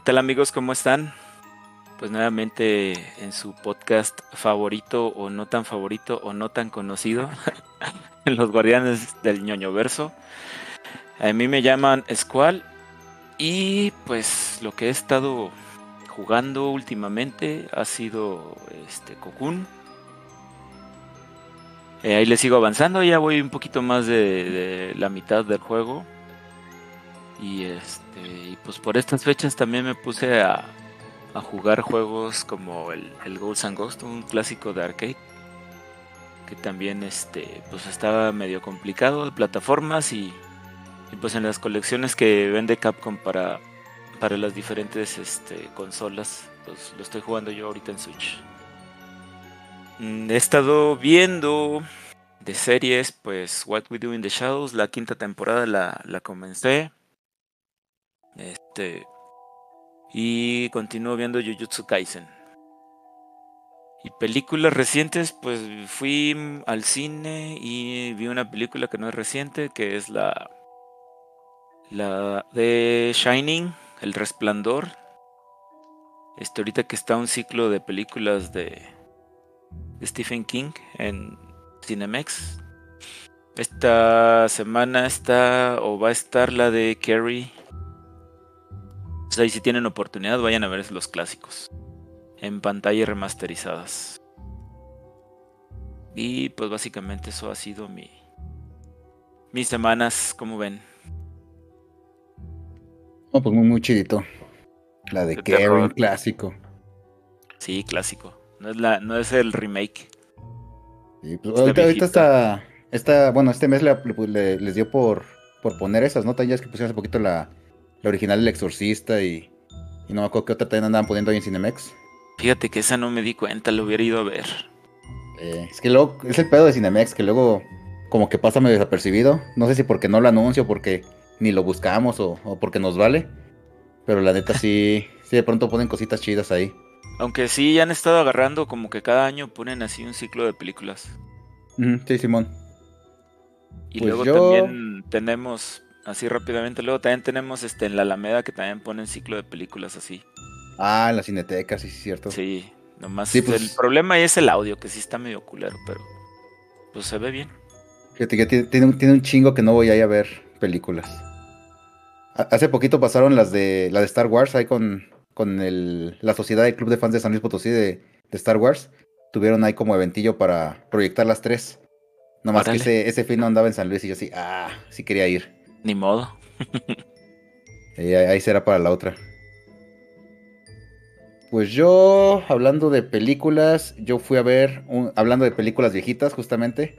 ¿Qué tal amigos? ¿Cómo están? Pues nuevamente en su podcast favorito o no tan favorito o no tan conocido, en los guardianes del ñoño verso. A mí me llaman Squall y pues lo que he estado jugando últimamente ha sido este Cocoon. Eh, ahí le sigo avanzando, ya voy un poquito más de, de la mitad del juego. Y este, y pues por estas fechas también me puse a, a jugar juegos como el, el Ghosts and Ghost, un clásico de arcade. Que también este, pues estaba medio complicado de plataformas y, y pues en las colecciones que vende Capcom para, para las diferentes este, consolas, pues lo estoy jugando yo ahorita en Switch. Mm, He estado viendo de series, pues What We Do in the Shadows, la quinta temporada la, la comencé. Este. Y continúo viendo Jujutsu Kaisen. Y películas recientes, pues fui al cine y vi una película que no es reciente, que es la. La de Shining, El Resplandor. Este, ahorita que está un ciclo de películas de, Stephen King en Cinemex. Esta semana está o va a estar la de Carrie o sea, y si tienen oportunidad, vayan a ver los clásicos. En pantalla remasterizadas. Y pues básicamente eso ha sido mi. Mis semanas, como ven. No, pues muy, muy chidito. La de Karen, clásico. Sí, clásico. No es, la, no es el remake. Sí, pues, ahorita, ahorita está, está, bueno, este mes le- le- le- les dio por, por poner esas, ¿no? También ya es que pusieron hace poquito la, la original El Exorcista y, y no me acuerdo qué otra también andaban poniendo ahí en Cinemex. Fíjate que esa no me di cuenta, lo hubiera ido a ver. Eh, es que luego, es el pedo de Cinemex, que luego como que pasa medio desapercibido. No sé si porque no lo anuncio, porque ni lo buscamos o, o porque nos vale. Pero la neta sí, sí de pronto ponen cositas chidas ahí. Aunque sí, ya han estado agarrando como que cada año ponen así un ciclo de películas. Ujú, sí, Simón. Y Pues luego yo- también tenemos, así rápidamente, luego también tenemos este en la Alameda que también ponen ciclo de películas así. Ah, en la cineteca, sí, sí, cierto. Sí, nomás Sí, pues- el problema ahí es el audio, que sí está medio culero, pero pues se ve bien. Fíjate que tiene, tiene un, chingo que no voy ahí a ver películas. Ha- Hace poquito pasaron las de la de Star Wars ahí con, con el, la Sociedad del Club de Fans de San Luis Potosí de, de Star Wars. Tuvieron ahí como eventillo para proyectar las tres. Nomás que ese, ese fin no andaba en San Luis y yo sí, ah, sí quería ir. Ni modo. Ahí, ahí será para la otra. Pues yo, hablando de películas, yo fui a ver, un- hablando de películas viejitas justamente.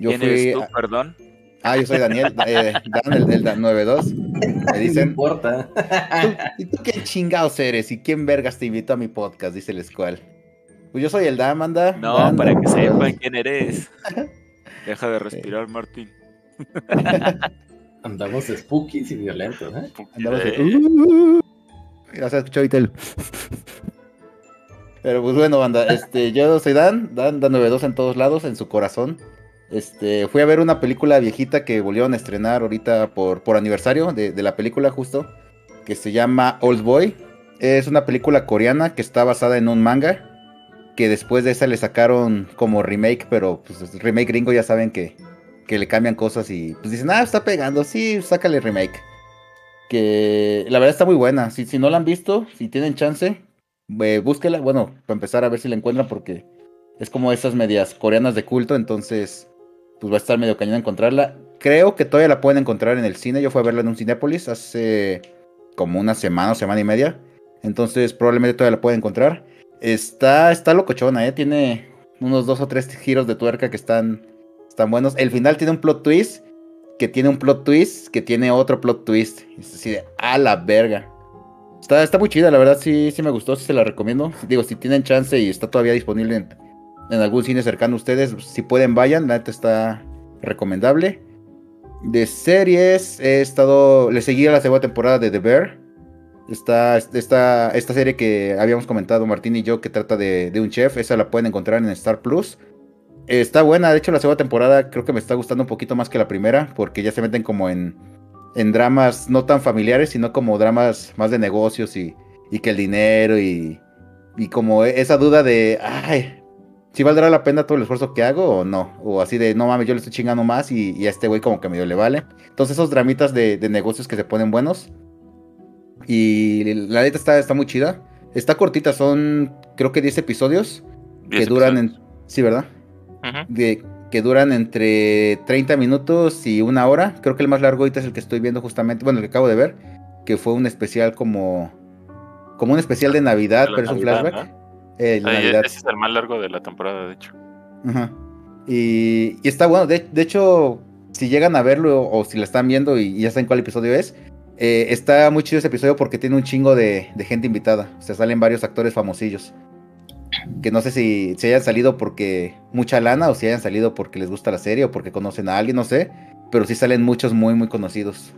Yo ¿Quién fui eres tú, a- perdón? Ah, yo soy Daniel, eh, Dan, el, el Dan 92. Me No dicen, importa. "¿Tú- ¿y tú qué chingados eres? ¿Y quién vergas te invitó a mi podcast? Dice el Escual. Pues yo soy el Dan, anda. No, Dan, para que 92. sepan quién eres. Deja de respirar, Martín. Andamos spookies y violentos, ¿eh? Andamos de- Eh, "Uh". Ya se escuchó ahorita el... Pero pues bueno, banda, este, yo soy Dan, Dan, Dan 92 en todos lados, en su corazón. Este, fui a ver una película viejita que volvieron a estrenar ahorita por, por aniversario de, de la película justo, que se llama Old Boy. Es una película coreana que está basada en un manga, que después de esa le sacaron como remake, pero pues remake gringo ya saben que, que le cambian cosas y pues dicen, ah, está pegando, sí, sácale remake. Que la verdad está muy buena, si, si no la han visto, si tienen chance, eh, búsquela, bueno, para empezar a ver si la encuentran porque es como esas medias coreanas de culto, entonces pues va a estar medio cañón encontrarla. Creo que todavía la pueden encontrar en el cine, yo fui a verla en un Cinépolis hace como una semana o semana y media, entonces probablemente todavía la pueden encontrar. Está, está locochona, ¿eh? tiene unos dos o tres giros de tuerca que están, están buenos. El final tiene un plot twist, que tiene un plot twist, que tiene otro plot twist. Es así de, a la verga. Está, está muy chida, la verdad sí, sí me gustó, se la recomiendo. Digo, si tienen chance y está todavía disponible en, algún cine cercano a ustedes, si pueden vayan, la neta está recomendable. De series, he estado, le seguí a la segunda temporada de The Bear. Esta, esta, esta serie que habíamos comentado Martín y yo, que trata de un chef, esa la pueden encontrar en Star Plus. Está buena, de hecho la segunda temporada creo que me está gustando un poquito más que la primera, porque ya se meten como en, en dramas no tan familiares, sino como dramas más de negocios y, y que el dinero y, y como esa duda de, ay, si valdrá la pena todo el esfuerzo que hago o no. O así de, no mames, yo le estoy chingando más y, a este güey como que medio le vale. Entonces esos dramitas de, negocios que se ponen buenos. Y la neta está, está muy chida. Está cortita, son creo que 10 episodios. que duran en... Sí, ¿verdad? De, que duran entre 30 minutos y una hora. Creo que el más largo ahorita es el que estoy viendo justamente, bueno, el que acabo de ver, que fue un especial como como un especial de Navidad, pero es un flashback. Eh, ese es el más largo de la temporada, de hecho. Y, está bueno, de, hecho, si llegan a verlo o si la están viendo y, ya saben cuál episodio es, eh, está muy chido ese episodio porque tiene un chingo de, gente invitada. O sea, salen varios actores famosillos. Que no sé si, si hayan salido porque mucha lana o si hayan salido porque les gusta la serie o porque conocen a alguien, no sé. Pero sí salen muchos muy, muy conocidos.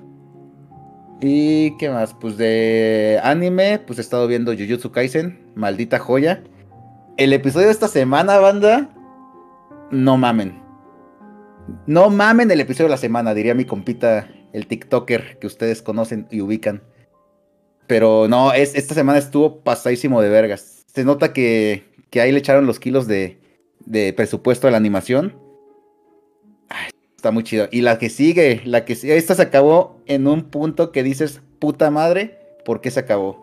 ¿Y qué más? Pues de anime, pues he estado viendo Jujutsu Kaisen, maldita joya. El episodio de esta semana, banda, no mamen. No mamen el episodio de la semana, diría mi compita, el TikToker que ustedes conocen y ubican. Pero no, es, esta semana estuvo pasadísimo de vergas. Se nota que, que ahí le echaron los kilos de, de presupuesto a la animación está muy chido. Y la que sigue, la que esta se acabó en un punto que dices, puta madre, ¿por qué se acabó?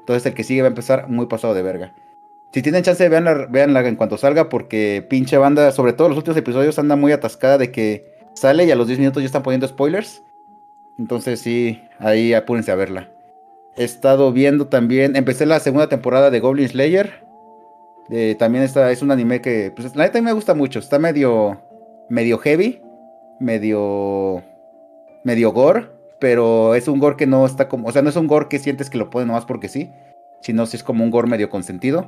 Entonces el que sigue va a empezar muy pasado de verga. Si tienen chance, veanla, veanla en cuanto salga, porque pinche banda, sobre todo los últimos episodios, anda muy atascada de que sale y a los 10 minutos ya están poniendo spoilers. Entonces sí, ahí apúrense a verla. He estado viendo también, empecé la segunda temporada de Goblin Slayer. Eh, también está, es un anime que, pues la neta me gusta mucho, está medio, medio heavy medio medio gore, pero es un gore que no está como, o sea, no es un gore que sientes que lo pone nomás porque sí, sino si es como un gore medio consentido.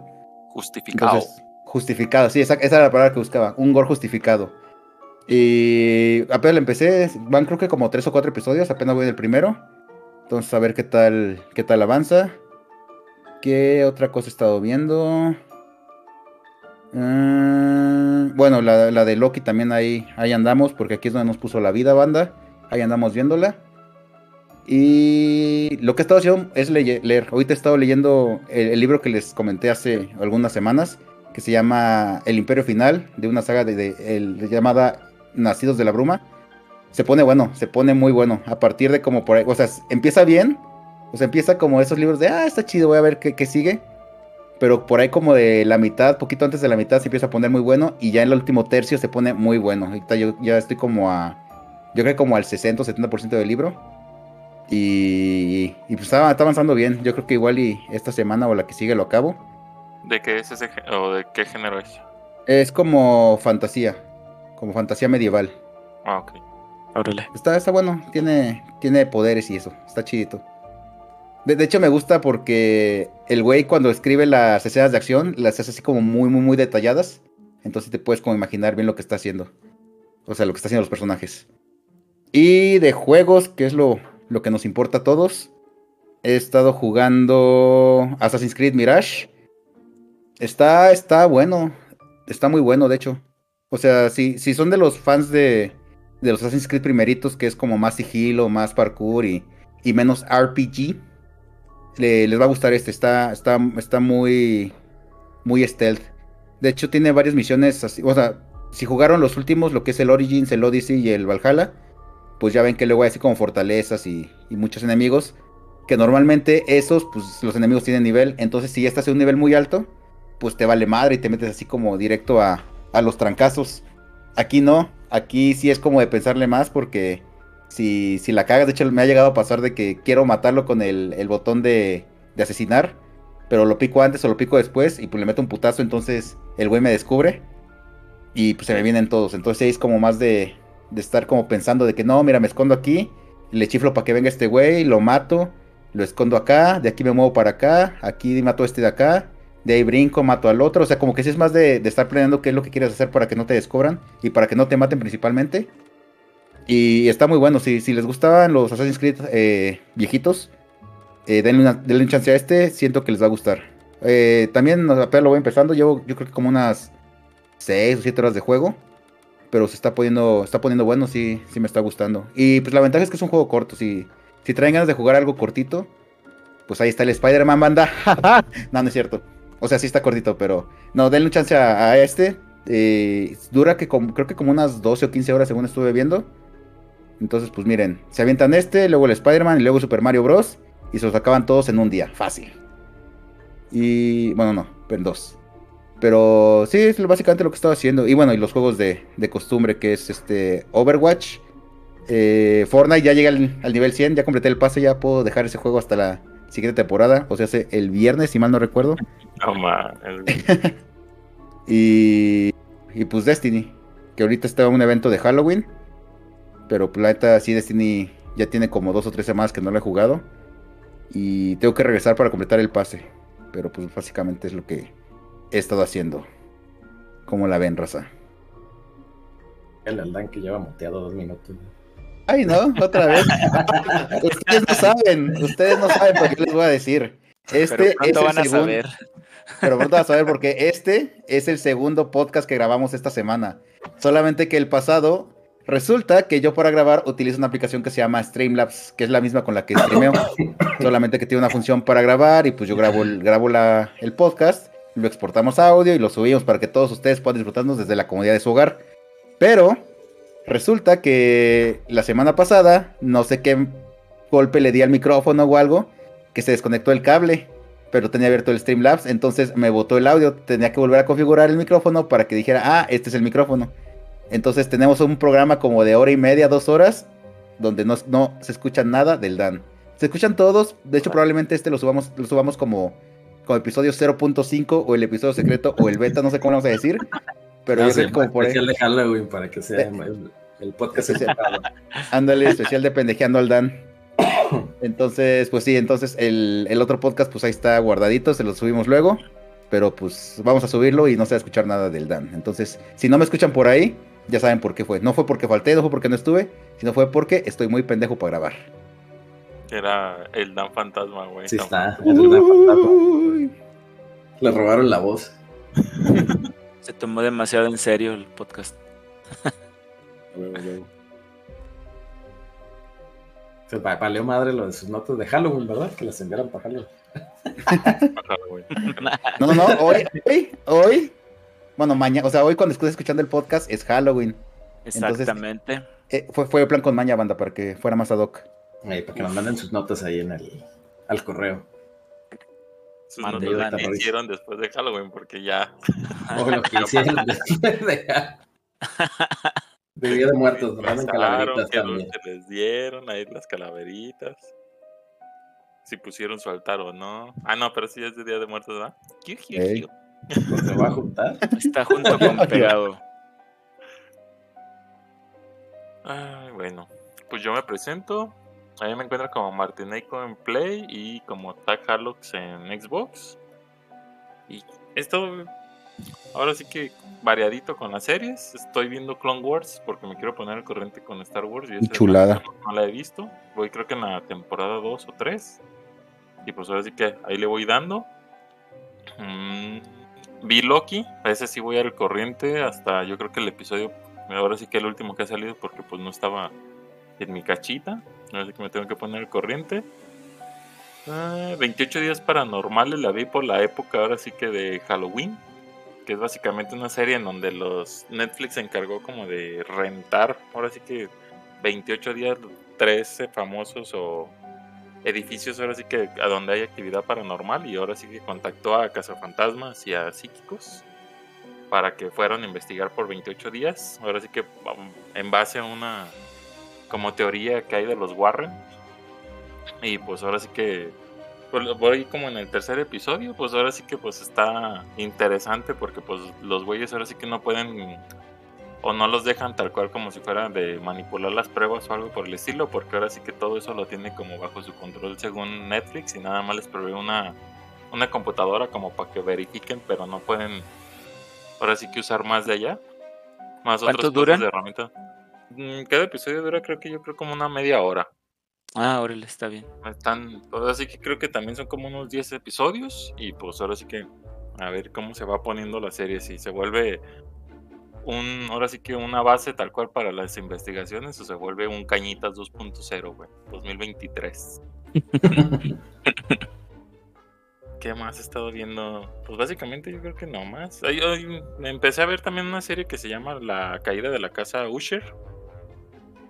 Justificado. justificado, sí, esa, esa, era la palabra que buscaba, un gore justificado. Y apenas le empecé, van creo que como tres o cuatro episodios, apenas voy del primero. Entonces a ver qué tal, qué tal avanza. ¿Qué otra cosa he estado viendo? Mm, bueno, la, de Loki también ahí, ahí andamos, porque aquí es donde nos puso la vida, banda. Ahí andamos viéndola. Y lo que he estado haciendo es leer. Ahorita he estado leyendo el, libro que les comenté hace algunas semanas, que se llama El Imperio Final, de una saga de, llamada Nacidos de la Bruma. Se pone bueno, se pone muy bueno. A partir de como por ahí, o sea, empieza bien. O sea, empieza como esos libros de, ah, está chido, voy a ver qué, qué sigue pero por ahí como de la mitad, poquito antes de la mitad se empieza a poner muy bueno y ya en el último tercio se pone muy bueno. Ahorita yo ya estoy como a, yo creo como al 60 o 70% del libro. Y, y pues está, avanzando bien. Yo creo que igual y esta semana o la que sigue lo acabo. ¿De qué es ese o de qué género es? Es como fantasía, como fantasía medieval. Ah, ok. Está, está bueno, tiene, tiene poderes y eso, está chidito. De, hecho, me gusta porque el güey cuando escribe las escenas de acción las hace así como muy, muy, muy detalladas. Entonces te puedes como imaginar bien lo que está haciendo. O sea, lo que está haciendo los personajes. Y de juegos, que es lo, lo que nos importa a todos. He estado jugando Assassin's Creed Mirage. Está, está bueno. Está muy bueno, de hecho. O sea, si, si son de los fans de, de los Assassin's Creed primeritos, que es como más sigilo, más parkour y, y menos RPG les va a gustar este. Está, está, está muy, muy stealth. De hecho, tiene varias misiones así. O sea, si jugaron los últimos, lo que es el Origins, el Odyssey y el Valhalla, pues ya ven que luego hay así como fortalezas y, muchos enemigos. Que normalmente esos, pues los enemigos tienen nivel. Entonces, si ya estás en un nivel muy alto, pues te vale madre y te metes así como directo a, a los trancazos. Aquí no. Aquí sí es como de pensarle más porque si, si la cagas, de hecho me ha llegado a pasar de que quiero matarlo con el, botón de, de, asesinar, pero lo pico antes o lo pico después y pues le meto un putazo, entonces el güey me descubre y pues se me vienen todos. Entonces es como más de, de estar como pensando de que no, mira, me escondo aquí, le chiflo para que venga este güey, lo mato, lo escondo acá, de aquí me muevo para acá, aquí mato a este de acá, de ahí brinco, mato al otro. O sea, como que si es más de, estar planeando qué es lo que quieres hacer para que no te descubran y para que no te maten principalmente. Y está muy bueno. Si, si les gustaban los Assassin's Creed eh, viejitos, eh, denle, una, chance a este. Siento que les va a gustar. Eh, también apenas lo voy empezando. Llevo yo creo que como unas 6 o 7 horas de juego. Pero se está poniendo, está poniendo bueno, sí, sí me está gustando. Y pues la ventaja es que es un juego corto. Si, si traen ganas de jugar algo cortito, pues ahí está el Spider-Man banda. no, no es cierto. O sea, sí está cortito, pero no, denle un chance a, este. Eh, dura que creo que como unas 12 o 15 horas según estuve viendo. Entonces, pues miren, se avientan este, luego el Spider-Man y luego Super Mario Bros. Y se los acaban todos en un día, fácil. Y bueno, no, en dos. Pero sí, es básicamente lo que estaba haciendo. Y bueno, y los juegos de, de costumbre, que es este Overwatch. Eh, Fortnite ya llega al, al nivel 100, ya completé el pase, ya puedo dejar ese juego hasta la siguiente temporada. O sea, hace el viernes, si mal no recuerdo. No mames. Y, y pues Destiny, que ahorita está en un evento de Halloween. Pero pues, la neta, sí, Destiny ya tiene como dos o tres semanas que no lo he jugado. Y tengo que regresar para completar el pase. Pero pues básicamente es lo que he estado haciendo. ¿Cómo la ven, raza? El Aldán que lleva muteado dos minutos. Ay, no, otra vez. ustedes no saben, ustedes no saben, pero yo les voy a decir. Este Pero es el van a segundo- saber. Pero pronto vas a ver porque este es el segundo podcast que grabamos esta semana. Solamente que el pasado resulta que yo para grabar utilizo una aplicación que se llama Streamlabs, que es la misma con la que streameo. Solamente que tiene una función para grabar y pues yo grabo el, grabo la, el podcast, lo exportamos a audio y lo subimos para que todos ustedes puedan disfrutarnos desde la comodidad de su hogar. Pero resulta que la semana pasada, no sé qué golpe le di al micrófono o algo, que se desconectó el cable pero tenía abierto el Streamlabs, entonces me botó el audio, tenía que volver a configurar el micrófono para que dijera, ah, este es el micrófono. Entonces tenemos un programa como de hora y media, dos horas, donde no, no se escucha nada del Dan. Se escuchan todos, de hecho probablemente este lo subamos, lo subamos como, como episodio 0.5 o el episodio secreto o el beta, no sé cómo lo vamos a decir, pero No, yo sí, como por ahí, especial de Halloween para que sea Eh. El, el podcast Especial. ándale, especial de pendejeando al Dan. Entonces, pues sí, entonces el, el otro podcast pues ahí está guardadito, se lo subimos luego. Pero pues vamos a subirlo y no se va a escuchar nada del Dan. Entonces, si no me escuchan por ahí, ya saben por qué fue. No fue porque falté, no fue porque no estuve, sino fue porque estoy muy pendejo para grabar. Era el Dan Fantasma, güey. Sí está. es verdad, fantasma. Uy. Le robaron la voz. Se tomó demasiado en serio el podcast. Se va- valió madre lo de sus notas de Halloween, ¿verdad? Que las enviaron para Halloween. No, no, no, hoy, hoy, hoy. Bueno, mañana, o sea, hoy cuando estés escuchando el podcast es Halloween. Exactamente. Eh, fue, fue plan con maña, banda, para que fuera más ad hoc. Ahí, para que nos manden sus notas ahí en el al correo. Sus Mande, notas hicieron después de Halloween, porque ya. O lo que hicieron después de, de Día de Muertos. Nos mandan calaveritas también. dulce les dieron, ahí las calaveritas. Si pusieron su altar o no. Ah, no, pero sí es de Día de Muertos, ¿verdad? Pues se va a juntar. Está junto con pegado. Ay, bueno, pues yo me presento. Ahí me encuentro como Martineco en Play y como Tag Harlocks en Xbox. Y esto, ahora sí que variadito con las series. Estoy viendo Clone Wars porque me quiero poner al corriente con Star Wars. Y esa Chulada. No, la he visto. Voy creo que en la temporada 2 o 3. Y pues ahora sí que ahí le voy dando. Mm, vi Loki, a ese sí voy al corriente hasta yo creo que el episodio, ahora sí que el último que ha salido porque pues no estaba en mi cachita, ahora sí que me tengo que poner al corriente. Ah, 28 días paranormales la vi por la época ahora sí que de Halloween, es básicamente una serie en donde los Netflix se encargó como de rentar, ahora sí que 28 días 13 famosos o edificios ahora sí que a donde hay actividad paranormal y ahora sí que contactó a cazafantasmas y a psíquicos para que fueran a investigar por 28 días. Ahora sí que um, en base a una como teoría que hay de los Warren. Y pues ahora sí que voy como en el tercer episodio, pues ahora sí que pues está interesante porque pues los güeyes ahora sí que no pueden o no los dejan tal cual como si fueran de manipular las pruebas o algo por el estilo, porque ahora sí que todo eso lo tiene como bajo su control según Netflix y nada más les provee una, una computadora como para que verifiquen, pero no pueden ahora sí que usar más de allá. Más ¿Cuánto otras duran? cosas de herramienta. Mm, Cada episodio dura creo que yo creo como una media hora. Ah, órale, está bien. Están, ahora sí que creo que también son como unos 10 episodios y pues ahora sí que a ver cómo se va poniendo la serie, si se vuelve un, ahora sí que una base tal cual para las investigaciones o se vuelve un Cañitas 2.0, güey, 2023. ¿Qué más he estado viendo? Pues básicamente yo creo que no más. Ay, ay, empecé a ver también una serie que se llama La caída de la casa Usher.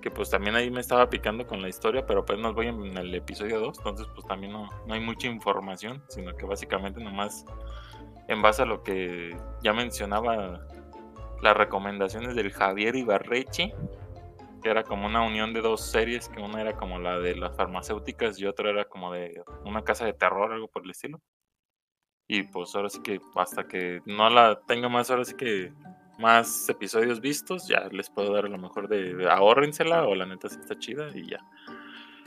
Que pues también ahí me estaba picando con la historia, pero apenas voy en el episodio 2, entonces pues también no, no hay mucha información, sino que básicamente nomás en base a lo que ya mencionaba las recomendaciones del Javier Ibarreche, que era como una unión de dos series, que una era como la de las farmacéuticas y otra era como de una casa de terror, algo por el estilo. Y pues ahora sí que hasta que no la tenga más, ahora sí que más episodios vistos, ya les puedo dar a lo mejor de, de ahórrensela o la neta sí está chida y ya.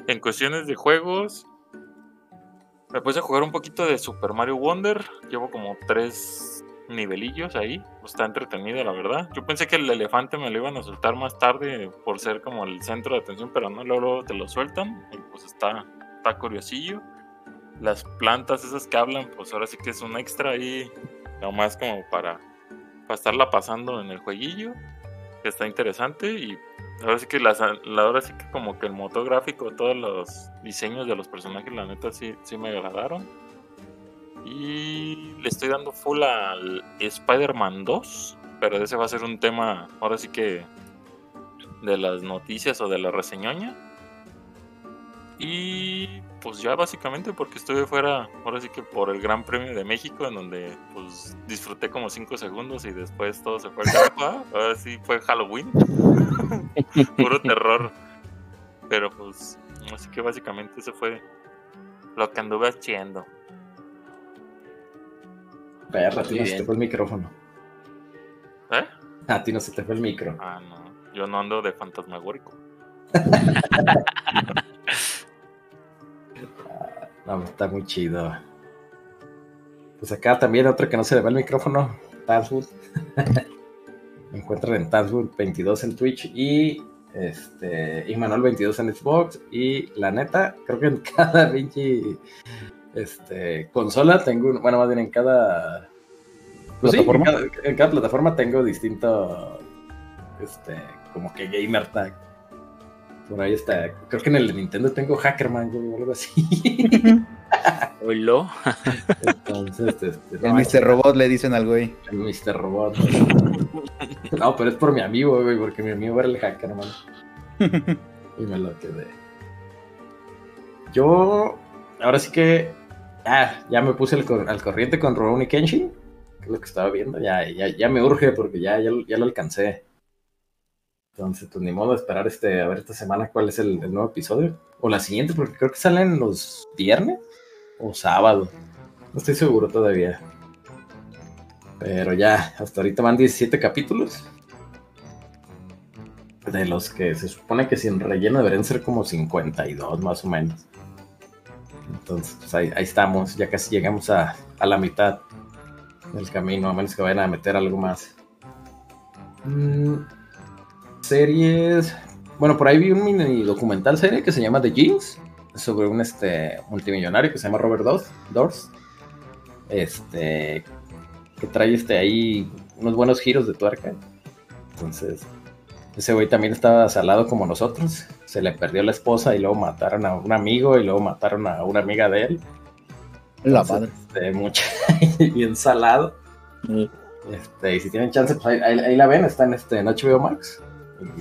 En cuestiones de juegos, me puse a jugar un poquito de Super Mario Wonder. Llevo como tres nivelillos ahí. Está entretenido, la verdad. Yo pensé que el elefante me lo iban a soltar más tarde por ser como el centro de atención, pero no, luego, te lo sueltan. Y pues está, está curiosillo. Las plantas esas que hablan, pues ahora sí que es un extra ahí, nomás como para, para estarla pasando en el jueguillo. Que está interesante y ahora sí que las, la, ahora sí que como que el motor gráfico, todos los diseños de los personajes, la neta sí, sí me agradaron. Y le estoy dando full al Spider-Man 2, pero ese va a ser un tema ahora sí que de las noticias o de la reseñoña. Y pues ya básicamente porque estuve fuera, ahora sí que por el Gran Premio de México, en donde pues disfruté como 5 segundos y después todo se fue al carajo. Ahora sí fue Halloween. Puro terror. Pero pues, así que básicamente eso fue lo que anduve haciendo. Perra, a ti no se te fue el micrófono. ¿Eh? A ti no se te fue el micro. Ah, no. Yo no ando de fantasmagórico. No, está muy chido. Pues acá también otro que no se le va el micrófono, Tazwood. Me encuentran en Tazwood22 en Twitch y este y Manuel22 en Xbox. Y la neta, creo que en cada pinche este, consola tengo, un- bueno, más bien en cada pues sí, en ¿Plataforma? cada, en cada plataforma tengo distinto, este, como que gamer tag. Por ahí está, creo que en el de Nintendo tengo Hackerman, güey, o algo así. Oilo. Entonces, este, El no, Mr. Robot le dicen al güey. el Mr. Robot. No, pero es por mi amigo, güey, porque mi amigo era el hacker, man. Y me lo quedé. Yo, ahora sí que, ah, ya me puse al, cor- al corriente con Rurouni Kenshin, que es lo que estaba viendo. Ya, ya, ya me urge porque ya, ya, ya lo alcancé. Entonces, pues ni modo de esperar este, a ver esta semana cuál es el, nuevo episodio. O la siguiente, porque creo que salen los viernes o sábado. No estoy seguro todavía. Pero ya, hasta ahorita van 17 capítulos. De los que se supone que sin relleno deberían ser como 52 más o menos. Entonces, pues ahí, ahí estamos, ya casi llegamos a, a la mitad del camino, a menos que vayan a meter algo más. Mm, series. Bueno, por ahí vi un mini documental serie que se llama The Jinx, sobre un este, multimillonario que se llama Robert Dors. Este, que trae este ahí unos buenos giros de tuerca. Entonces, ese güey también estaba salado como nosotros. Se le perdió la esposa y luego mataron a un amigo y luego mataron a una amiga de él. La madre. Este, mucha, bien salado. Este, y si tienen chance, pues ahí, ahí- ahí la ven, está en, este, en HBO Max.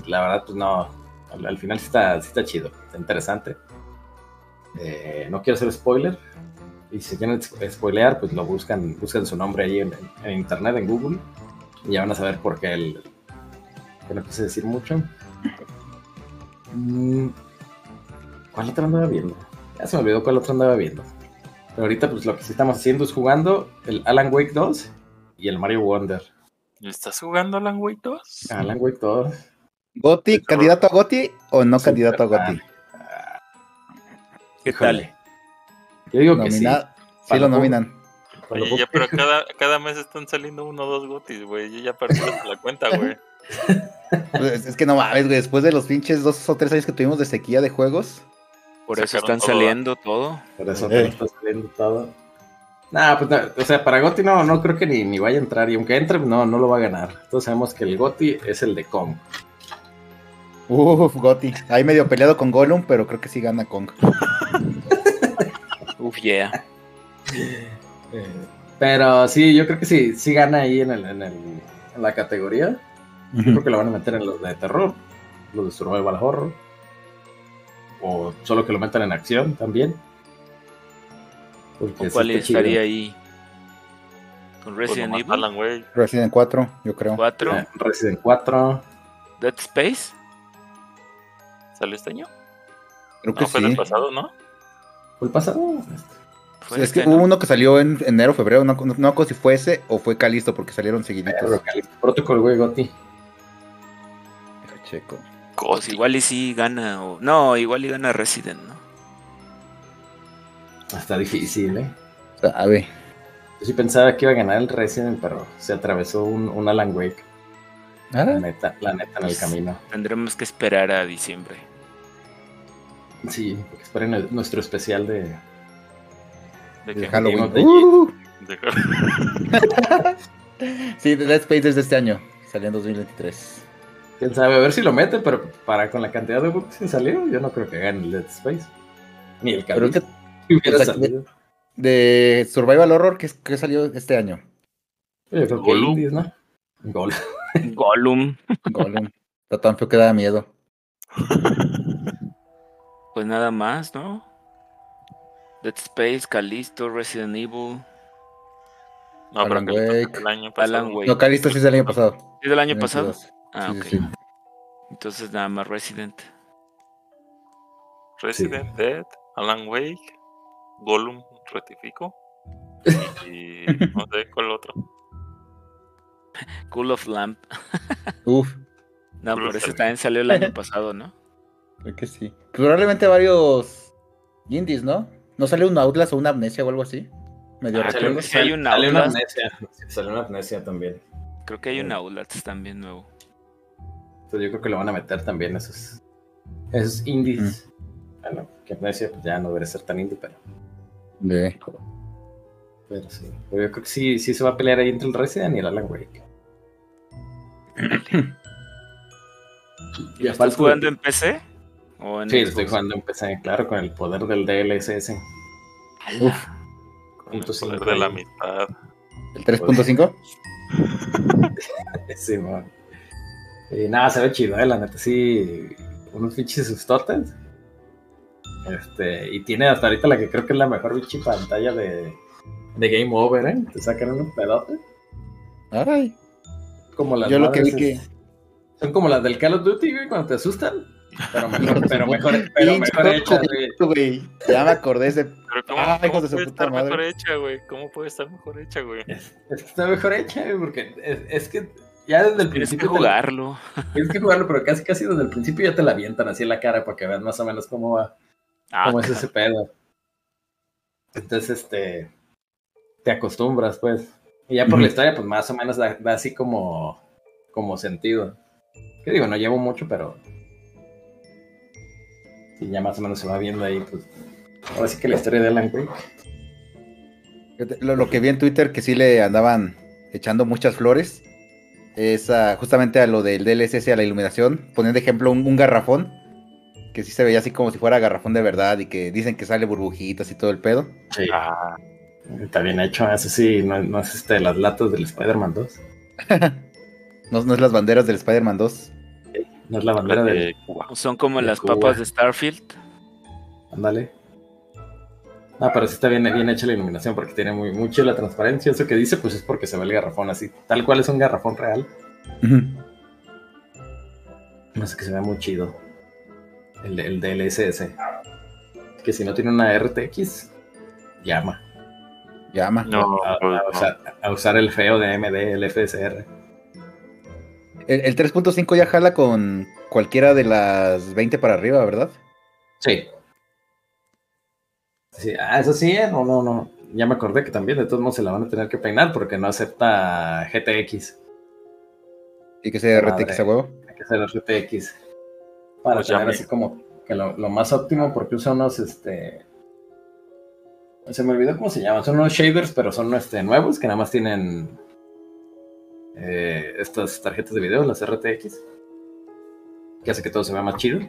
La verdad, pues no, al, al final sí está, sí está chido, está interesante. Eh, no quiero hacer spoiler. Y si quieren sp- spoilear, pues lo buscan, buscan su nombre ahí en, internet, en Google. Y ya van a saber por qué el, que no quise decir mucho. Mm, ¿Cuál otro andaba viendo? Ya se me olvidó cuál otro andaba viendo. Pero ahorita, pues lo que sí estamos haciendo es jugando el Alan Wake 2 y el Mario Wonder. ¿Estás jugando Alan Wake 2? Alan Wake 2. ¿Goti? ¿Candidato a Goti o no Super candidato a Goti? ¿Qué tal? Yo digo que sí. Nomina- Sí lo nominan. Oye, ya, pero cada, cada mes están saliendo uno o dos gotis, güey. Yo ya perdí la cuenta, güey. Pues, es que no mames, güey. Después de los pinches dos o tres años que tuvimos de sequía de juegos. Por eso están todo, saliendo todo. Por eso Eh. está saliendo todo. Nah, pues no, o sea, para Gotti no, no creo que ni, ni vaya a entrar. Y aunque entre, no, no lo va a ganar. Todos sabemos que el Gotti es el de Kong. Uf, Goti. Ahí medio peleado con Gollum, pero creo que sí gana Kong. Uf, yeah. Eh, pero sí, yo creo que sí, sí gana ahí en, el, en, el, en la categoría. Yo creo que lo van a meter en los de terror, los de survival horror. O solo que lo metan en acción también. Porque ¿Con sí cuál chido. estaría ahí? ¿Con Pues Resident Evil? Resident 4, yo creo. 4? Eh, Resident 4. ¿Dead Space? ¿Salió este año? Creo que No, fue sí. del pasado, ¿no? ¿Fue el pasado? ¿Fue es este, que no? hubo uno que salió en enero, febrero, no, no, no si fue ese o fue Calisto porque salieron seguiditos. Protocol, güey, Goti. Checo. Pues igual y sí gana. O... No, igual y gana Resident, ¿no? Está difícil, ¿eh? Sabe. Yo sí pensaba que iba a ganar el Resident, pero se atravesó un, un Alan Wake. La Ah, neta, la neta en el camino. Tendremos que esperar a diciembre. Sí, porque esperen el- nuestro especial de. ¿De de? Halloween. Uh, De- sí, Dead Space es de este año. Salió en 2023. Quién sabe, a ver si lo mete, pero para con la cantidad de bugs que salió, yo no creo que gane el Dead Space. Ni el Pero es Calixto que hubiera o sea, salido. de Survival Horror, que, que salió este año? Yo creo que Gollum. Indies, ¿no? Gol. Gollum. Gollum. Está tan feo que da miedo. Pues nada más, ¿no? Dead Space, Callisto, Resident Evil. No, pero Alan le Wake. pasó el año pasado. Alan Wake. No, Calisto sí es del año pasado. ¿Es del año pasado? 22. Ah, Sí, ok. sí, sí. Entonces nada más Resident. Resident Dead, Alan Wake, Gollum, rectifico. Y no sé cuál otro. Cool of Lamp. Uf, No, pero ese también salió el año pasado, ¿no? Creo que sí. Probablemente varios indies, ¿no? ¿No sale un Outlast o una amnesia o algo así? Medio Ah, que sí hay un Salió una Outlast. amnesia. Sí, Salió una amnesia también. Creo que hay un Outlast también nuevo. Entonces yo creo que lo van a meter también esos, esos indies. Bueno, que amnesia pues ya no debería ser tan indie, pero, De- pero sí. Pero yo creo que sí, sí se va a pelear ahí entre el Resident y el Alan Wake. ¿Y lo aparte estás jugando en PC? ¿O en Sí, Xbox? estoy jugando en PC, claro, con el poder del DLSS. ¡Hala! Con el poder de la mitad. ¿El 3.5? Sí, man. Y nada, se ve chido, eh, la neta, sí. Unos pinches sustotes. Este, y tiene hasta ahorita la que creo que es la mejor pinche pantalla de, de Game Over, ¿eh? Te sacan un pedote. Ay, Como las yo lo que vi que... Son como las del Call of Duty, güey, cuando te asustan. Pero mejor, pero mejor, pero juego, güey. Ya me acordé de ese... Pero ¿cómo, Ah, cómo hijos de su puede puta estar mejor hecha, güey? ¿Cómo puede estar mejor hecha, güey? Es, es que está mejor hecha, güey, porque es, es que ya desde el Tienes que principio. te la- jugarlo. Tienes que jugarlo, pero casi casi desde el principio ya te la avientan así en la cara para que veas más o menos cómo va, Ah, cómo es ese pedo. Entonces, este, te acostumbras, pues. Y ya por la historia, pues más o menos da, da así como, como sentido. Que digo, no llevo mucho, pero sí, ya más o menos se va viendo ahí, pues. Ahora sí que la historia de Alan Wake. Lo, lo que vi en Twitter que sí le andaban echando muchas flores es a- justamente a lo del DLSS, a la iluminación. Poniendo de ejemplo un, un garrafón que sí se veía así como si fuera garrafón de verdad y que dicen que sale burbujitas y todo el pedo. Sí, Ah, está bien hecho. Eso sí, no, no es este, las latas del Spider-Man 2. No, no es las banderas del Spider-Man 2. No es la bandera de. Cuba. Son como de las Cuba. papas de Starfield. Ándale. Ah, pero sí está bien, bien hecha la iluminación porque tiene muy, mucho la transparencia. Eso que dice, pues es porque se ve el garrafón así. Tal cual es un garrafón real. No sé que se ve muy chido. El, el DLSS. Que si no tiene una RTX, llama. Llama. No, A, usar, a usar el feo de AMD, el FSR. El, el 3.5 ya jala con cualquiera de las 20 para arriba, ¿verdad? Sí. Sí, ah, eso sí, ¿eh? no, no, no. Ya me acordé que también de todos modos se la van a tener que peinar porque no acepta GTX. Y que sea Madre. RTX a huevo. Hay que hacer RTX. Para Pues tener así como que lo, lo más óptimo porque usa unos, este... Se me olvidó cómo se llaman. Son unos shaders, pero son este, nuevos que nada más tienen eh, estas tarjetas de video, las RTX. Que hace que todo se vea más chido.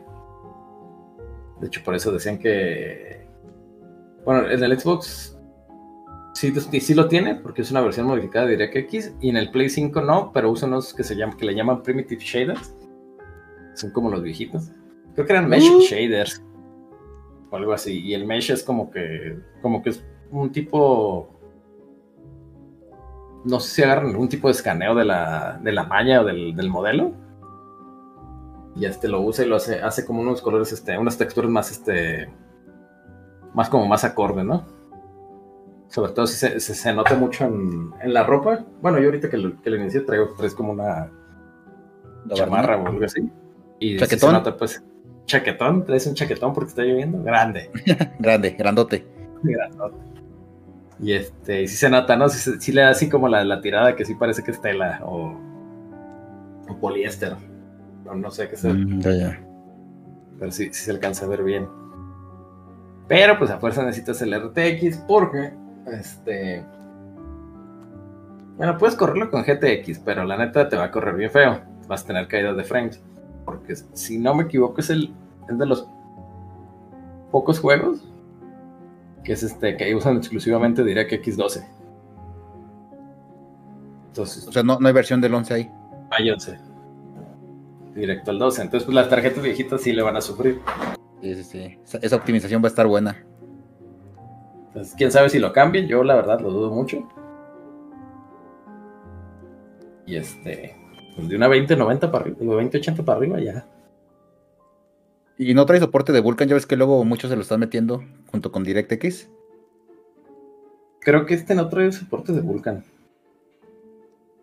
De hecho, por eso decían que... Bueno, en el Xbox sí, sí, lo tiene, porque es una versión modificada de DirectX, y en el Play 5 no, pero usa unos que se llaman, que le llaman Primitive Shaders. Son como los viejitos. Creo que eran Mesh Uh. Shaders. O algo así. Y el Mesh es como que. como que es un tipo. No sé si agarran algún tipo de escaneo de la, de la malla o del, del modelo. Y este lo usa y lo hace, hace como unos colores, este, unas texturas más este. Más como más acorde, ¿no? Sobre todo si se, se, se nota mucho en, en la ropa. Bueno, yo ahorita que lo, que lo inicié traigo traes como una chamarra o algo así. Y se nota, pues, chaquetón, traes un chaquetón porque está lloviendo, grande, Grande, grandote. grandote. Y este, y sí se nota, ¿no? Sí, sí le da así como la, la tirada que sí parece que es tela o, o poliéster. No, no sé qué sea, Mm, ya, ya. pero sí, sí se alcanza a ver bien. Pero pues a fuerza necesitas el RTX porque, este... Bueno, puedes correrlo con GTX, pero la neta te va a correr bien feo. Vas a tener caídas de frames. Porque si no me equivoco es el es de los pocos juegos que es este que usan exclusivamente DirectX 12. Entonces, O sea, no, no hay versión del 11 ahí. hay 11. Directo al 12. Entonces, pues las tarjetas viejitas sí le van a sufrir. Sí, sí, sí. Esa, esa optimización va a estar buena. Entonces, quién sabe si lo cambien. Yo, la verdad, lo dudo mucho. Y este, pues de una 2090 para arriba, digo 2080 para arriba, ya. Y no trae soporte de Vulkan, ya ves que luego muchos se lo están metiendo junto con DirectX. Creo que este no trae soporte de Vulkan.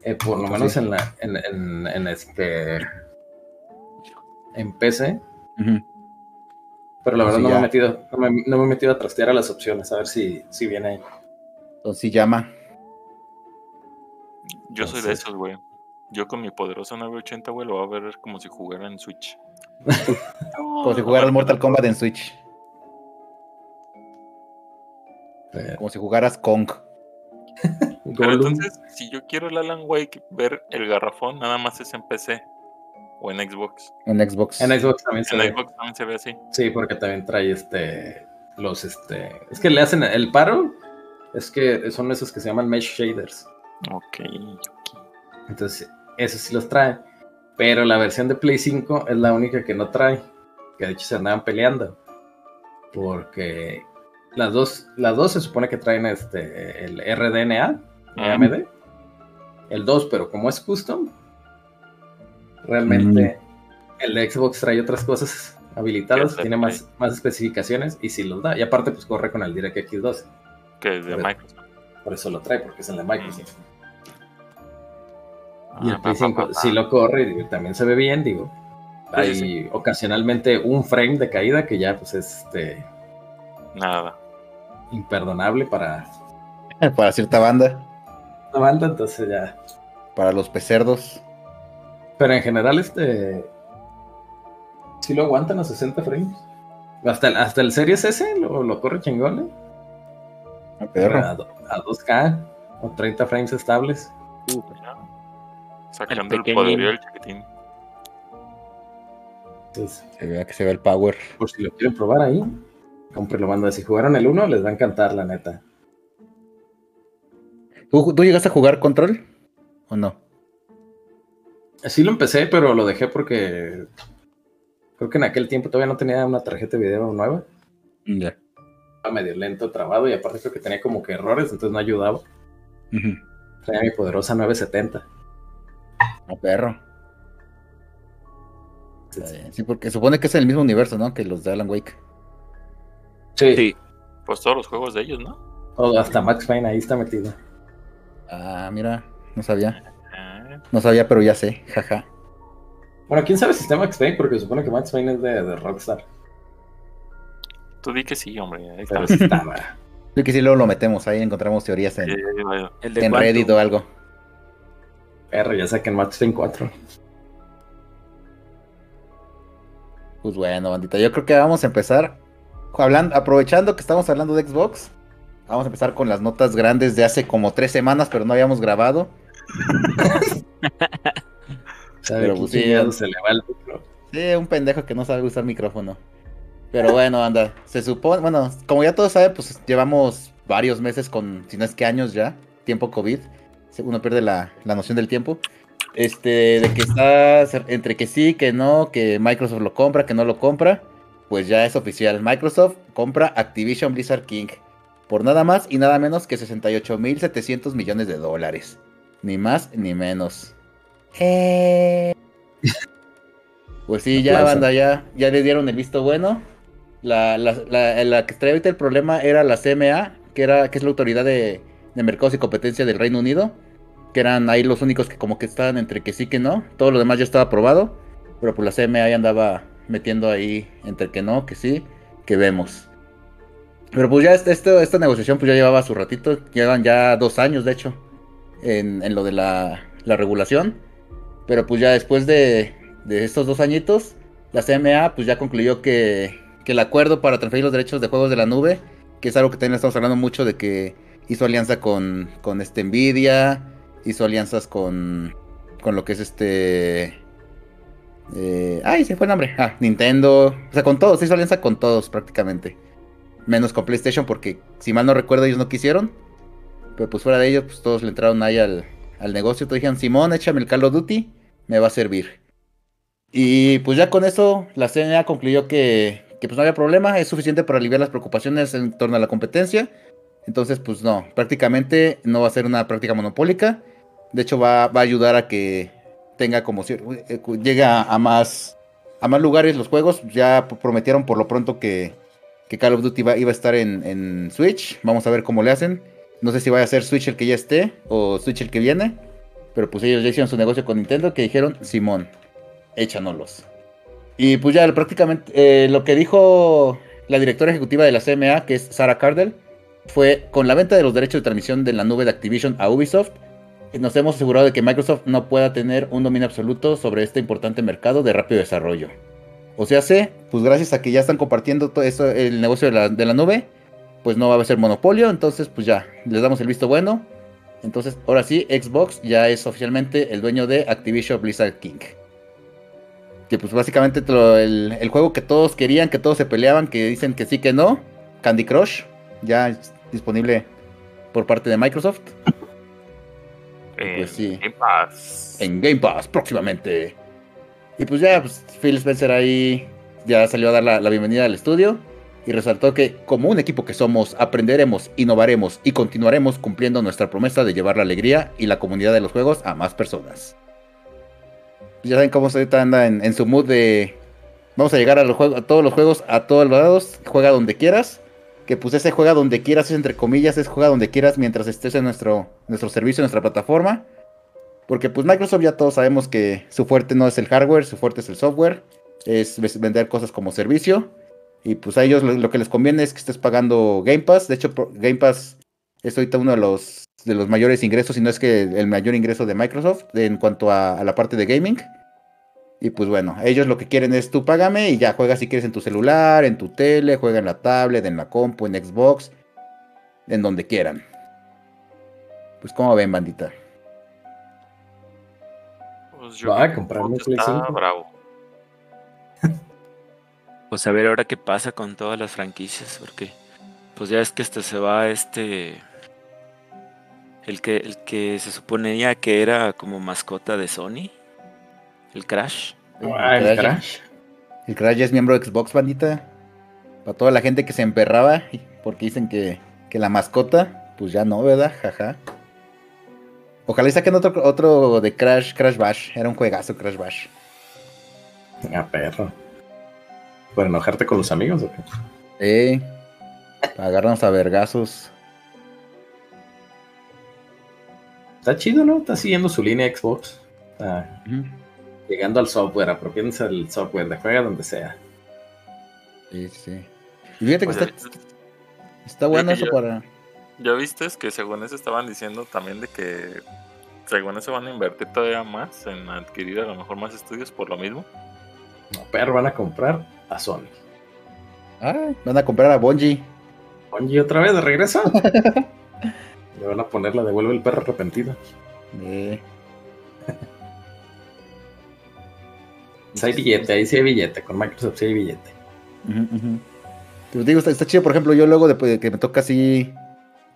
Eh, por lo Sí. menos en la, en, en- en este, en PC. Pero la Pues verdad no me, he metido, no, me, no me he metido a trastear a las opciones, a ver si, si viene ahí. Entonces sí llama. Yo soy de esos, güey. Yo con mi poderosa 980, güey, lo voy a ver como si jugara en Switch. Como si jugaras Mortal Kombat en Switch. Eh, Como si jugaras Kong. Pero entonces, si yo quiero el Alan Wake ver el garrafón, nada más es en PC o en Xbox. En Xbox. En Xbox también se En ve. Xbox también se ve así. Sí, porque también trae este. Los este. Es que le hacen el paro. Es que son esos que se llaman mesh shaders. Ok. Entonces, esos sí los trae. Pero la versión de Play 5 es la única que no trae. Que de hecho se andaban peleando. Porque las dos, las dos se supone que traen este el RDNA de Ah. AMD. El 2, pero como es custom, realmente el de Xbox trae otras cosas habilitadas, tiene más, más especificaciones y sí los da. Y aparte, pues corre con el DirectX 12. Que es de. Microsoft. Por eso lo trae, porque es el de Microsoft. Ah, Y el pa, Play pa, 5 pa, sí pa. lo corre y también se ve bien, digo. Sí, Hay sí, ocasionalmente un frame de caída que ya pues es este, Nada. imperdonable para Para cierta banda. la banda, entonces ya. Para los pecerdos. Pero en general, este. Sí lo aguantan a 60 frames. Hasta el, hasta el Series S lo, lo corre chingón, ¿eh? Ah, perro. A, a 2K o 30 frames estables. Ya. Sacando el, poderío del chiquitín. Entonces, Se vea que se ve el power. por si lo quieren probar ahí, cómprelo, banda. Si jugaron el 1, les va a encantar, la neta. ¿Tú, tú llegaste a jugar Control? ¿O no? Sí lo empecé, pero lo dejé porque creo que en aquel tiempo todavía no tenía una tarjeta de video nueva. Ya. Estaba medio lento, trabado y aparte creo que tenía como que errores, entonces no ayudaba. Traía mi poderosa 970. Ah, perro. Sí, porque supone que es el mismo universo, ¿no? Que los de Alan Wake. Sí, Sí. Pues todos los juegos de ellos, ¿no? todo- hasta Max Payne ahí está metido. Ah, mira. No sabía. Ah, No sabía, pero ya sé. Jaja. Bueno, quién sabe si está Max Payne, porque se supone que Max Payne es de, de Rockstar. tú di que sí, hombre. Ahí Pero está. sí estaba. Yo que sí luego lo metemos ahí, encontramos teorías en, Eh, en. Reddit o algo. Perro, ya saquen Payne 4. Pues bueno, bandita, yo creo que vamos a empezar hablando, aprovechando que estamos hablando de Xbox. Vamos a empezar con las notas grandes de hace como tres semanas, pero no habíamos grabado. ¿Sabe Pero pues sí, se le va el micro? Sí, un pendejo que no sabe usar micrófono. Pero bueno, anda, se supone, bueno, como ya todos saben, pues llevamos varios meses con, si no es que años ya, tiempo COVID, uno pierde la, la noción del tiempo. Este, de que está entre que sí, que no, que Microsoft lo compra, que no lo compra, pues ya es oficial. Microsoft compra Activision Blizzard King por nada más y nada menos que 68.700 millones de dólares. Ni más ni menos. Eh... Pues sí, ya banda, ya, ya le dieron el visto bueno. La, la, la, que traía ahorita el problema era la CMA, que, era, que es la autoridad de, de mercados y competencia del Reino Unido. Que eran ahí los únicos que como que estaban entre que sí que no. Todo lo demás ya estaba aprobado. Pero pues la CMA andaba metiendo ahí entre que no, que sí, que vemos. Pero pues ya este, este, esta negociación pues ya llevaba su ratito. Llevan ya dos años de hecho. En, en lo de la, la regulación. Pero pues ya después de, de estos dos añitos, la CMA pues ya concluyó que, que, el acuerdo para transferir los derechos de juegos de la nube, que es algo que también estamos hablando mucho de que hizo alianza con, con este Nvidia, hizo alianzas con, con lo que es este... Eh, ay, se fue el nombre. Ah, Nintendo. O sea, con todos, hizo alianza con todos prácticamente. Menos con PlayStation porque, si mal no recuerdo, ellos no quisieron. Pero pues fuera de ellos, pues todos le entraron ahí al, al negocio. Todos dijeron, Simón, échame el Call of Duty, me va a servir. Y pues ya con eso la CNA concluyó que, pues no había problema, es suficiente para aliviar las preocupaciones en torno a la competencia. Entonces, pues no, prácticamente no va a ser una práctica monopólica. De hecho, va, a ayudar a que tenga como si eh, llega a más a más lugares los juegos. Ya prometieron por lo pronto que, que Call of Duty iba, iba a estar en, Switch. Vamos a ver cómo le hacen. No sé si va a ser Switch el que ya esté o Switch el que viene. Pero pues ellos ya hicieron su negocio con Nintendo que dijeron, Simón, échanoslos. Y pues ya prácticamente eh, lo que dijo la directora ejecutiva de la CMA, que es Sarah Cardell, fue con la venta de los derechos de transmisión de la nube de Activision a Ubisoft, nos hemos asegurado de que Microsoft no pueda tener un dominio absoluto sobre este importante mercado de rápido desarrollo. O sea, sé, pues gracias a que ya están compartiendo todo eso, el negocio de la, de la nube, pues no va a ser monopolio, entonces pues ya, les damos el visto bueno. Entonces, ahora sí, Xbox ya es oficialmente el dueño de Activision Blizzard King que pues básicamente el, juego que todos querían, que todos se peleaban, que dicen que sí, que no, Candy Crush, ya disponible por parte de Microsoft. En pues sí. Game Pass. En Game Pass, próximamente. Y pues ya, pues, Phil Spencer ahí ya salió a dar la, la bienvenida al estudio y resaltó que como un equipo que somos, aprenderemos, innovaremos y continuaremos cumpliendo nuestra promesa de llevar la alegría y la comunidad de los juegos a más personas ya saben cómo ahorita anda en, su mood de vamos a llegar a, los a todos los juegos, a todos lados, juega donde quieras. Que pues ese juega donde quieras, es entre comillas, es juega donde quieras mientras estés en nuestro, nuestro servicio, en nuestra plataforma. Porque pues Microsoft ya todos sabemos que su fuerte no es el hardware, su fuerte es el software. Es vender cosas como servicio. Y pues a ellos lo, que les conviene es que estés pagando Game Pass. De hecho, Game Pass es ahorita uno de los de los mayores ingresos, si no es que el mayor ingreso de Microsoft en cuanto a, la parte de gaming. Y pues bueno, ellos lo que quieren es tú págame y ya juegas si quieres en tu celular, en tu tele, juega en la tablet, en la compu, en Xbox, en donde quieran. Pues como ven, bandita. Pues yo Va a comprarme Play bravo. pues a ver ahora qué pasa con todas las franquicias, porque pues ya es que este se va este el que, el que se suponía que era como mascota de Sony. El Crash. Ah, el, Crash. El Crash ya es miembro de Xbox, bandita. Para toda la gente que se emperraba porque dicen que, la mascota, pues ya no, ¿verdad? Jaja. Ojalá y saquen otro, otro de Crash, Crash Bash. Era un juegazo Crash Bash. Ah, perro. ¿Por enojarte con los amigos o qué? Eh. Para agarrarnos a vergazos. Está chido, ¿no? Está siguiendo su línea Xbox. Está llegando al software, apropiándose del software, de juega donde sea. Sí, sí. Y fíjate que pues, está, eh, está bueno eso para. Ya viste que según eso estaban diciendo también de que según eso van a invertir todavía más en adquirir a lo mejor más estudios por lo mismo. No, pero van a comprar a Sony. Ah, van a comprar a Bungie. Bungie otra vez de regreso. Le van a poner la devuelve el perro arrepentido. Eh. Hay billete, ahí sí hay billete. Con Microsoft sí hay billete. Te digo, está, está chido, por ejemplo, yo luego de que me toca así,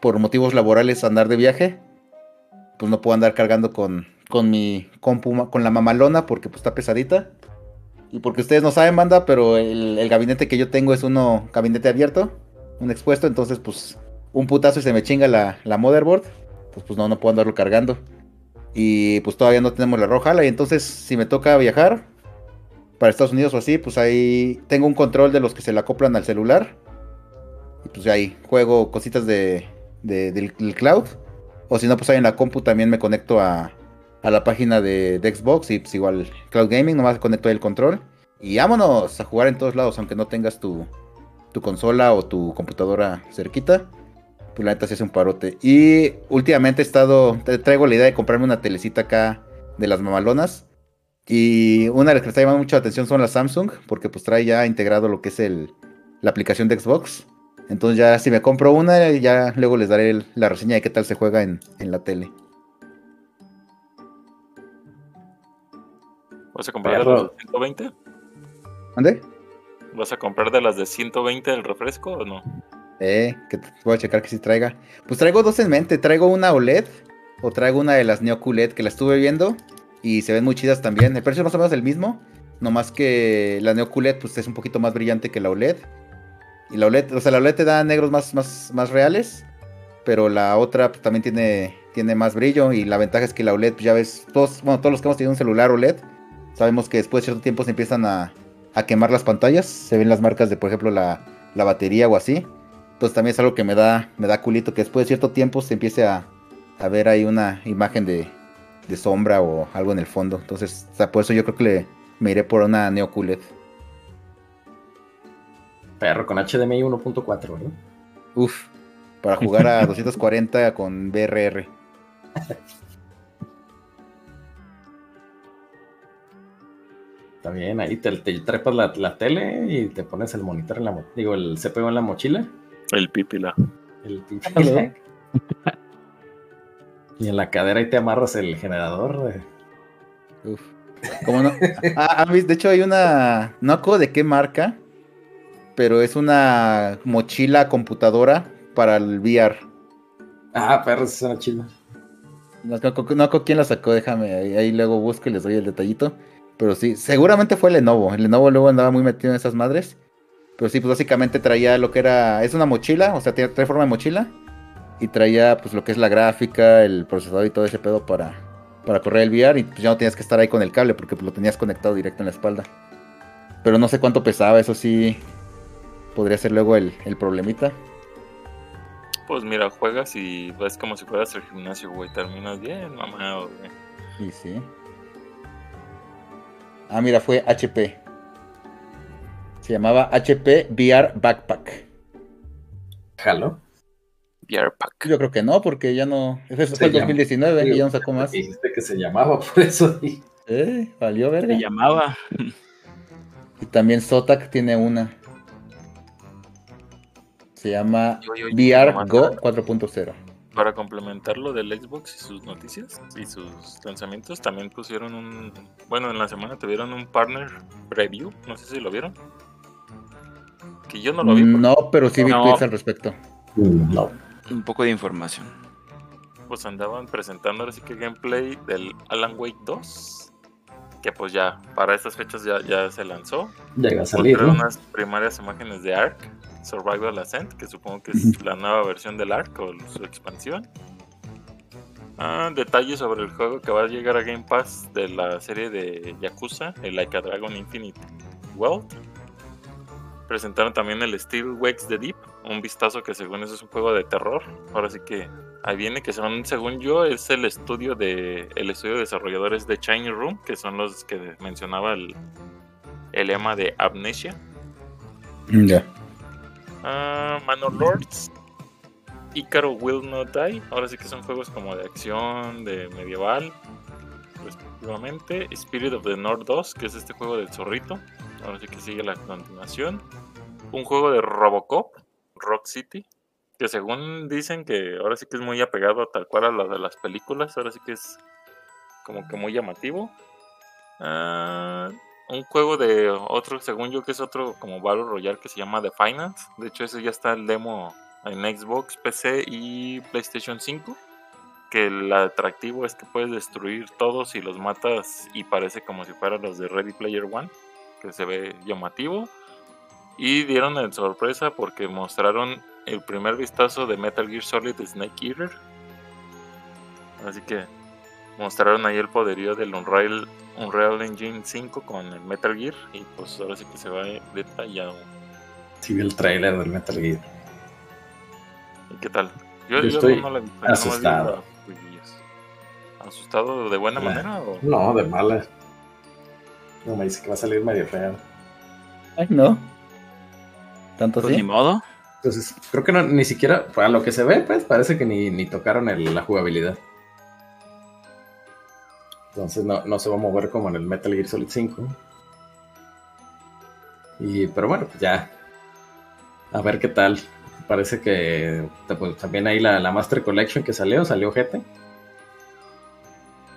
por motivos laborales, andar de viaje, pues no puedo andar cargando con, con mi compu, con la mamalona, porque pues está pesadita. Y porque ustedes no saben, banda, pero el, el gabinete que yo tengo es uno gabinete abierto, un expuesto, entonces pues un putazo y se me chinga la, la motherboard, pues pues no, no puedo andarlo cargando. Y pues todavía no tenemos la roja, y entonces si me toca viajar para Estados Unidos o así, pues ahí tengo un control de los que se le acoplan al celular. Y pues ahí juego cositas de, de- del, cloud. O si no, pues ahí en la compu también me conecto a, a la página de, Xbox y pues igual Cloud Gaming, nomás conecto ahí el control. Y vámonos a jugar en todos lados, aunque no tengas tu, tu consola o tu computadora cerquita. Pues la neta sí hace un parote. Y últimamente he estado, traigo la idea de comprarme una telecita acá de las mamalonas. Y una de las que me está llamando mucho la atención son las Samsung, porque pues trae ya integrado lo que es el, la aplicación de Xbox. Entonces ya si me compro una, ya luego les daré el- la reseña de qué tal se juega en, en la tele. ¿Vas a comprar de las de 120? ¿Dónde? ¿Vas a comprar de las de 120 el refresco o no? Eh, que voy a checar que si traiga. Pues traigo dos en mente. Traigo una OLED o traigo una de las Neo QLED que la estuve viendo y se ven muy chidas también. El precio es más o menos el mismo, nomás que la Neo QLED pues es un poquito más brillante que la OLED. Y la OLED, o sea, la OLED te da negros más, más, más reales, pero la otra pues, también tiene, tiene más brillo y la ventaja es que la OLED, pues ya ves, todos, bueno, todos los que hemos tenido un celular OLED, sabemos que después de cierto tiempo se empiezan a, a quemar las pantallas, se ven las marcas de, por ejemplo, la, la batería o así. Entonces también es algo que me da, me da culito que después de cierto tiempo se empiece a, a ver ahí una imagen de, de sombra o algo en el fondo. Entonces, o sea, por eso yo creo que le, me iré por una Neo QLED. Perro con HDMI 1.4, ¿verdad? Uf, para jugar a 240 con BRR. Está bien, ahí te, te trepas la, la tele y te pones el monitor en la digo, el CPU en la mochila. El pipila. El pinche- y en la cadera ahí te amarras el generador. eh. Uf. ¿Cómo no? Ah, ah, de hecho hay una, no acuerdo de qué marca, pero es una mochila computadora para el VR. Ah, perro, eso suena chido. No, no, no quién la sacó, déjame, ahí, ahí luego busco y les doy el detallito. Pero sí, seguramente fue Lenovo. El Lenovo luego andaba muy metido en esas madres. Pero sí, pues básicamente traía lo que era. Es una mochila, o sea, tiene, trae forma de mochila. Y traía pues lo que es la gráfica, el procesador y todo ese pedo para, para correr el VR. Y pues ya no tenías que estar ahí con el cable porque pues, lo tenías conectado directo en la espalda. Pero no sé cuánto pesaba, eso sí. Podría ser luego el, el problemita. Pues mira, juegas y ves como si fueras al gimnasio, güey. Terminas bien, mamado, güey. Y sí. Ah, mira, fue HP. Se llamaba HP VR Backpack. Jalo. VR Pack. Yo creo que no, porque ya no. Eso fue el llama- 2019 y Sí. ya no sacó más. Dijiste que se llamaba, por eso dije. Eh, valió verga. Se llamaba. Y también Zotac tiene una. Se llama Yo- yo- yo VR Go para- 4.0. Para complementar lo del Xbox y sus noticias y sus lanzamientos, también pusieron un. Bueno, en la semana tuvieron un partner preview. No sé si lo vieron. Que yo no lo vi. porque, No, pero sí vi No. tweets al respecto. No. Un poco de información. Pues andaban presentando ahora sí que gameplay del Alan Wake 2. Que pues ya, para estas fechas ya, ya se lanzó. Llega a salir, unas primarias imágenes de Ark, Survival Ascent, que supongo que es la nueva versión del Ark o su expansión. Ah, detalles sobre el juego que va a llegar a Game Pass de la serie de Yakuza, el Like a Dragon Infinite World. Presentaron también el Steel Wakes the Deep, un vistazo que según eso es un juego de terror. Ahora sí que ahí viene que son, según yo, es el estudio de el estudio de desarrolladores de Shiny Room, que son los que mencionaba el, el lema de Amnesia. Ya. Ah, Manor Lords. Icaro Will Not Die. Ahora sí que son juegos como de acción, de medieval. Respectivamente. Spirit of the North 2, que es este juego del zorrito. Ahora sí que sigue la continuación. Un juego de Robocop, Rock City. Que según dicen que ahora sí que es muy apegado tal cual a la de las películas. Ahora sí que es como que muy llamativo. Ah, un juego de otro, según yo que es otro como Battle Royale que se llama The Finance. De hecho, ese ya está el demo en Xbox, PC y PlayStation 5. Que el atractivo es que puedes destruir todos y los matas y parece como si fueran los de Ready Player One, que se ve llamativo. Y dieron en sorpresa porque mostraron el primer vistazo de Metal Gear Solid Snake Eater. Así que mostraron ahí el poderío del Unreal, Unreal Engine 5 con el Metal Gear y pues ahora sí que se va detallado. Sí, vi el trailer del Metal Gear. ¿Y qué tal? Yo, estoy no la vi, asustado. ¿Asustado de buena Eh, manera o...? No, de mala. No me dice que va a salir medio feo. Ay, no. ¿Tanto Pues así? ni modo. Entonces, creo que no, ni siquiera, para lo que se ve, pues parece que ni, ni tocaron el- la jugabilidad. Entonces no, no se va a mover como en el Metal Gear Solid 5. Y, pero bueno, pues ya. A ver qué tal. Parece que pues, también ahí la, la Master Collection que salió, salió GT.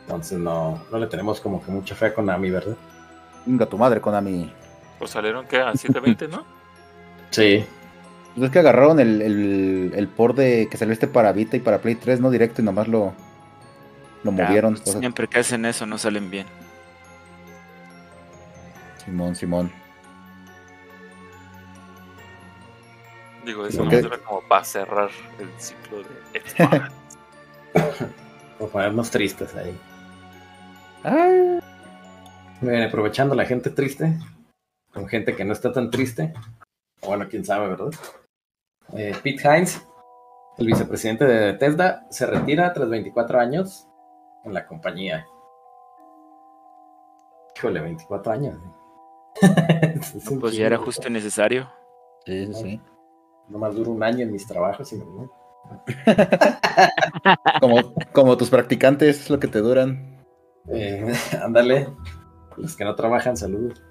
Entonces no, no le tenemos como que mucha fe a Konami, ¿verdad? Venga tu madre, Konami. Pues salieron que a 720, ¿no? Sí. Pues es que agarraron el, el, el port de que salió este para Vita y para Play 3, no directo, y nomás lo, lo Ya, movieron. pues, siempre que hacen eso no salen bien. Simón, Simón. Digo, eso Ok. no era como para cerrar el ciclo de Xbox. Por ponernos tristes ahí. Ay, Bien, aprovechando la gente triste, con gente que no está tan triste, o bueno, quién sabe, ¿verdad? Eh, Pete Hines, el vicepresidente de Tesla, se retira tras 24 años en la compañía. Híjole, 24 años. Pues ya era justo y necesario. sí, sí, sí. Nomás duro un año en mis trabajos y me voy. Como, como tus practicantes, es lo que te duran. Eh, ándale, los que no trabajan, saludos.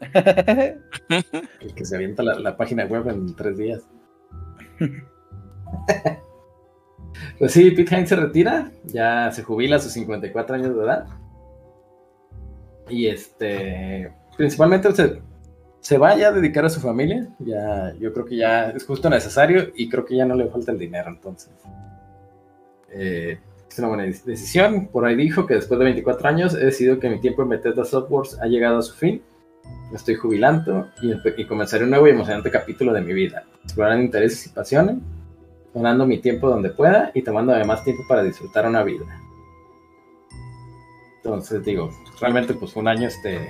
El que se avienta la, la página web en tres días. pues sí, Pete Hines se retira, ya se jubila a sus 54 años de edad. Y este, principalmente se, se va ya a dedicar a su familia. Ya, yo creo que ya es justo necesario y creo que ya no le falta el dinero, entonces. Eh, es una buena dec- decisión. Por ahí dijo que después de 24 años he decidido que mi tiempo en Bethesda Softworks ha llegado a su fin. Me estoy jubilando y, y comenzaré un nuevo y emocionante capítulo de mi vida, explorando intereses y pasiones, donando mi tiempo donde pueda y tomándome más tiempo para disfrutar una vida. Entonces digo, realmente pues fue un año este...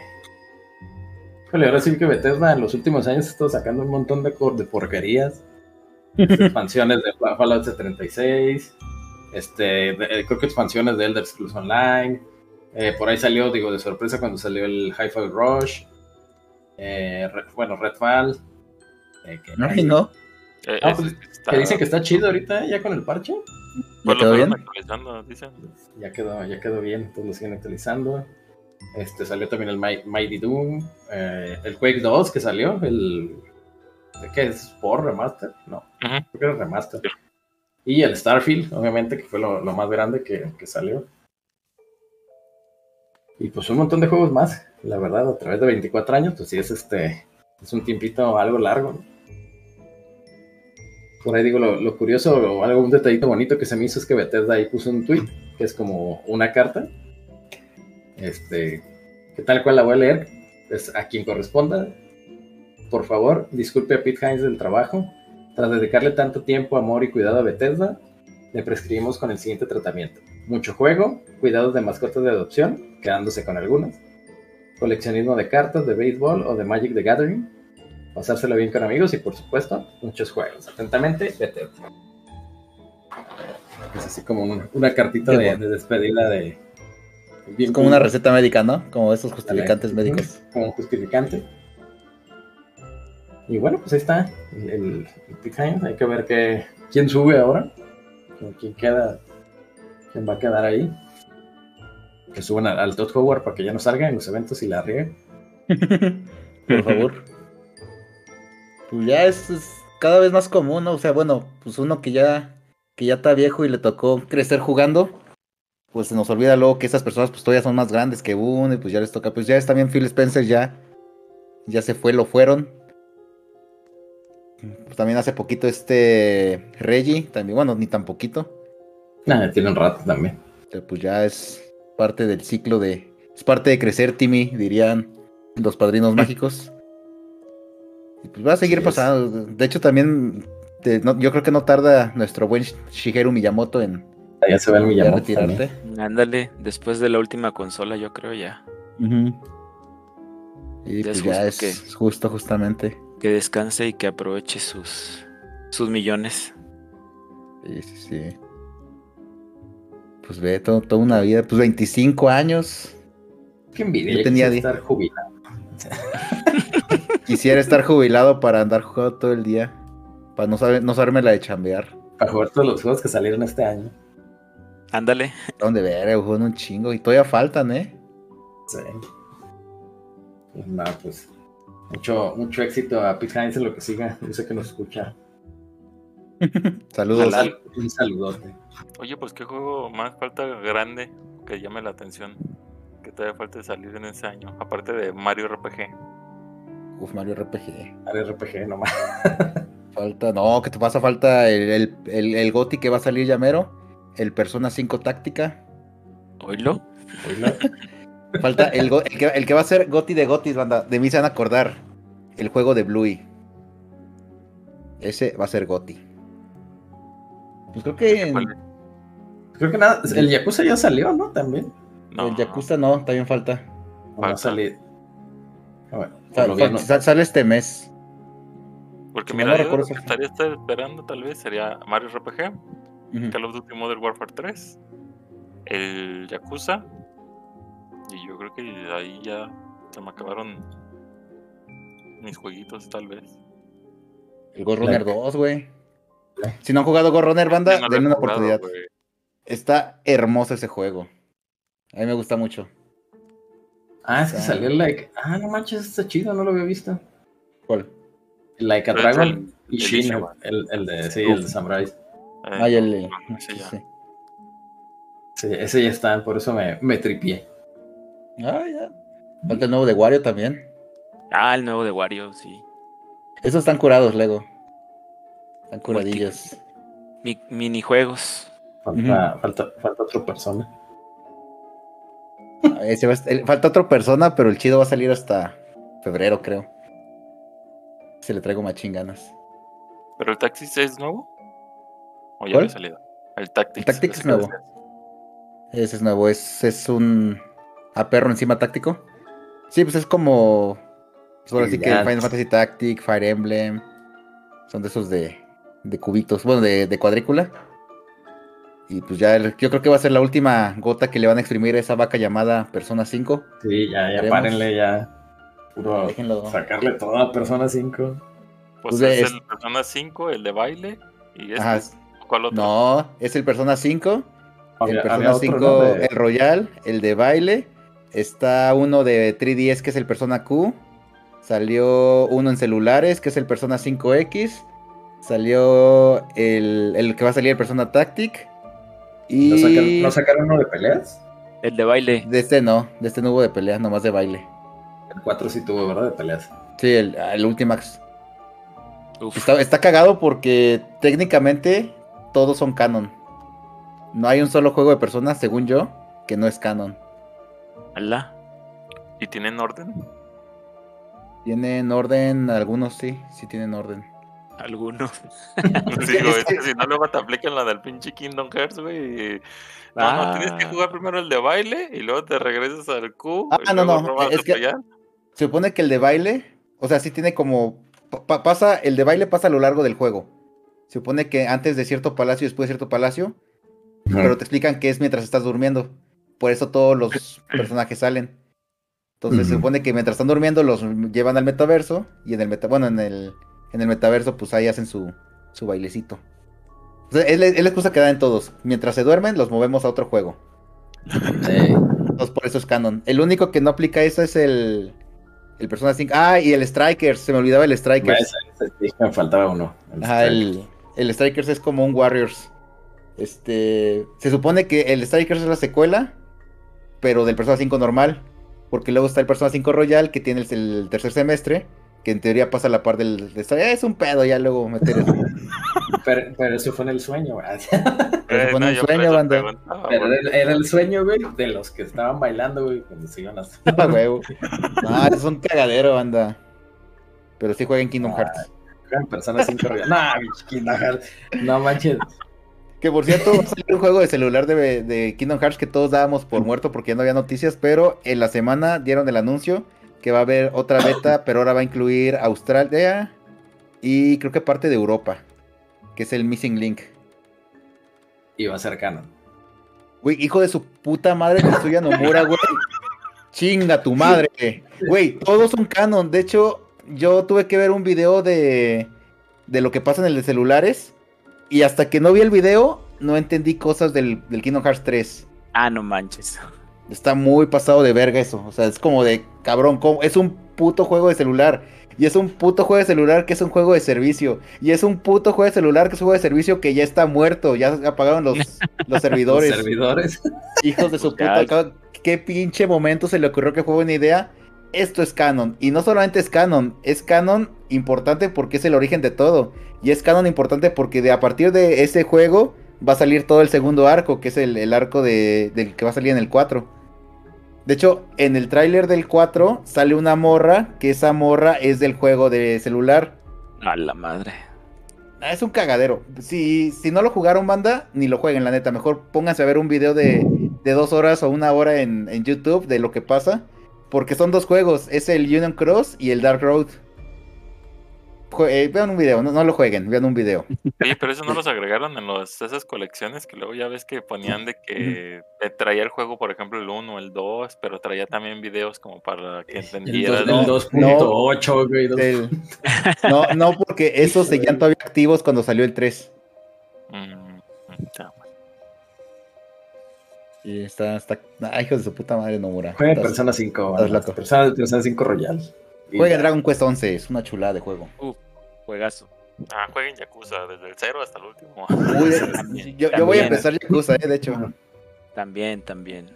Híjole, ahora sí que Bethesda en los últimos años ha estado sacando un montón de, de porquerías, expansiones de Fa- Fallout 76, este, eh, creo que expansiones de Elder Scrolls Online, eh, por ahí salió, digo, de sorpresa cuando salió el Hi-Fi Rush. Eh, Re- bueno, Redfall. eh, que, no. Eh, Ah, pues, está- que dicen que está chido ahorita ya con el parche. pues, lo quedó bien? actualizando, dicen. Ya quedó, ya quedó bien, entonces lo siguen actualizando. Este, salió también el Mi- Mighty Doom. eh, el Quake 2 que salió. El, ¿de ¿Qué es? ¿Por Remaster? No, creo que era Remaster. Y el Starfield, obviamente, que fue lo, más grande que, que salió. Y pues un montón de juegos más, la verdad, a través de 24 años, pues sí es este, es un tiempito algo largo. Por ahí digo, lo, lo curioso, o algo, un detallito bonito que se me hizo es que Bethesda ahí puso un tweet, que es como una carta, este, que tal cual la voy a leer, pues a quien corresponda. Por favor, disculpe a Pete Hines del trabajo. Tras dedicarle tanto tiempo, amor y cuidado a Bethesda, le prescribimos con el siguiente tratamiento. Mucho juego, cuidados de mascotas de adopción, quedándose con algunas, coleccionismo de cartas, de béisbol o de Magic the Gathering, pasárselo bien con amigos y por supuesto, muchos juegos. Atentamente, Bethesda. Es así como un- una cartita de, bueno. de despedida de... Es como una receta médica, ¿no? Como esos justificantes médicos. Como justificante. Y bueno, pues ahí está el, el. Hay que ver que, quién sube ahora. Quién queda. Quién va a quedar ahí. Que suban al, al Todd Howard para que ya no salga en los eventos y la riegue. Por favor. Pues ya es, es cada vez más común, ¿no? O sea, bueno, pues uno que ya, que ya está viejo y le tocó crecer jugando, pues se nos olvida luego que esas personas pues todavía son más grandes que uno y pues ya les toca, pues ya es también Phil Spencer ya ya se fue, lo fueron. Pues también hace poquito este Reggie, también, bueno, ni tan poquito. Nah, tiene un rato también. Pero pues ya es parte del ciclo de. Es parte de crecer, Timmy, dirían los padrinos mágicos. Y pues va a seguir Sí, es. pasando. De hecho, también. te- no- yo creo que no tarda nuestro buen Shigeru Miyamoto en Ya se ve el ya Miyamoto retirarte. Ándale, después de la última consola, yo creo ya. Y Ya es pues ya justo es que- justo, justamente. Que descanse y que aproveche sus, sus millones. Sí, sí, sí. Pues ve, todo- toda una vida. Pues 25 años. Qué envidia, Yo tenía estar jubilado. Quisiera estar jubilado para andar jugando todo el día. Para no, saber, no saberme la de chambear. Para jugar todos los juegos que salieron este año. Ándale. Donde ver, juegan un chingo. Y todavía faltan, ¿eh? Sí. Pues nada, pues. Mucho, mucho éxito a Pete Hines en lo que siga. Yo sé que nos escucha. Saludos. Un saludote. Oye, pues qué juego más falta grande que llame la atención. Que todavía falta de salir en ese año. Aparte de Mario RPG. Uf, Mario RPG. Al RPG nomás. Falta, no, ¿qué te pasa? Falta el, el, el, el GOTY que va a salir llamero. El Persona 5 Táctica. Oílo. Oílo. Falta el, que, el que va a ser GOTY de GOTYs, banda. De mí se van a acordar. El juego de Bluey. Ese va a ser GOTY. Pues creo que. Creo que nada. El Yakuza ya salió, ¿no? También. No, el Yakuza no, también falta. ¿O va a salir. Ah, sale este mes. Porque si mira, no yo recuerdo, lo que estaría estar esperando tal vez sería Mario RPG. Call of Duty Modern Warfare 3, el Yakuza. Y yo creo que ahí ya se me acabaron mis jueguitos tal vez. El Ghost Runner Like. 2, güey. Si no han jugado Ghost Runner, banda, no denle una jugado, oportunidad. Está hermoso ese juego. A mí me gusta mucho. Ah, es que Está- salió el like. Ah, no manches, está chido, no lo había visto. ¿Cuál? Like a Dragon y el Shin, el, el, el de, sí, el de Samurai. Eh, Ah, y el. sí. Sí, ese ya está, por eso me, me tripié. Ah, ya. Falta el nuevo de Wario también. Ah, el nuevo de Wario, sí. Esos están curados, Lego. Están curadillos. Mi- minijuegos. Falta, falta, falta otra persona. Ah, ese va a est- el- falta otra persona, pero el chido va a salir hasta febrero, creo. Se le traigo machín ganas. ¿Pero el Tactics es nuevo? ¿O ya había salido? El Tactics. El Tactics es nuevo. Ese es nuevo, es, es un a perro encima táctico. Sí, pues es como. Pues ahora sí que. Final Fantasy Tactic, Fire Emblem. Son de esos de, de cubitos, bueno, de, de cuadrícula. Y pues ya, el- yo creo que va a ser la última gota que le van a exprimir a esa vaca llamada Persona 5. Sí, ya, ya Veremos. párenle, ya. Puro Déjenlo. sacarle toda a Persona 5. Pues Pues es es- el Persona 5, el de baile. ¿Y este? Ajá. ¿Cuál otro? No, es el Persona 5, el Persona había otro, 5, ¿no? De- el Royal, el de baile. Está uno de 3DS que es el Persona Q. Salió uno en celulares que es el Persona 5X. Salió el, el que va a salir el Persona Tactic. Y ¿No, sacaron, ¿No sacaron uno de peleas? El de baile. de este no, de este no hubo de pelea, nomás de baile. El 4 sí tuvo, ¿verdad? De peleas. Sí, el, el Ultimax. Uf, Está, está cagado porque técnicamente todos son canon. No hay un solo juego de Persona, según yo, que no es canon. Ala. ¿Y tienen orden? Tienen orden, algunos sí, sí tienen orden. Algunos. Si no luego te aplican la del pinche Kingdom Hearts, güey. y- No, Ah. no, tienes que jugar primero el de baile y luego te regresas al Q. Ah, y no, luego no, es que- allá. Se supone que el de baile, o sea, sí tiene como. pa- pasa, el de baile pasa a lo largo del juego. Se supone que antes de cierto palacio y después de cierto palacio, pero te explican que es mientras estás durmiendo. Por eso todos los personajes salen. Entonces se supone que mientras están durmiendo los llevan al metaverso y en el meta, bueno, en el en el metaverso pues ahí hacen su su bailecito. O sea, es, la- es la excusa que dan todos. Mientras se duermen los movemos a otro juego. Sí. Entonces por eso es canon. El único que no aplica eso es el el Persona 5. Ah, y el Strikers, se me olvidaba el Strikers. Ese- ese sí, me faltaba uno. El Ajá, el, el Strikers es como un Warriors. Este, se supone que el Strikers es la secuela, pero del Persona 5 normal, porque luego está el Persona 5 Royal que tiene el, el tercer semestre, que en teoría pasa a la par del... de es un pedo ya luego meter eso. Pero, pero eso fue en el sueño, güey. Pero fue en un yo sueño, banda. Pero era, era el sueño, güey, de los que estaban bailando, güey, cuando se iban a... Ah, huevo. No, es un cagadero, banda. Pero sí jueguen Kingdom Hearts. En Persona 5 Royal. No, mi Kingdom Hearts. No manches. Que por cierto, va a salir un juego de celular de, de Kingdom Hearts que todos dábamos por muerto porque ya no había noticias, pero en la semana dieron el anuncio que va a haber otra beta, pero ahora va a incluir Australia y creo que parte de Europa, que es el Missing Link. Iba a ser canon. Güey, hijo de su puta madre, Tetsuya Nomura, güey. Chinga tu madre. Güey, todos son canon. De hecho, yo tuve que ver un video de, de lo que pasa en el de celulares. Y hasta que no vi el video, no entendí cosas del, del Kingdom Hearts 3. Ah, no manches. Está muy pasado de verga eso. O sea, es como de cabrón. ¿cómo? Es un puto juego de celular. Y es un puto juego de celular que es un juego de servicio. Y es un puto juego de celular que es un juego de servicio que ya está muerto. Ya apagaron los, los servidores. Los servidores. Hijos de su puta. ¿Qué pinche momento se le ocurrió que fue buena idea? Esto es canon. Y no solamente es canon, es canon importante porque es el origen de todo. Y es canon importante porque de a partir de ese juego va a salir todo el segundo arco, que es el, el arco de, del que va a salir en el 4. De hecho, en el tráiler del 4 sale una morra, que esa morra es del juego de celular. A la madre. Ah, Es un cagadero. Si, si no lo jugaron, banda, ni lo jueguen, la neta. Mejor pónganse a ver un video de, de dos horas o una hora en, en YouTube de lo que pasa. Porque son dos juegos. Es el Union Cross y el Dark Road. Jue- eh, vean un video, no, no lo jueguen, vean un video. Oye, pero eso no los agregaron en los, esas colecciones que luego ya ves que ponían de que te traía el juego, por ejemplo, el 1 o el 2, pero traía también videos como para que dos- el no. 2.8, güey. dos- El- no, no, porque esos seguían todavía activos cuando salió el 3. Mm. Y está, está. Ay, hijos de su puta madre, Nomura. Jueguen Estás- Persona 5. estás banda. loco. Persona, Persona 5 Royal. Y Jueguen ya. Dragon Quest 11, es una chulada de juego. Juegazo. Ah, jueguen Yakuza desde el 0 hasta el último. Uy, También, yo, yo voy a también. empezar Yakuza, eh, de hecho. También, también.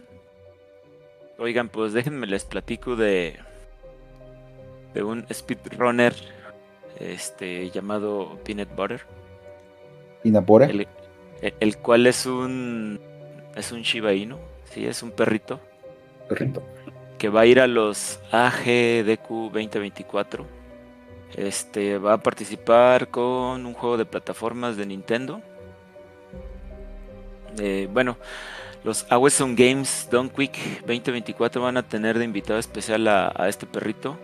Oigan, pues déjenme les platico de de un speedrunner este llamado Peanut Butter, Inapora. el, el cual es un es un Shiba Inu, sí, es un perrito Perrito. que va a ir a los AGDQ 2024. Este va a participar con un juego de plataformas de Nintendo. Eh, bueno, los Awesome Games Don't Quick 2024 van a tener de invitado especial a, a este perrito.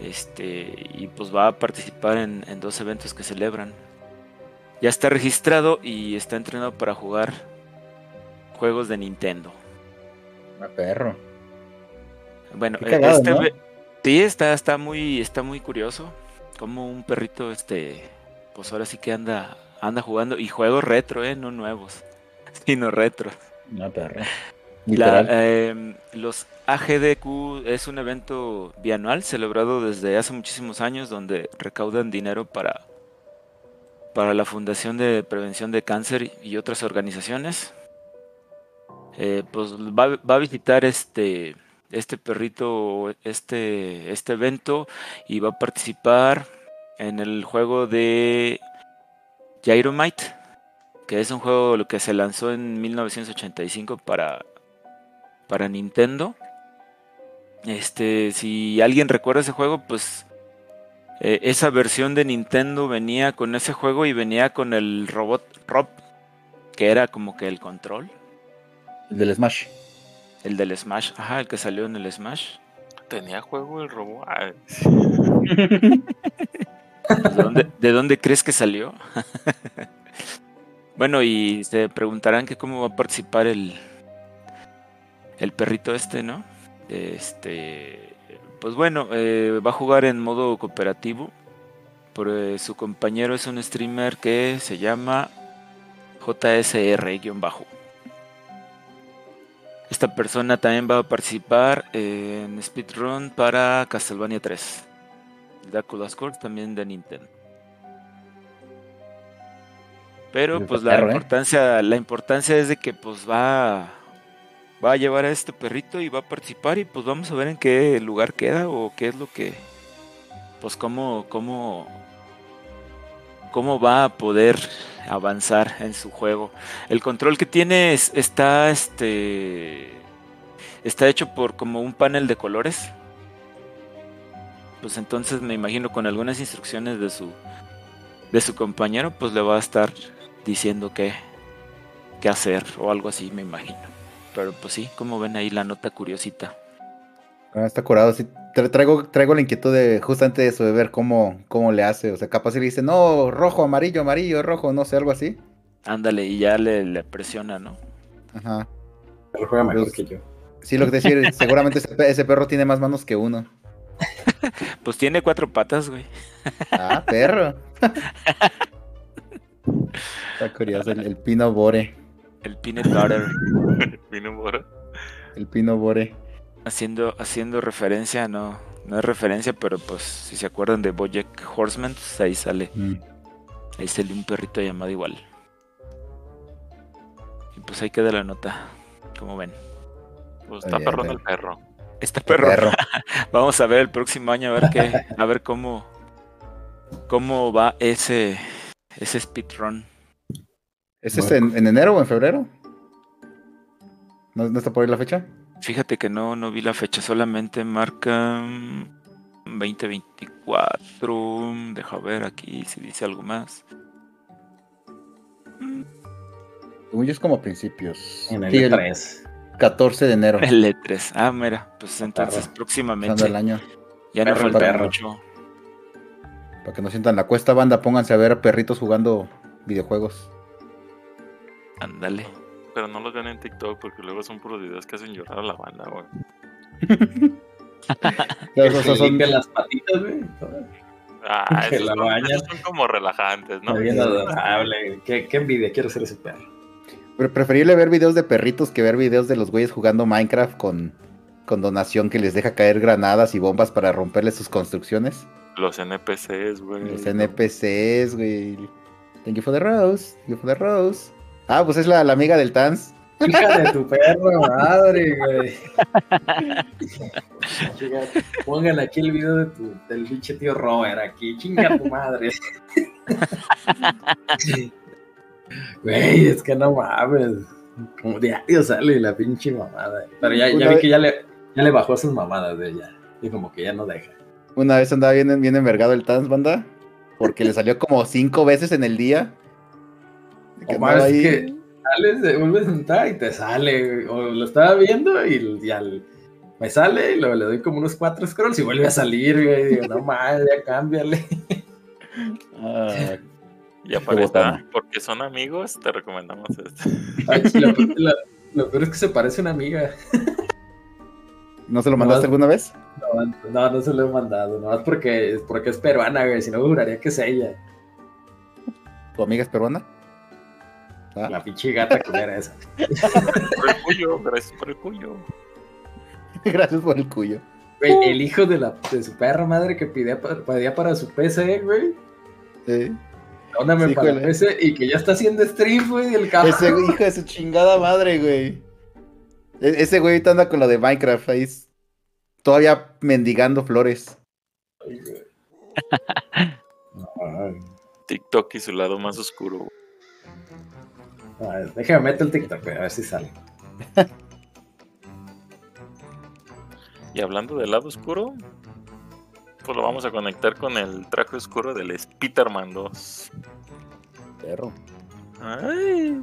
Este, y pues va a participar en, en dos eventos que celebran. Ya está registrado y está entrenado para jugar juegos de Nintendo. Ah, perro. Bueno, cagado, este sí está, está muy, está muy curioso. Como un perrito, este, pues ahora sí que anda, anda jugando y juegos retro, eh, no nuevos, sino retro. No, perro. La, eh, los AGDQ es un evento bianual celebrado desde hace muchísimos años donde recaudan dinero para, para la Fundación de Prevención de Cáncer y otras organizaciones. Eh, pues va, a visitar este, este perrito, este, este evento y va a participar en el juego de Gyromite, que es un juego que se lanzó en 1985 para para Nintendo. Este, si alguien recuerda ese juego, pues eh, esa versión de Nintendo venía con ese juego y venía con el robot Rob, que era como que el control, El del Smash. el del Smash, ajá, el que salió en el Smash. Tenía juego el robot. Ah, ¿De dónde, de dónde crees que salió? bueno, y se preguntarán que cómo va a participar el, el perrito este, ¿no? Este, pues bueno, eh, va a jugar en modo cooperativo. Por, eh, su compañero es un streamer que se llama JSR-bajo. Esta persona también va a participar en Speedrun para Castlevania 3. Dracula's Court también de Nintendo. Pero pues la perro, ¿eh? importancia, la importancia es de que pues va, va a llevar a este perrito y va a participar y pues vamos a ver en qué lugar queda o qué es lo que, pues cómo, cómo, cómo va a poder avanzar en su juego. El control que tiene es- está, este, está hecho por como un panel de colores. Pues entonces me imagino con algunas instrucciones de su, de su compañero, pues le va a estar diciendo qué, qué hacer o algo así, me imagino. Pero pues sí, como ven ahí la nota curiosita. Ah, está curado, sí. Tra- Traigo, traigo la inquietud de justamente de eso, de ver cómo, cómo le hace. O sea, capaz si le dice, no, rojo, amarillo, amarillo, rojo, no sé, algo así. Ándale, y ya le, le presiona, ¿no? Ajá. Pero juega mejor Pues- que yo. Sí, lo que decía, seguramente ese, pe- ese perro tiene más manos que uno. Pues tiene cuatro patas, güey. Ah, perro. Está curioso, el, el pino bore. El peanut butter. Vino por. El pino bore. Haciendo, haciendo referencia, no, no es referencia, pero pues si se acuerdan de Bojack Horseman, pues ahí sale, Mm. ahí sale un perrito llamado igual. Y pues ahí queda la nota, como ven. Pues está Bien, perrón bien. el perro. Este perro, Perro. vamos a ver el próximo año a ver qué, a ver cómo, cómo va ese, ese speedrun. ¿Ese es en, en enero o en febrero? ¿No, no está por ahí la fecha? Fíjate que no, no vi la fecha, solamente marca mm, 2024. Deja ver aquí si dice algo más. Según yo es como a principios. En el Sí, el 3. 14 de enero. El E3. Ah, mira, pues entonces próximamente. Pasando el año. Ya no falta perro. mucho. Para que no sientan la cuesta, banda, pónganse a ver perritos jugando videojuegos. Ándale. Pero no los ven en TikTok porque luego son puros videos que hacen llorar a la banda, güey. Pero esos son- limpia las patitas, güey. Ah, esos, la son, esos son como relajantes, ¿no? Bien adorable. Qué, qué envidia, quiero ser ese perro. Pre- preferible ver videos de perritos que ver videos de los güeyes jugando Minecraft con, con donación que les deja caer granadas y bombas para romperles sus construcciones. Los NPCs, güey. Los NPCs, güey. Thank you for the rose. Thank you for the rose. Ah, pues es la, la amiga del Tans. Hija de tu perro, madre, güey. Pongan aquí el video de tu, del pinche tío Robert aquí. Chinga tu madre. Güey, es que no mames. Como diario sale la pinche mamada. Pero ya, ya vi que ya le, ya le bajó sus mamadas de ella. Y como que ya no deja. Una vez andaba bien, bien envergado el Tans, banda. Porque le salió como cinco veces en el día. Que O más andaba ahí- que sales, vuelves a sentar y te sale. güey. O lo estaba viendo y ya l- me sale y luego le doy como unos cuatro scrolls y vuelve a salir, güey. Y digo, no mames, ya cámbiale. Ah, Ya para porque son amigos, te recomendamos. Ay, lo, lo- lo peor es que se parece a una amiga. ¿No se lo mandaste No. alguna vez? No, no, no se lo he mandado. Nomás porque, porque es peruana, güey. Si no, juraría que es ella. ¿Tu amiga es peruana? Ah, La pinche gata que era esa. Por el cuyo, gracias por el cuyo. Gracias por el cuyo. Güey, el hijo de, la, de su perra madre que pedía, pa- pedía para su PC, güey. Sí. Dóname Sí, para el. PC y que ya está haciendo stream, güey. El cabrón. Ese hijo de su chingada madre, güey. E- ese güey ahorita anda con lo de Minecraft ahí. es- Todavía mendigando flores. Ay, güey. Ay. TikTok y su lado más oscuro. güey. A ver, déjame meter el TikTok, a ver si sale. Y hablando del lado oscuro, pues lo vamos a conectar con el traje oscuro del Spiderman 2. Perro. Ay,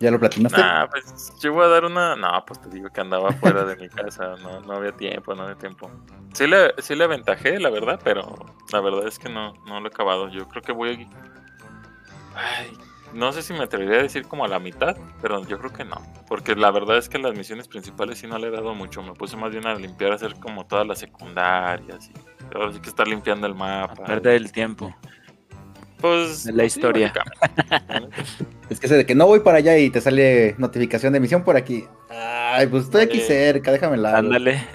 ¿Ya lo platinaste? nah, pues yo voy a dar una. No, pues te digo que andaba fuera de mi casa, no, no había tiempo, no había tiempo. Sí le, sí le aventajé, la verdad, pero la verdad es que no, no lo he acabado. Yo creo que voy a. Ay, no sé si me atrevería a decir como a la mitad, pero yo creo que no. Porque la verdad es que las misiones principales sí no le he dado mucho. Me puse más bien a limpiar, a hacer como todas las secundarias. Y ahora sí que estar limpiando el mapa. Perder el tiempo. Pues. de la historia. Es que ese de que no voy para allá y te sale notificación de emisión por aquí. Ay, pues estoy aquí cerca, déjame la. Ándale.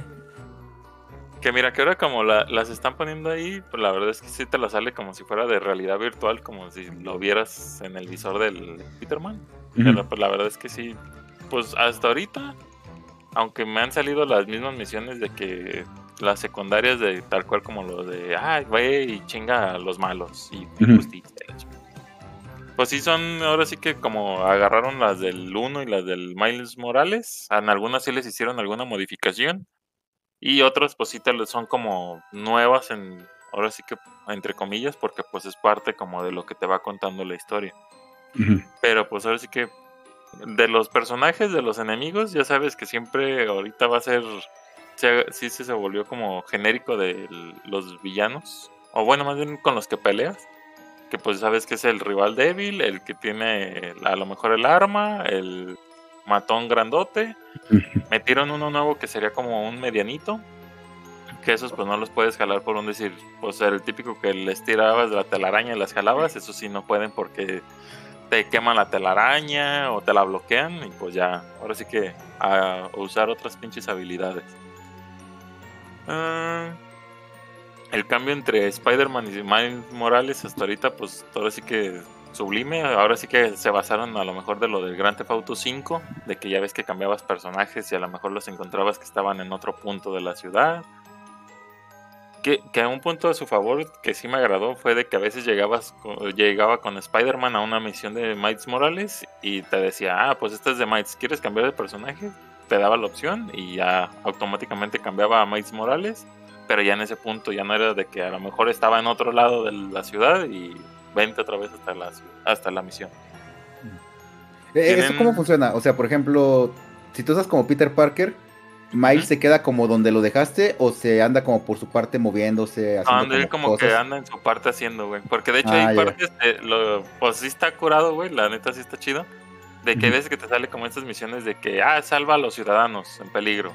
Que mira, que ahora como la- las están poniendo ahí, pues la verdad es que sí te la sale como si fuera de realidad virtual, como si lo vieras en el visor del Peterman. Pero pues la verdad es que sí, pues hasta ahorita, aunque me han salido las mismas misiones de que las secundarias de tal cual como lo de, ay, güey, y chinga a los malos y Ujú. justicia. la chingada. Pues sí son, ahora sí que como agarraron las del 1 y las del Miles Morales, en algunas sí les hicieron alguna modificación y otras pues sí te son como nuevas en, ahora sí que entre comillas, porque pues es parte como de lo que te va contando la historia. Pero pues ahora sí que de los personajes, de los enemigos, ya sabes que siempre ahorita va a ser, se- sí se, se volvió como genérico de los villanos, o bueno, más bien con los que peleas, que pues sabes que es el rival débil, el que tiene a lo mejor el arma, el matón grandote. Metieron uno nuevo que sería como un medianito, que esos pues no los puedes jalar por un decir, pues el típico que les tirabas de la telaraña y las jalabas, eso sí no pueden porque te queman la telaraña o te la bloquean y pues ya, ahora sí que a usar otras pinches habilidades. Ah, el cambio entre Spider-Man y Miles Morales hasta ahorita pues ahora sí que sublime, ahora sí que se basaron a lo mejor de lo del Grand Theft Auto 5, de que ya ves que cambiabas personajes y a lo mejor los encontrabas que estaban en otro punto de la ciudad. Que, que un punto a su favor que sí me agradó fue de que a veces llegabas llegaba con Spider-Man a una misión de Miles Morales y te decía, ah, pues esta es de Miles, ¿quieres cambiar de personaje? Te daba la opción y ya automáticamente cambiaba a Miles Morales, pero ya en ese punto ya no era de que a lo mejor estaba en otro lado de la ciudad y vente otra vez hasta la, hasta la misión. Eh, ¿Eso cómo funciona? O sea, por ejemplo, si tú estás como Peter Parker, ¿Miles se queda como donde lo dejaste o se anda como por su parte moviéndose, haciendo Anda, él como como que anda en su parte haciendo, güey. Porque de hecho Ah, hay partes, de lo, pues sí está curado, güey. La neta sí está chido. De que hay veces que te sale como estas misiones de que, ah, salva a los ciudadanos en peligro.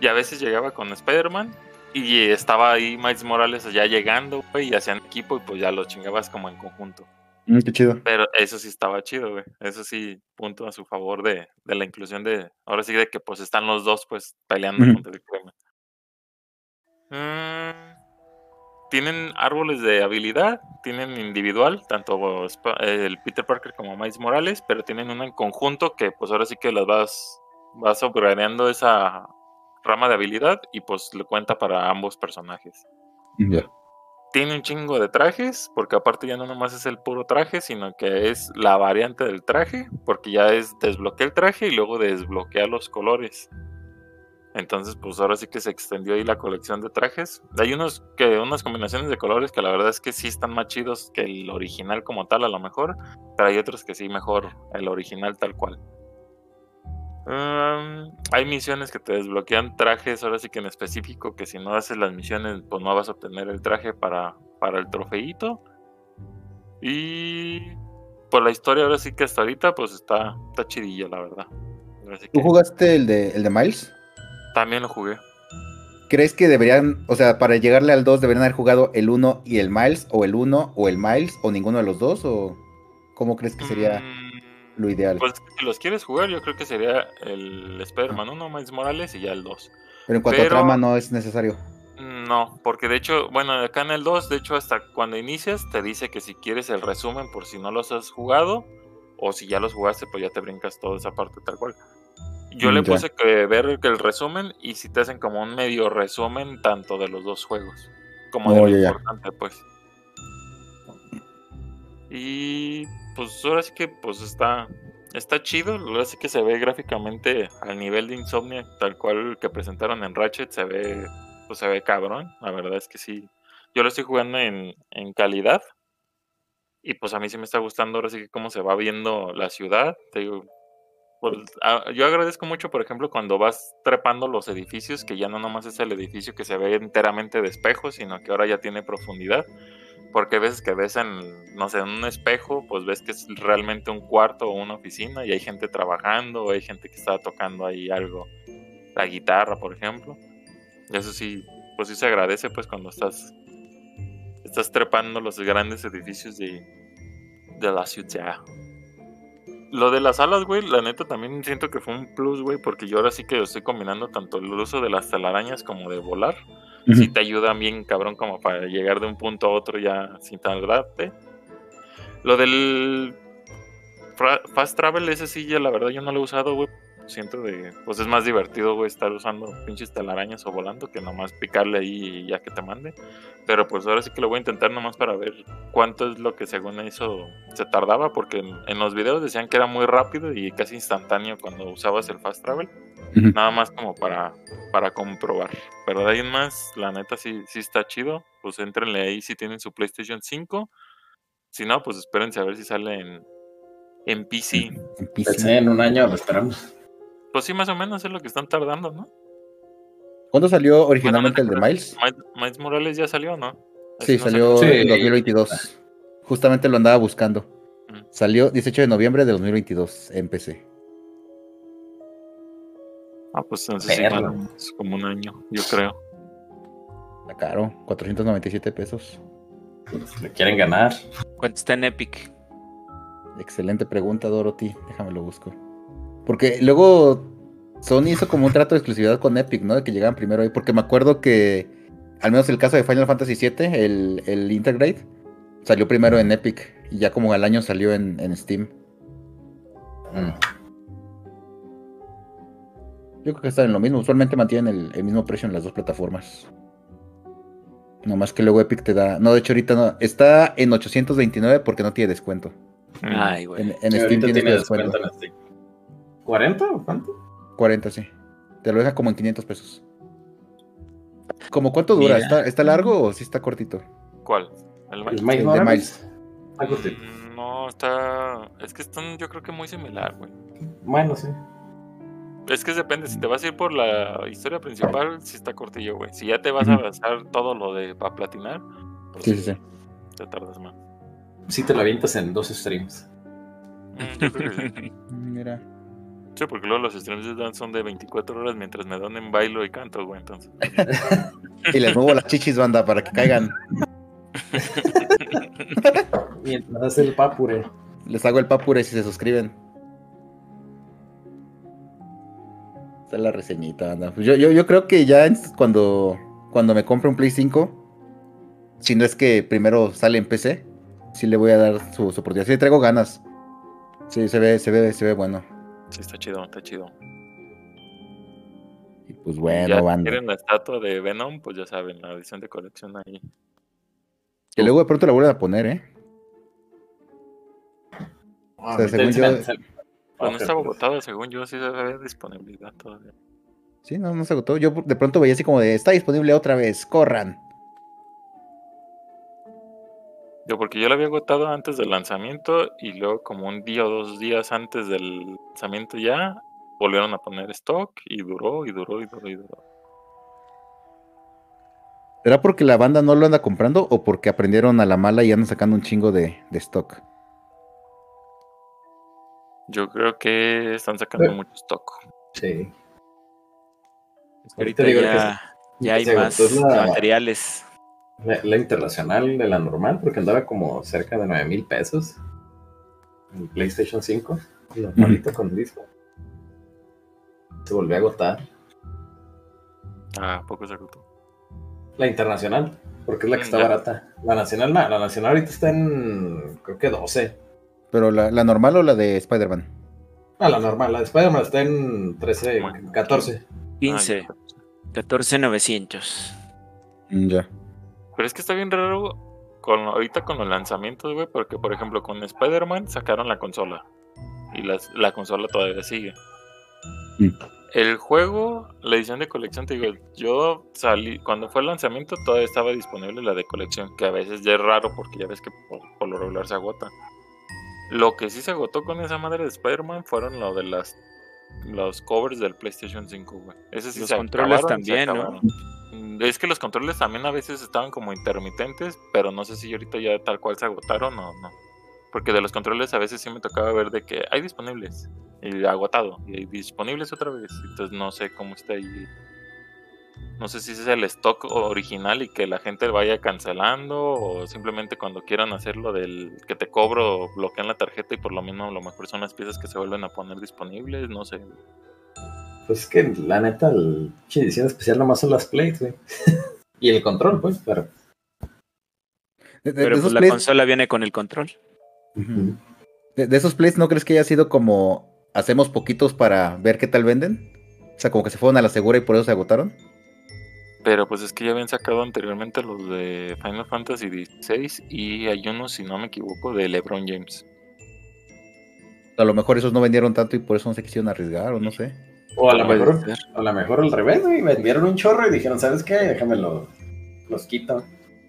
Y a veces llegaba con Spider-Man y estaba ahí Miles Morales ya llegando, güey, y hacían equipo y pues ya los chingabas como en conjunto. Mm, qué chido. Pero eso sí estaba chido, güey. Eso sí, punto a su favor de, de la inclusión de. Ahora sí, de que pues están los dos, pues, peleando Ujú. contra el crimen. Mm, tienen árboles de habilidad, tienen individual, tanto el Peter Parker como Miles Morales, pero tienen una en conjunto que pues ahora sí que las vas, vas upgradeando esa rama de habilidad y pues le cuenta para ambos personajes Ya. tiene un chingo de trajes, porque aparte ya no nomás es el puro traje, sino que es la variante del traje, porque ya es desbloquear el traje y luego desbloquear los colores. Entonces, pues ahora sí que se extendió ahí la colección de trajes. Hay unos que unas combinaciones de colores que la verdad es que sí están más chidos que el original como tal a lo mejor, pero hay otros que sí mejor el original tal cual. Um, hay misiones que te desbloquean trajes, ahora sí que en específico, que si no haces las misiones, pues no vas a obtener el traje para, para el trofeito. Y por la historia, ahora sí que hasta ahorita, pues está, está chidilla, la verdad. Ahora sí ¿Tú que jugaste el de, el de Miles? también lo jugué. ¿Crees que deberían, o sea, para llegarle al 2 deberían haber jugado el 1 y el Miles, o el 1 o el Miles, o ninguno de los dos, o cómo crees que sería Mm, lo ideal? Pues si los quieres jugar, yo creo que sería el Spider-Man 1, Miles Morales y ya el 2. Pero en cuanto pero- a trama no es necesario. No, porque de hecho, bueno, acá en el 2, de hecho, hasta cuando inicias, te dice que si quieres el resumen por si no los has jugado, o si ya los jugaste, pues ya te brincas toda esa parte tal cual. Yo Mm, le ya. puse que ver el, resumen y si te hacen como un medio resumen tanto de los dos juegos, como de Oh, lo ya, ya. importante, pues. Y pues ahora sí que pues está está chido, ahora sí que se ve gráficamente al nivel de Insomnia tal cual que presentaron en Ratchet, se ve pues se ve cabrón, la verdad es que sí. Yo lo estoy jugando en, en calidad y pues a mí sí me está gustando ahora sí que cómo se va viendo la ciudad, te digo, pues, yo agradezco mucho, por ejemplo, cuando vas trepando los edificios, que ya no nomás es el edificio que se ve enteramente de espejos, sino que ahora ya tiene profundidad. Porque a veces que ves en, no sé, en un espejo, pues ves que es realmente un cuarto o una oficina y hay gente trabajando o hay gente que está tocando ahí algo, la guitarra, por ejemplo. Y eso sí, pues sí se agradece pues cuando estás, estás trepando los grandes edificios de, de la ciudad. Lo de las alas, güey, la neta también siento que fue un plus, güey, porque yo ahora sí que estoy combinando tanto el uso de las telarañas como de volar. Sí te ayudan bien, cabrón, como para llegar de un punto a otro ya sin tardarte. Lo del Fast Travel, ese sí, ya la verdad yo no lo he usado, güey. Siento de, pues es más divertido, güey, estar usando pinches telarañas o volando que nomás picarle ahí y ya que te mande. Pero pues ahora sí que lo voy a intentar nomás para ver cuánto es lo que según eso se tardaba, porque en, en los videos decían que era muy rápido y casi instantáneo cuando usabas el fast travel. Nada más como para, para comprobar. Pero de ahí en más, la neta sí, sí está chido. Pues entrenle ahí si tienen su PlayStation 5. Si no, pues espérense a ver si sale en, en PC. En PC. En un año, lo esperamos. Pues sí, más o menos es lo que están tardando, ¿no? ¿Cuándo salió Bueno, originalmente el de Miles- Miles? Morales ya salió, ¿no? Sí, no salió Sí. en 2022. Justamente lo andaba buscando. Mm. Salió 18 de noviembre de 2022 en PC. Ah, pues entonces sí, como un año, yo creo. Está caro, 497 pesos. Le quieren ganar. ¿Cuánto está en Epic? Excelente pregunta, Dorothy. Déjame lo busco. Porque luego Sony hizo como un trato de exclusividad con Epic, ¿no? De que llegaban primero ahí. Porque me acuerdo que, al menos el caso de Final Fantasy VII, el, el Intergrade, salió primero en Epic. Y ya como al año salió en, en Steam. Mm. Yo creo que están en lo mismo. Usualmente mantienen el, el mismo precio en las dos plataformas. No más que luego Epic te da. No, de hecho, ahorita no. Está en 829 porque no tiene descuento. Ay, güey. En, Steam tiene descuento. descuento en Steam. ¿40 o cuánto? 40, sí. Te lo deja como en 500 pesos. ¿Como cuánto dura? ¿Está, ¿Está largo o sí está cortito? ¿Cuál? ¿El ¿El Miles? El de? Miles. Cortito. Mm, No, está. Es que están, yo creo que muy similar, güey. Bueno, sí. Es que depende, si te vas a ir por la historia principal, sí está cortillo, güey. Si ya te vas a avanzar todo lo de para platinar, pues Sí, sí, sí. te tardas más. Sí te lo avientas en dos streams. Mm, yo creo que sí. Mira. Sí, porque luego los streams de dance son de 24 horas mientras me donen bailo y canto, güey. Entonces, Y les muevo las chichis, banda, para que caigan. Mientras hace el papure. Les hago el papure si se suscriben. Esta es la reseñita, banda. Yo, yo, yo creo que ya en- cuando, cuando me compre un Play 5, si no es que primero sale en PC, sí le voy a dar su, su oportunidad. Sí, le traigo ganas. Sí, se ve, se ve, se ve bueno. Sí, está chido, está chido. Y pues ya bueno, si banda. quieren la estatua de Venom, pues ya saben, la edición de colección ahí. Que luego de pronto la vuelven a poner, ¿eh? Ah, sea, según yo- Pues no Ok. estaba agotado, según yo, sí había disponibilidad todavía. Sí, no, no se agotó. Yo de pronto veía así como de, está disponible otra vez, corran. Yo, porque yo la había agotado antes del lanzamiento y luego como un día o dos días antes del lanzamiento ya volvieron a poner stock y duró y duró y duró y duró. ¿Será porque la banda no lo anda comprando o porque aprendieron a la mala y andan sacando un chingo de, de stock? Yo creo que están sacando mucho stock. Sí. Ahorita digo que ya, ya hay más la- materiales. La, la internacional de la normal, porque andaba como cerca de 9 mil pesos. En PlayStation 5. Normalito con disco. Se volvió a agotar. Ah, poco se agotó. La internacional, porque es la que Mm, está ya. barata. La nacional, no, la nacional ahorita está en. Creo que 12. ¿Pero la, la normal o la de Spider-Man? No, la normal, la de Spider-Man está en 13, Bueno. 14. 15, Ah, 14,900. Mm, Ya. Pero es que está bien raro con, ahorita con los lanzamientos, güey, porque por ejemplo con Spider-Man sacaron la consola y las- la consola todavía sigue. El juego, la edición de colección, te digo, yo salí, cuando fue el lanzamiento todavía estaba disponible la de colección, que a veces ya es raro porque ya ves que por, por lo regular se agota. Lo que sí se agotó con esa madre de Spider-Man fueron lo de las los covers del PlayStation 5, güey. Ese sí Los se controles acabaron, se también, ¿no? Mm, Es que los controles también a veces estaban como intermitentes, pero no sé si ahorita ya tal cual se agotaron o no. Porque de los controles a veces sí me tocaba ver de que hay disponibles y agotado y hay disponibles otra vez. Entonces no sé cómo está ahí. No sé si ese es el stock original y que la gente vaya cancelando o simplemente cuando quieran hacerlo del que te cobro bloquean la tarjeta y por lo mismo a lo mejor son las piezas que se vuelven a poner disponibles, no sé. Pues es que la neta, el pinche edición especial nomás son las plates, güey. y el control, pues, pero. De, de- de Pero pues la plays, consola viene con el control. De- de esos plays, ¿no crees que haya sido como hacemos poquitos para ver qué tal venden. O sea, como que se fueron a la segura y por eso se agotaron. Pero pues es que ya habían sacado anteriormente los de Final Fantasy XVI y hay unos, si no me equivoco, de LeBron James. A lo mejor esos no vendieron tanto y por eso no se quisieron arriesgar o no sé. O a lo mejor, a lo mejor al revés, güey. Vendieron un chorro y dijeron, ¿sabes qué? Déjame lo- los quito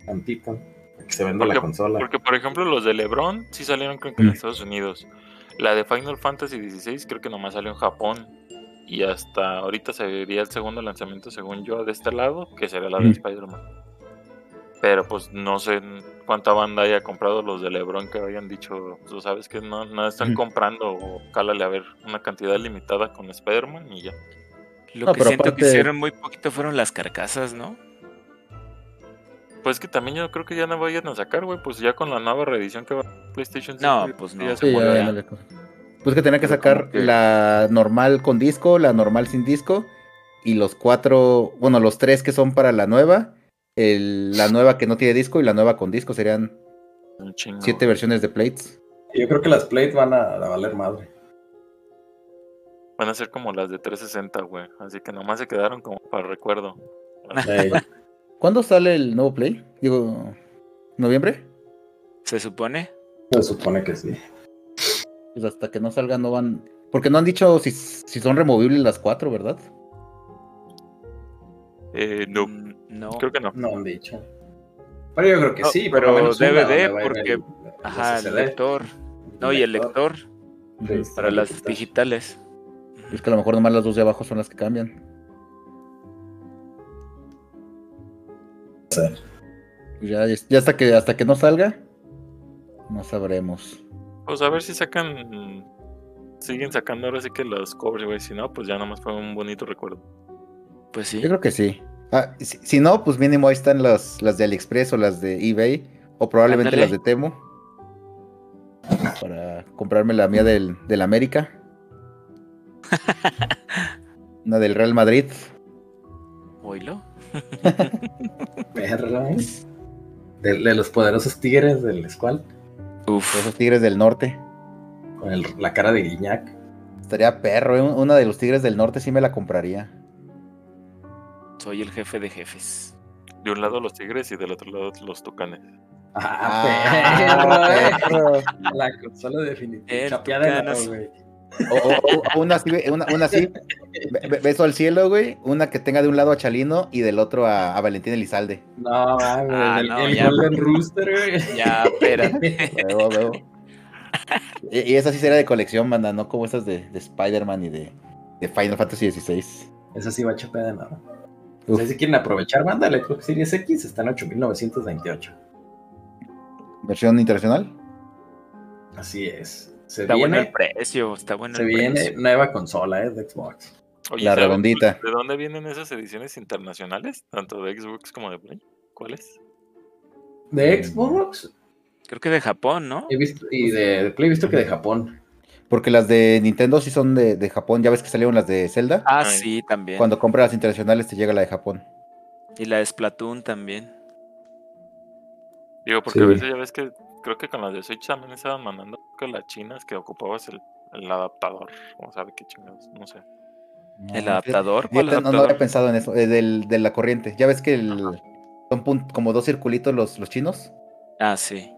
tantito. Que se venda la consola. Porque, por ejemplo, los de LeBron sí salieron creo que en Mm. Estados Unidos. La de Final Fantasy XVI creo que nomás salió en Japón. Y hasta ahorita sería el segundo lanzamiento, según yo, de este lado, que sería la de Mm. Spider-Man. Pero pues no sé cuánta banda haya comprado los de LeBron que hayan dicho, tú sabes que no, no están comprando o cálale a ver una cantidad limitada con Spider-Man y ya. Lo No, que siento que hicieron muy poquito fueron las carcasas, ¿no? Pues que también yo creo que ya no vayan a sacar, güey, pues ya con la nueva reedición que va a PlayStation No, 5, pues ya no. se Sí, ya, no Pues que tenía que sacar que- la normal con disco, la normal sin disco y los cuatro, bueno, los tres que son para la nueva, el- la nueva que no tiene disco y la nueva con disco serían siete versiones de plates. Yo creo que las plates van a, a valer madre. Van a ser como las de 360, güey. Así que nomás se quedaron como para recuerdo. Ey, ¿Cuándo sale el nuevo play? Digo, ¿noviembre? Se supone. se supone que sí. Pues hasta que no salga no van... Porque no han dicho si, si son removibles las cuatro, ¿verdad? Eh, no, Mm, No. creo que no. No han dicho. Pero yo creo que No, sí. por pero lo menos una DVD, porque- el- Ajá, el lector. No, y el lector Sí, para sí, las digital. digitales. Es que a lo mejor nomás las dos de abajo son las que cambian. Sí. Pues ya, ya hasta que hasta que no salga, no sabremos. Pues a ver si sacan. Siguen sacando ahora sí que los covers, güey. Si no, pues ya nomás fue un bonito recuerdo. Pues sí. Yo creo que sí. Ah, si, si no, pues mínimo ahí están las, las de AliExpress o las de eBay. O probablemente las de Temo. Para comprarme la mía del, del América. Una del Real Madrid. ¿eh? De, de los poderosos tigres del Squall. Uf. Esos Tigres del Norte. Con el- la cara de Guiñac. Estaría perro, ¿eh? Una de los Tigres del Norte sí me la compraría. Soy el jefe de jefes. De un lado los tigres y del otro lado los tucanes. Ah, perro, eh. perro. La consola definitiva. Chapeada güey. O, o- o una así, una, una así, be- be- beso al cielo, güey. Una que tenga de un lado a Chalino y del otro a, a Valentín Elizalde. No, mames, Ah, el, no, el ya. Golden Rooster, güey. Ya, espérate. Y, y esa sí sería de colección, banda, no como esas de, de Spider-Man y de, de Final Fantasy XVI. Esa sí va chapeada de nada. Uf. Si quieren aprovechar, banda, el Xbox Series X está en 8928. ¿Versión internacional? Así es. Se Está bueno el viene, precio. Está bueno se el viene precio. nueva consola eh, de Xbox. Oye, La ¿sabes redondita. ¿De dónde vienen esas ediciones internacionales? Tanto de Xbox como de Play. ¿Cuáles? De Xbox Creo que de Japón, ¿no? he visto, y de, de Play he visto que de Japón. Porque las de Nintendo sí son de, de Japón. Ya ves que salieron las de Zelda. Ah, Ay. sí, también. Cuando compras las internacionales te llega la de Japón. Y la de Splatoon también. Digo, porque Sí. a veces ya ves que creo que con las de Switch también estaban mandando que las chinas que ocupabas el, el adaptador. O sabe qué chingados, no sé. ¿El adaptador? fíjate, ¿Cuál no, había pensado en eso. eh, del, de la corriente. Ya ves que el- son como dos circulitos los, los chinos. Ah, sí.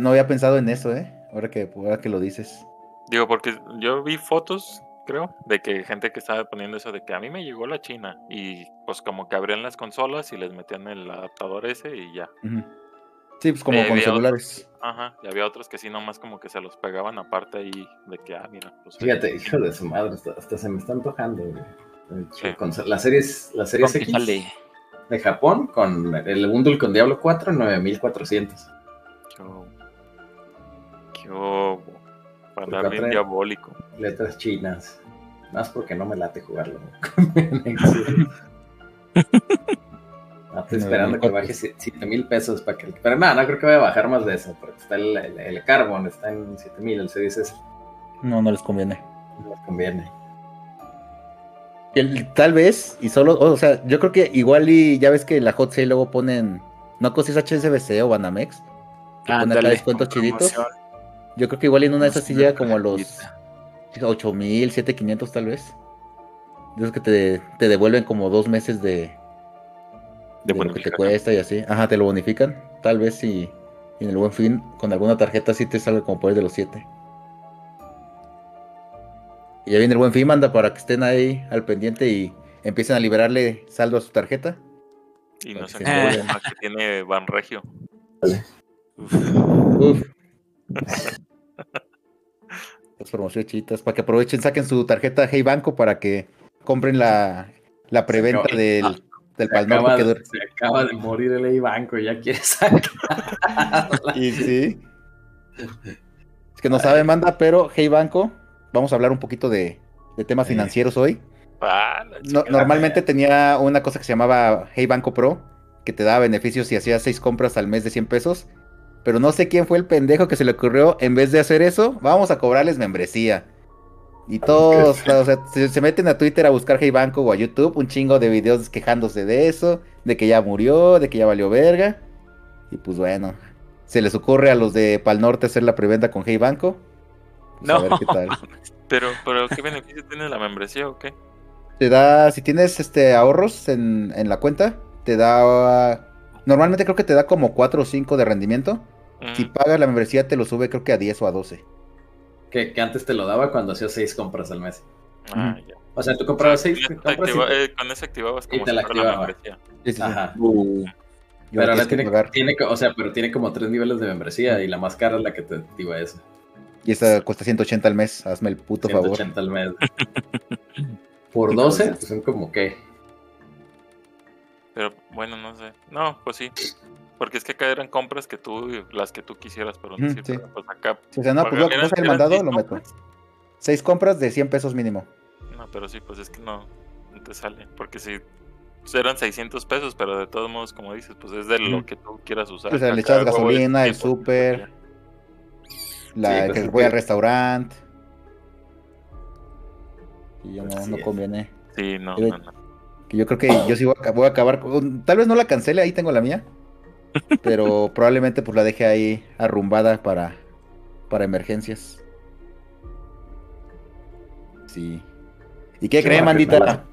No había pensado en eso, ¿eh? Ahora que, ahora que lo dices. Digo, porque yo vi fotos, creo, de que gente que estaba poniendo eso de que a mí me llegó la china. Y pues como que abrían las consolas y les metían el adaptador ese y ya. Sí, pues como Eh, con celulares. Ajá, y había otros que sí nomás como que se los pegaban aparte ahí de que, ah, mira, pues Fíjate, hijo de su madre, hasta, hasta se me está antojando, güey. Sí. conso- La series, la series X de Japón con el bundle con Diablo 4, 9400. qué hubo. Para andar bien diabólico. Letras chinas. Más porque no me late jugarlo. Ah, Estoy esperando que baje 7 mil pesos para que. Pero no, no creo que vaya a bajar más de eso. Porque está el, el, el Carbon, está en 7 mil. El S No, no les conviene. no les conviene. El- tal vez, y solo, o sea, yo creo que igual y ya ves que la Hot Sale luego ponen, no es HSBC o Banamex, que ponen acá descuentos chiditos. promoción. Yo creo que igual en una de esas sí llega como a los Ahorita. 8 mil, 7500 tal vez. Es que te, te devuelven como dos meses de, De de lo que te cuesta y así. Ajá, te lo bonifican. Tal vez si en el buen fin con alguna tarjeta sí te salga como por ahí de los 7. Y ya viene el buen fin, manda para que estén ahí al pendiente y empiecen a liberarle saldo a su tarjeta. Y no que se vayan. que tiene Banregio. Uf. Uf. Las promociones chitas, para que aprovechen, saquen su tarjeta Hey Banco para que compren la, la preventa acaba- del, del Se Pal Norte acaba, que de, dura- se acaba de morir el Banco y ya quiere sacar. Y sí. Es que no saben, manda, pero Hey Banco, vamos a hablar un poquito de, de temas Sí. financieros hoy. Ah, No- normalmente tenía una cosa que se llamaba Hey Banco Pro, que te daba beneficios si hacías seis compras al mes de 100 pesos. Pero no sé quién fue el pendejo que se le ocurrió, en vez de hacer eso, vamos a cobrarles membresía. Y todos, o sea, se, se meten a Twitter a buscar Hey Banco o a YouTube, un chingo de videos quejándose de eso, de que ya murió, de que ya valió verga. Y pues bueno, se les ocurre a los de Pal Norte hacer la preventa con Hey Banco. Pues a No. ver qué tal. Pero, pero ¿qué beneficio tiene la membresía o qué? Te da, si tienes este ahorros en, en la cuenta, te da. Normalmente creo que te da como 4 o 5 de rendimiento. Mm, Si pagas la membresía, te lo sube creo que a 10 o a 12. que, que antes te lo daba cuando hacías seis compras al mes. ah, Ujú. ya. O sea, tú comprabas seis Con eso compras y- eh, con eso activabas y como te si la activaba. membresía. Sí, sí, sí. Ajá. Uh, Y Pero ahora tiene, pagar. tiene, o sea, pero tiene como tres niveles de membresía y la más cara es la que te activa eso. Y esa cuesta 180 al mes. Hazme el puto favor. 180 al mes. Por Hijo 12, de- pues son como que. Pero bueno, no sé. No, pues sí. Porque es que acá eran compras que tú, las que tú quisieras, pero decir, sí. pero, pues acá. O sea, no, pues lo que ¿eran- pasa el mandado seis lo meto. compras? 6 compras de 100 pesos mínimo. No, pero sí, pues es que no, no te sale. Porque si pues eran 600 pesos, pero de todos modos, como dices, pues es de lo que tú quieras usar. O sea, le echas gasolina, el tiempo, súper. La, Sí, pues que voy al restaurante. Y ya no, no conviene. Sí, no, no, no. Que yo creo que yo sí voy a, voy a acabar con... Tal vez no la cancele, ahí tengo la mía. Pero probablemente pues la deje ahí arrumbada para, para emergencias. Sí. ¿Y qué Sí, creen, bueno, que mandita?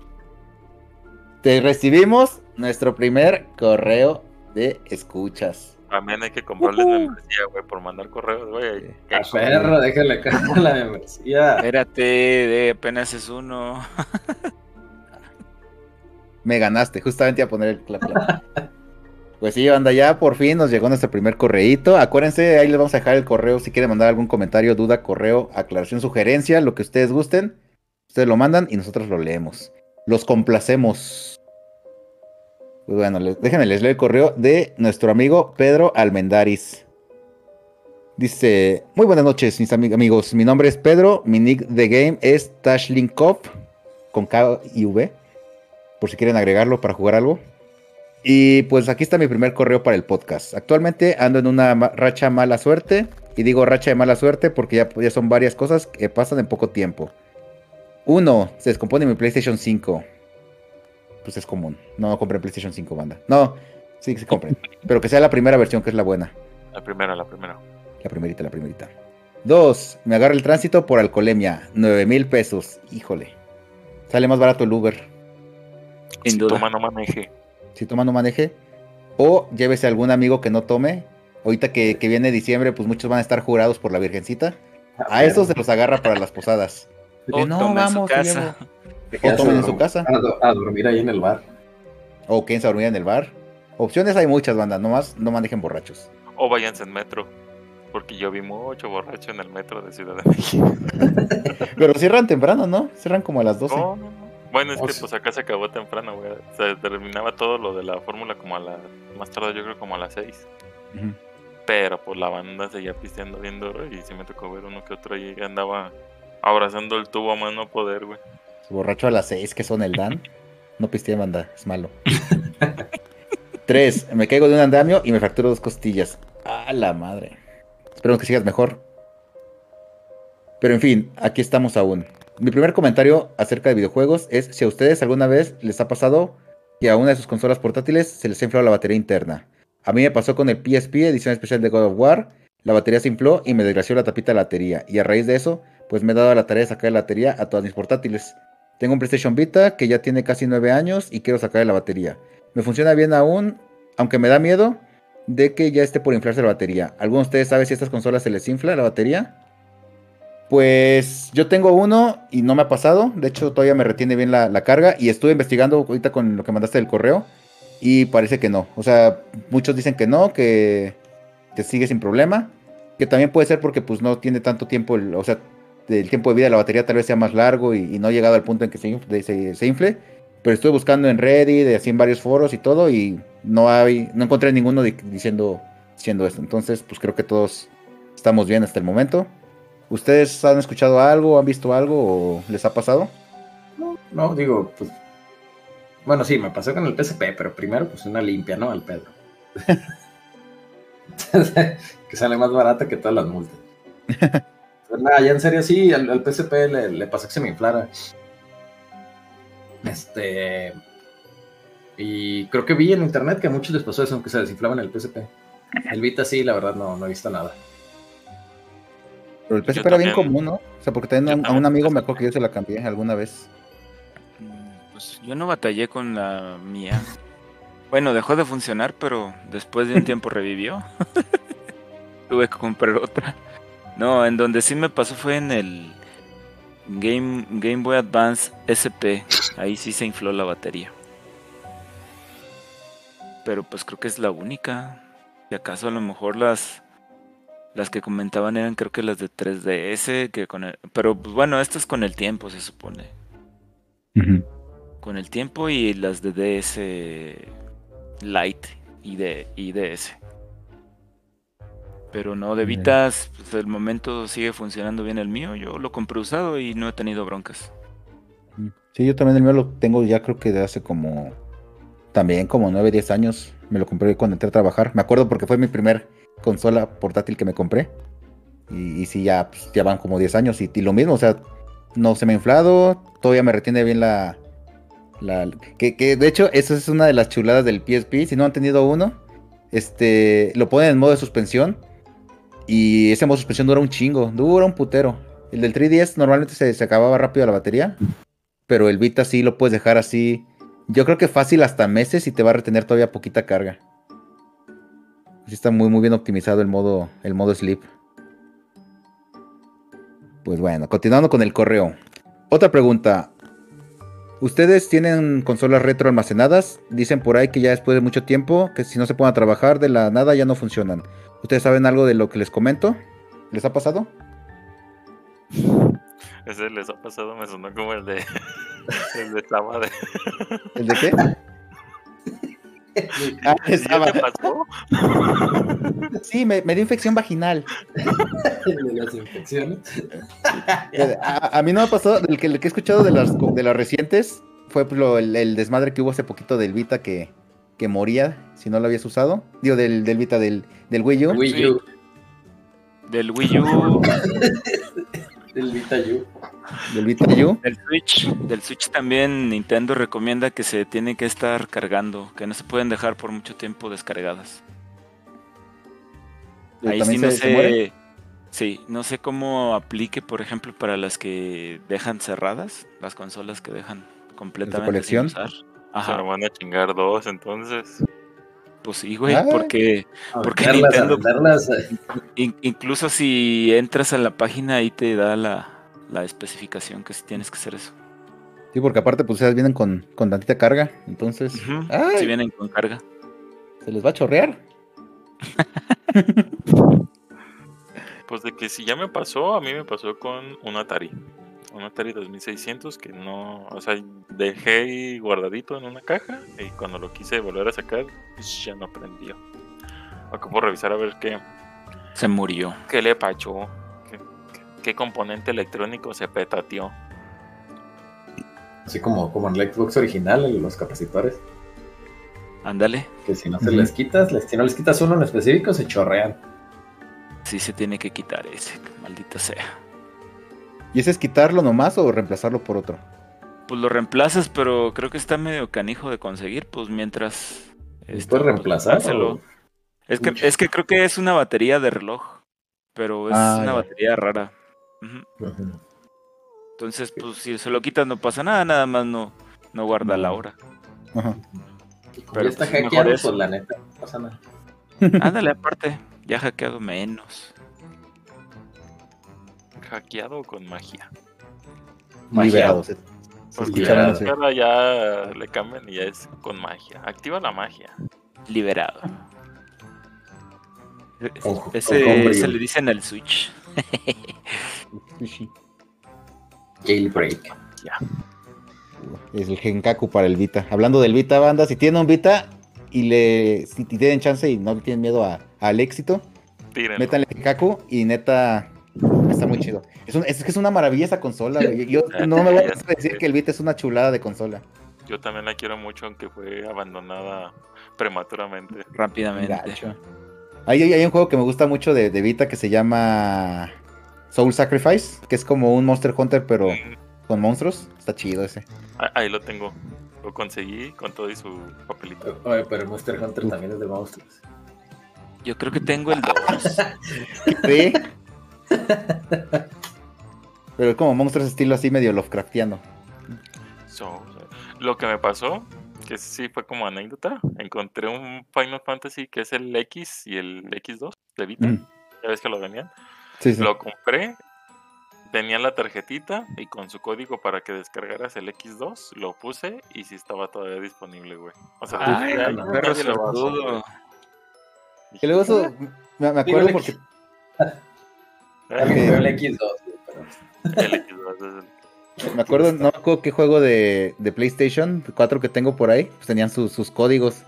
Te recibimos nuestro primer correo de escuchas. También hay que comprarles membresía, güey, por mandar correos, güey. A perro, déjale caer la membresía. espérate, de apenas es uno. Me ganaste, justamente a poner el clap clap. Pues sí, banda, ya por fin nos llegó nuestro primer correíto. Acuérdense, ahí les vamos a dejar el correo si quieren mandar algún comentario, duda, correo, aclaración, sugerencia, lo que ustedes gusten. Ustedes lo mandan y nosotros lo leemos. Los complacemos. Pues bueno, les- déjenme les leo el correo de nuestro amigo Pedro Almendaris. Dice, muy buenas noches mis ami- amigos, mi nombre es Pedro, mi nick de game es Tashlinkov, con K y V, por si quieren agregarlo para jugar algo. Y pues aquí está mi primer correo para el podcast. Actualmente ando en una racha mala suerte, y digo racha de mala suerte porque ya, ya son varias cosas que pasan en poco tiempo. Uno, se descompone mi PlayStation 5. Pues es común. No compren PlayStation 5, banda. No, sí se compren. pero que sea la primera versión, que es la buena. La primera, la primera. La primerita, la primerita. Dos, me agarra el tránsito por alcoholemia. Nueve mil pesos. Híjole. Sale más barato el Uber. Sin Si duda. toma, no maneje. Si toma, no maneje. O llévese a algún amigo que no tome. Ahorita que, que viene diciembre, pues muchos van a estar jurados por la Virgencita. A esos se los agarra para las posadas. O no, toma en su vamos, te casa. O tomen a en su casa. A, a dormir ahí en el bar. O quédense a dormir en el bar. Opciones hay muchas, banda. Nomás no manejen borrachos. O váyanse en metro. Porque yo vi mucho borracho en el metro de Ciudad de México. Pero cierran temprano, ¿no? Cierran como a las 12. No, no, no. Bueno, es O que sea- pues acá se acabó temprano, güey. Se terminaba todo lo de la fórmula como a la... Más tarde yo creo como a las 6. Ujú. Pero pues la banda seguía pisteando bien duro y sí me tocó ver uno que otro ahí que andaba abrazando el tubo a mano poder, güey. Borracho a las 6, que son el Dan. No pistee, banda, es malo. 3. Me caigo de un andamio y me fracturo dos costillas. A la madre. Esperemos que sigas mejor. Pero en fin, aquí estamos aún. Mi primer comentario acerca de videojuegos es si a ustedes alguna vez les ha pasado que a una de sus consolas portátiles se les ha inflado la batería interna. A mí me pasó con el PSP edición especial de God of War. La batería se infló y me desgració la tapita de la batería. Y a raíz de eso pues me he dado la tarea de sacar la batería a todas mis portátiles. Tengo un PlayStation Vita que ya tiene casi 9 años y quiero sacarle la batería. Me funciona bien aún, aunque me da miedo de que ya esté por inflarse la batería. ¿Alguno de ustedes sabe si a estas consolas se les infla la batería? Pues yo tengo uno y no me ha pasado. De hecho, todavía me retiene bien la, carga. Y estuve investigando ahorita con lo que mandaste del correo. Y parece que no. O sea, muchos dicen que no, que, que sigue sin problema. Que también puede ser porque pues no tiene tanto tiempo, el- o sea, el tiempo de vida de la batería tal vez sea más largo y, no ha llegado al punto en que se, inf- de- se- infle. Pero estuve buscando en Reddit, así en varios foros y todo, y no hay, no encontré ninguno di- diciendo, diciendo esto. Entonces, pues creo que todos estamos bien hasta el momento. ¿Ustedes han escuchado algo, han visto algo o les ha pasado? No, no, digo, pues. Bueno, sí, me pasó con el PSP, pero primero, pues una limpia, ¿no? Al Pedro. que sale más barata que todas las multas. Pues nada, ya en serio, sí, al, al PSP le, le pasó que se me inflara. Este. Y creo que vi en internet que a muchos les pasó eso, que se desinflaban el PSP. El Vita sí, la verdad, no, no he visto nada. Pero el PSP era bien común, ¿no? O sea, porque también a, un- a también un amigo me acuerdo que yo se la cambié alguna vez. Mm, Pues yo no batallé con la mía. Bueno, dejó de funcionar, pero después de un tiempo revivió. Tuve que comprar otra. No, en donde sí me pasó fue en el Game, Game Boy Advance SP. Ahí sí se infló la batería. Pero pues creo que es la única. Si acaso a lo mejor las las que comentaban eran creo que las de 3DS, que con el, pero pues bueno, estas con el tiempo se supone con el tiempo y las de DS Lite y de y DS. Pero no, de. Vitas, pues el momento sigue funcionando bien el mío. Yo lo compré usado y no he tenido broncas. Sí, yo también el mío lo tengo ya creo que de hace como... También como 9, 10 años. Me lo compré cuando entré a trabajar. Me acuerdo porque fue mi primer consola portátil que me compré. Y, y sí, ya, pues, van como 10 años. Y, lo mismo, o sea, no se me ha inflado. Todavía me retiene bien la... la que, de hecho, eso es una de las chuladas del PSP. Si no han tenido uno, este, lo ponen en modo de suspensión. Y ese modo de suspensión dura un chingo. Dura un putero. El del 3DS normalmente se, se acababa rápido la batería. Pero el Vita sí lo puedes dejar así. Yo creo que fácil hasta meses y te va a retener todavía poquita carga. Sí está muy muy bien optimizado el modo el modo sleep. Pues bueno, continuando con el correo. Otra pregunta. ¿Ustedes tienen consolas retro almacenadas? Dicen por ahí que ya después de mucho tiempo, que si no se pueden trabajar de la nada ya no funcionan. ¿Ustedes saben algo de lo que les comento? ¿Les ha pasado? Ese les ha pasado, me sonó como el de. el de Sama de. ¿El de qué? Ah, ¿Ya estaba- te pasó? Sí, me, me dio infección vaginal. de las infecciones. A, a mí no me ha pasado, del que, el que he escuchado de las, de las recientes, fue pues, lo- el, el desmadre que hubo hace poquito del Vita que, que moría si no lo habías usado. Digo, del, del Vita, del, del Wii U. Wii U, Del Wii U, del Vita U. Del Vita U. del Switch, del Switch también Nintendo recomienda que se tiene que estar cargando, que no se pueden dejar por mucho tiempo descargadas. Pero Ahí sí no se- se sé. Sí, no sé cómo aplique, por ejemplo, para las que dejan cerradas, las consolas que dejan completamente colección? sin usar. Se Ajá, lo van a chingar dos, entonces. Pues sí, güey, Ah. porque A ¿Por qué venderlas, a Nintendo? venderlas, in- incluso si entras a la página ahí te da la, la especificación que sí tienes que hacer eso. Sí, porque aparte, pues esas vienen con, con tantita carga. Entonces. Si vienen con carga. se les va a chorrear. Pues de que si ya me pasó, a mí me pasó con un Atari. Un Atari 2600 que no, o sea, dejé guardadito en una caja y cuando lo quise volver a sacar, pues ya no prendió. Acabo de revisar a ver qué, Se murió. qué le pachó, qué, qué- qué componente electrónico se petateó. Así como, como en el Xbox original, en los capacitores. Ándale. Que si no se les quitas, les- si no les quitas uno en específico, se chorrean. Sí se tiene que quitar ese, maldita sea. ¿Y ese es quitarlo nomás o reemplazarlo por otro? Pues lo reemplazas, pero creo que está medio canijo de conseguir, pues mientras... ¿Los este, puedes pues, reemplazar? dárselo. o- Es que, Uy. es que creo que es una batería de reloj, pero es Ah, una ya. batería rara. Entonces, pues si se lo quitas no pasa nada, nada más no, no guarda la hora. Ajá. Pero, ya está pues, hackeado, eso. pues la neta, no pasa nada. Ándale, aparte, ya hackeado menos. Hackeado con magia. Liberados. Se Porque ya, ya le cambian y ya es con magia. Activa la magia. Liberado. Con Ese se le dicen al Switch. Sushi. Jailbreak. Es el Genkaku para el Vita. Hablando del Vita, banda, si tienen un Vita y le si tienen chance y no tienen miedo a- al éxito, Tírenlo. métanle Genkaku y neta está muy chido. Es, un- es que es una maravilla esa consola. güey. Yo no me voy a decir que el Vita es una chulada de consola. Yo también la quiero mucho, aunque fue abandonada prematuramente. Rápidamente. Gacho. Hay, hay- un juego que me gusta mucho de, de Vita que se llama Soul Sacrifice, que es como un Monster Hunter pero con monstruos. Está chido ese. ah, Ahí lo tengo. Lo conseguí con todo y su papelito. Oye, pero Monster Hunter también es de monstruos. Yo creo que tengo el 2. Sí. Pero es como monstruos estilo así medio Lovecraftiano. So, lo que me pasó, que sí fue como anécdota, encontré un Final Fantasy que es el X y el X2 de Vita. Mm. Ya ves que lo venían. Sí, sí. Lo compré, tenía la tarjetita y con su código para que descargaras el X2, lo puse y sí estaba todavía disponible, güey. O sea, Ay, ya no, perro nadie lo. Y luego eso, me, me acuerdo porque A fue el X2, güey, pero El X2 es el- me acuerdo, no me acuerdo qué juego de, de PlayStation 4 que tengo por ahí, pues tenían sus, sus códigos.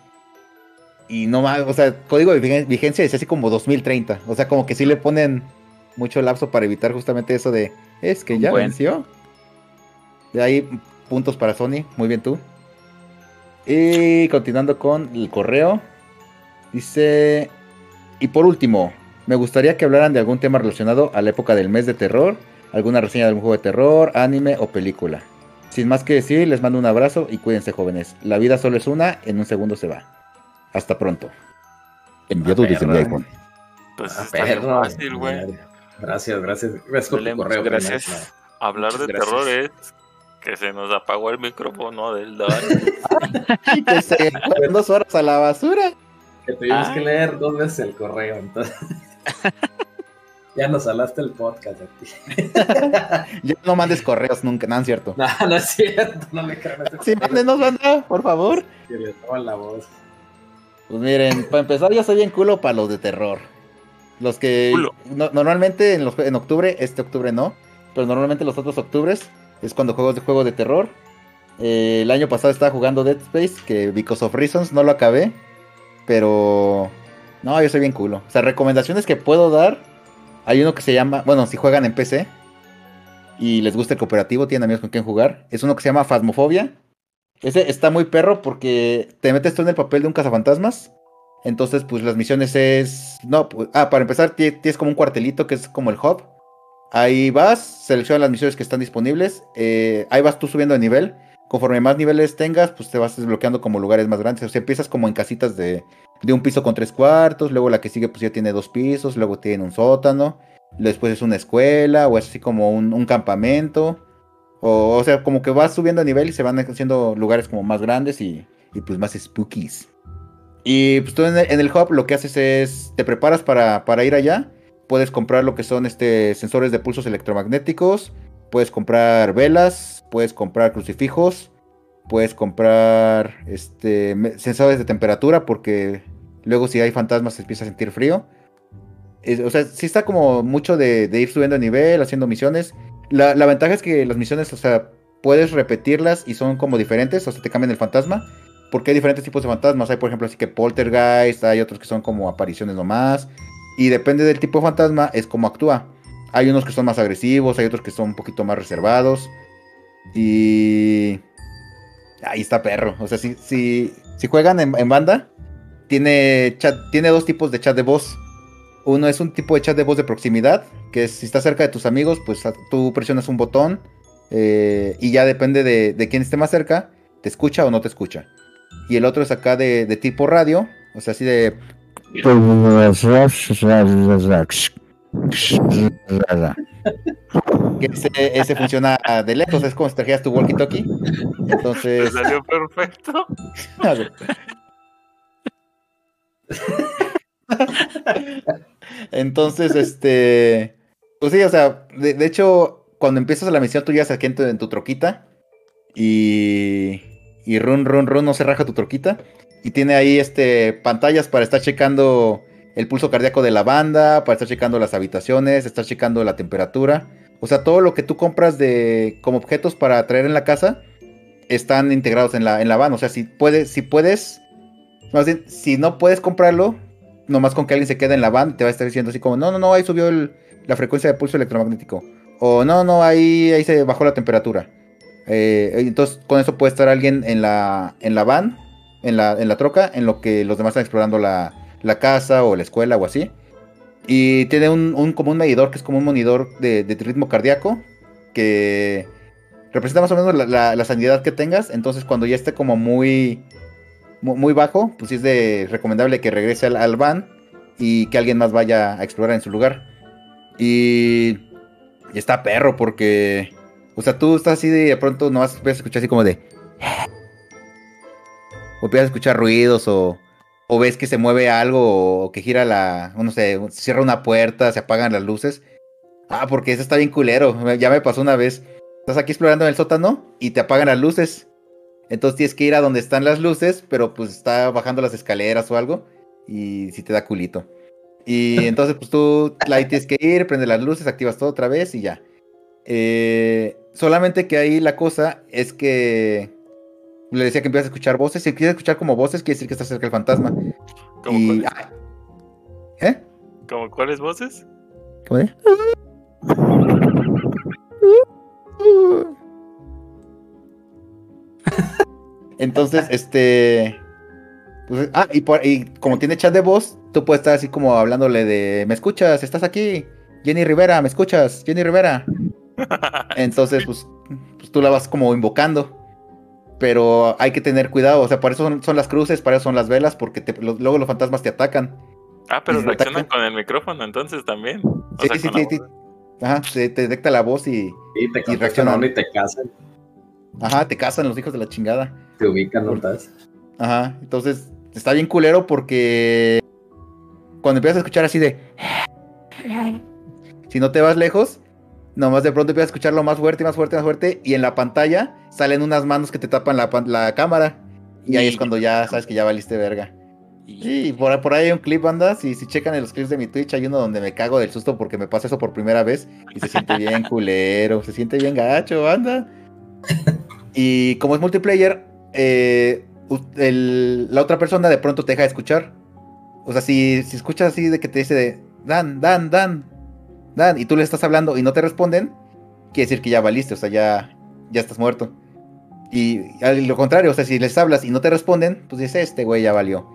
Y no más, o sea, código de vigen- vigencia decía así como 2030. O sea, como que sí le ponen mucho lapso para evitar justamente eso de, es que ya Bueno. venció. De ahí puntos para Sony, muy bien tú. Y continuando con el correo, dice, y por último, me gustaría que hablaran de algún tema relacionado a la época del mes de terror, alguna reseña de algún juego de terror, anime o película. Sin más que decir, les mando un abrazo y cuídense jóvenes. La vida solo es una, en un segundo se va. Hasta pronto. Enviado Ah, desde mi iPhone. Pues Ah, está bien fácil, güey. Gracias, gracias. Gracias por tu correo. gracias. Hablar de gracias. terror es que se nos apagó el micrófono del Dan. Y que se fueron dos horas a la basura. Que tuvimos Ah. que leer dos veces el correo, entonces. ya nos salaste el podcast aquí. Ya no mandes correos nunca, no, es cierto. No, no es cierto, no le crean a Sí, mándenos, banda, por favor. que le roban la voz. Pues miren, para empezar, yo soy bien culo para los de terror. Los que Culo. no- normalmente en, los, en octubre, este octubre no, pero normalmente los otros octubres es cuando juegos de juego de terror. Eh, el año pasado estaba jugando Dead Space, que because of reasons no lo acabé, pero no, yo soy bien culo. O sea, recomendaciones que puedo dar. Hay uno que se llama, bueno, si juegan en PC y les gusta el cooperativo, tienen amigos con quien jugar. Es uno que se llama Phasmophobia. Ese está muy perro porque te metes tú en el papel de un cazafantasmas. Entonces, pues las misiones es. No, pues- ah, para empezar, ti- tienes como un cuartelito que es como el hub. Ahí vas, seleccionas las misiones que están disponibles. eh, ahí vas tú subiendo de nivel. Conforme más niveles tengas, pues te vas desbloqueando como lugares más grandes. O sea, empiezas como en casitas de, de un piso con tres cuartos. Luego la que sigue, pues ya tiene dos pisos. Luego tiene un sótano. Después es una escuela. O es así como un, un campamento. O, sea, como que vas subiendo de nivel y se van haciendo lugares como más grandes y, y pues más spookies. Y pues tú en el, en hub lo que haces es, te preparas para, para ir allá. Puedes comprar lo que son este, sensores de pulsos electromagnéticos. Puedes comprar velas. Puedes comprar crucifijos. Puedes comprar este, sensores de temperatura porque luego si hay fantasmas se empieza a sentir frío. O sea, sí está como mucho de, de ir subiendo de nivel, haciendo misiones. La, la ventaja es que las misiones, o sea, puedes repetirlas y son como diferentes, o sea, te cambian el fantasma. Porque hay diferentes tipos de fantasmas. Hay, por ejemplo, así que poltergeist, hay otros que son como apariciones nomás. Y depende del tipo de fantasma, es como actúa. Hay unos que son más agresivos, hay otros que son un poquito más reservados. Y. Ahí está perro. O sea, si, si, si juegan en, en banda, tiene, chat, tiene dos tipos de chat de voz. Uno es un tipo de chat de voz de proximidad, que es, si estás cerca de tus amigos, pues tú presionas un botón eh, y ya depende de, de quién esté más cerca, te escucha o no te escucha. Y el otro es acá de, de tipo radio, o sea, así de... que ese, ese funciona de lejos, es como si trajeras tu walkie-talkie. Entonces, salió perfecto. a ver. Entonces, este. Pues sí, o sea, de, de hecho, cuando empiezas la misión, tú llegas aquí en tu, en tu troquita. Y. Y run, run, run, no se raja tu troquita. Y tiene ahí este pantallas para estar checando el pulso cardíaco de la banda, para estar checando las habitaciones, estar checando la temperatura. O sea, todo lo que tú compras de como objetos para traer en la casa están integrados en la, en la van. O sea, si puedes, si puedes, si no puedes comprarlo, nomás con que alguien se quede en la van, te va a estar diciendo así como, no, no, no, ahí subió el- la frecuencia de pulso electromagnético. O no, no, ahí, ahí se bajó la temperatura. Eh, entonces, con eso puede estar alguien en la, en la van, en la, en la troca, en lo que los demás están explorando la, la casa o la escuela o así. Y tiene un, un- como un medidor que es como un monidor de, de ritmo cardíaco que representa más o menos la, la- la sanidad que tengas. Entonces, cuando ya esté como muy, mu- muy bajo, pues sí es de recomendable que regrese al, al van y que alguien más vaya a explorar en su lugar. Y, y está perro porque, o sea, tú estás así de, de pronto nomás a escuchar así como de... O empiezas a escuchar ruidos o, o ves que se mueve algo o que gira la, no sé, se cierra una puerta, se apagan las luces. Ah, porque eso está bien culero. Ya me pasó una vez. Estás aquí explorando en el sótano y te apagan las luces. Entonces tienes que ir a donde están las luces, pero pues está bajando las escaleras o algo. Y si te da culito. Y entonces pues tú ahí tienes que ir, prende las luces, activas todo otra vez y ya. Eh, solamente que ahí la cosa es que le decía que empiezas a escuchar voces. Si quieres escuchar como voces, quiere decir que estás cerca del fantasma. ¿Cómo, Y, cuáles, ¿Eh? ¿Cómo cuáles voces? ¿Cómo de? Entonces, este. pues, ah, y, por- y como tiene chat de voz, tú puedes estar así como hablándole de: ¿Me escuchas? ¿Estás aquí? Jenny Rivera, ¿me escuchas? Jenny Rivera. Entonces, pues, pues tú la vas como invocando. Pero hay que tener cuidado, o sea, para eso son, son las cruces, para eso son las velas, porque te- lo- luego los fantasmas te atacan. Ah, pero ¿Y reaccionan con el micrófono entonces también. O Sí, sea, sí, sí, sí. Ajá, te, te detecta la voz y, Y te reaccionan. contestan uno y te casan, Ajá, te casan los hijos de la chingada. te ubican, ¿no? ¿Estás? Ajá, entonces está bien culero porque cuando empiezas a escuchar así de... Si no te vas lejos, nomás de pronto empiezas a escucharlo más fuerte, más fuerte, más fuerte y en la pantalla salen unas manos que te tapan la, la cámara. Y ahí es Y- cuando ya sabes que ya valiste verga. Y- Sí, por, por ahí hay un clip, banda. Si, si checan en los clips de mi Twitch, hay uno donde me cago del susto porque me pasa eso por primera vez. Y se siente bien culero, se siente bien gacho, banda. Y como es multiplayer, eh, el- la otra persona de pronto te deja de escuchar. O sea, si, si escuchas así de que te dice de Dan, Dan, Dan, Dan, y tú le estás hablando y no te responden, quiere decir que ya valiste, o sea, ya, ya estás muerto. Y al lo contrario, o sea, si les hablas y no te responden, pues dices, este güey ya valió.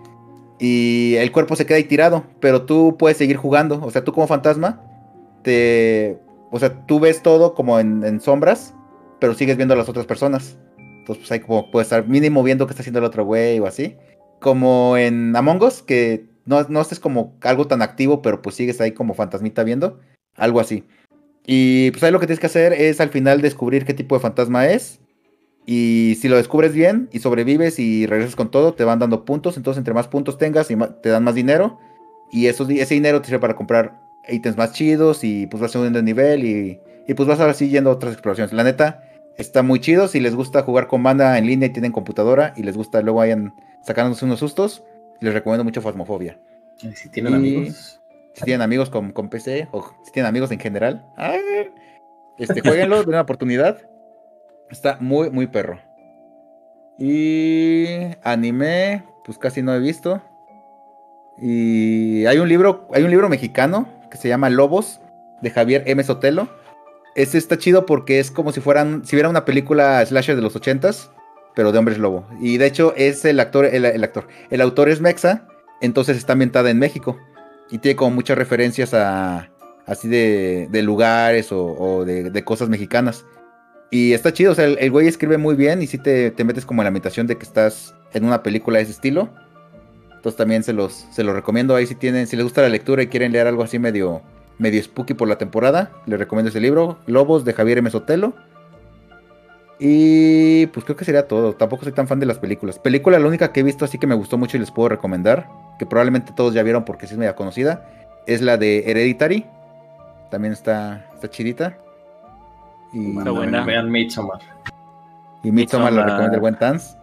Y el cuerpo se queda ahí tirado, pero tú puedes seguir jugando. O sea, tú como fantasma, te. O sea, tú ves todo como en, en sombras, pero sigues viendo a las otras personas. Entonces, pues ahí como puedes estar mínimo viendo qué está haciendo el otro güey o así. Como en Among Us, que no, no haces como algo tan activo, pero pues sigues ahí como fantasmita viendo. Algo así. Y pues ahí lo que tienes que hacer es al final descubrir qué tipo de fantasma es. Y si lo descubres bien y sobrevives y regresas con todo, te van dando puntos. Entonces, entre más puntos tengas, y te dan más dinero. Y eso, ese dinero te sirve para comprar ítems más chidos y pues vas subiendo de nivel y, y pues vas ahora sí yendo a otras exploraciones. La neta, está muy chido. Si les gusta jugar con banda en línea y tienen computadora y les gusta luego vayan sacándose unos sustos, les recomiendo mucho Phasmophobia. Ay, Si tienen Y- amigos. Si tienen amigos con, con PC o si tienen amigos en general, este, jueguenlo, den una oportunidad. Está muy, muy perro. Y anime, pues casi no he visto. Y hay un libro, hay un libro mexicano que se llama Lobos de Javier M. Sotelo. Ese está chido porque es como si fueran, si hubiera una película slasher de los ochentas, pero de hombres lobo. Y de hecho es el actor, el actor, el autor es Mexa, entonces está ambientada en México y tiene como muchas referencias a así de, de lugares o, de, de cosas mexicanas. Y está chido, o sea, el, güey escribe muy bien y sí te, te metes como en la imitación de que estás en una película de ese estilo. Entonces también se los, se los recomiendo ahí si tienen, si les gusta la lectura y quieren leer algo así medio, medio spooky por la temporada. Les recomiendo ese libro. Lobos de Javier M. Sotelo. Y pues creo que sería todo. Tampoco soy tan fan de las películas. Película la única que he visto así que me gustó mucho y les puedo recomendar. Que probablemente todos ya vieron porque sí es media conocida. Es la de Hereditary. También está, está chidita. Y, Está buena. Vean Midsommar. y Midsommar la Midsommar. recomienda el buen Tans.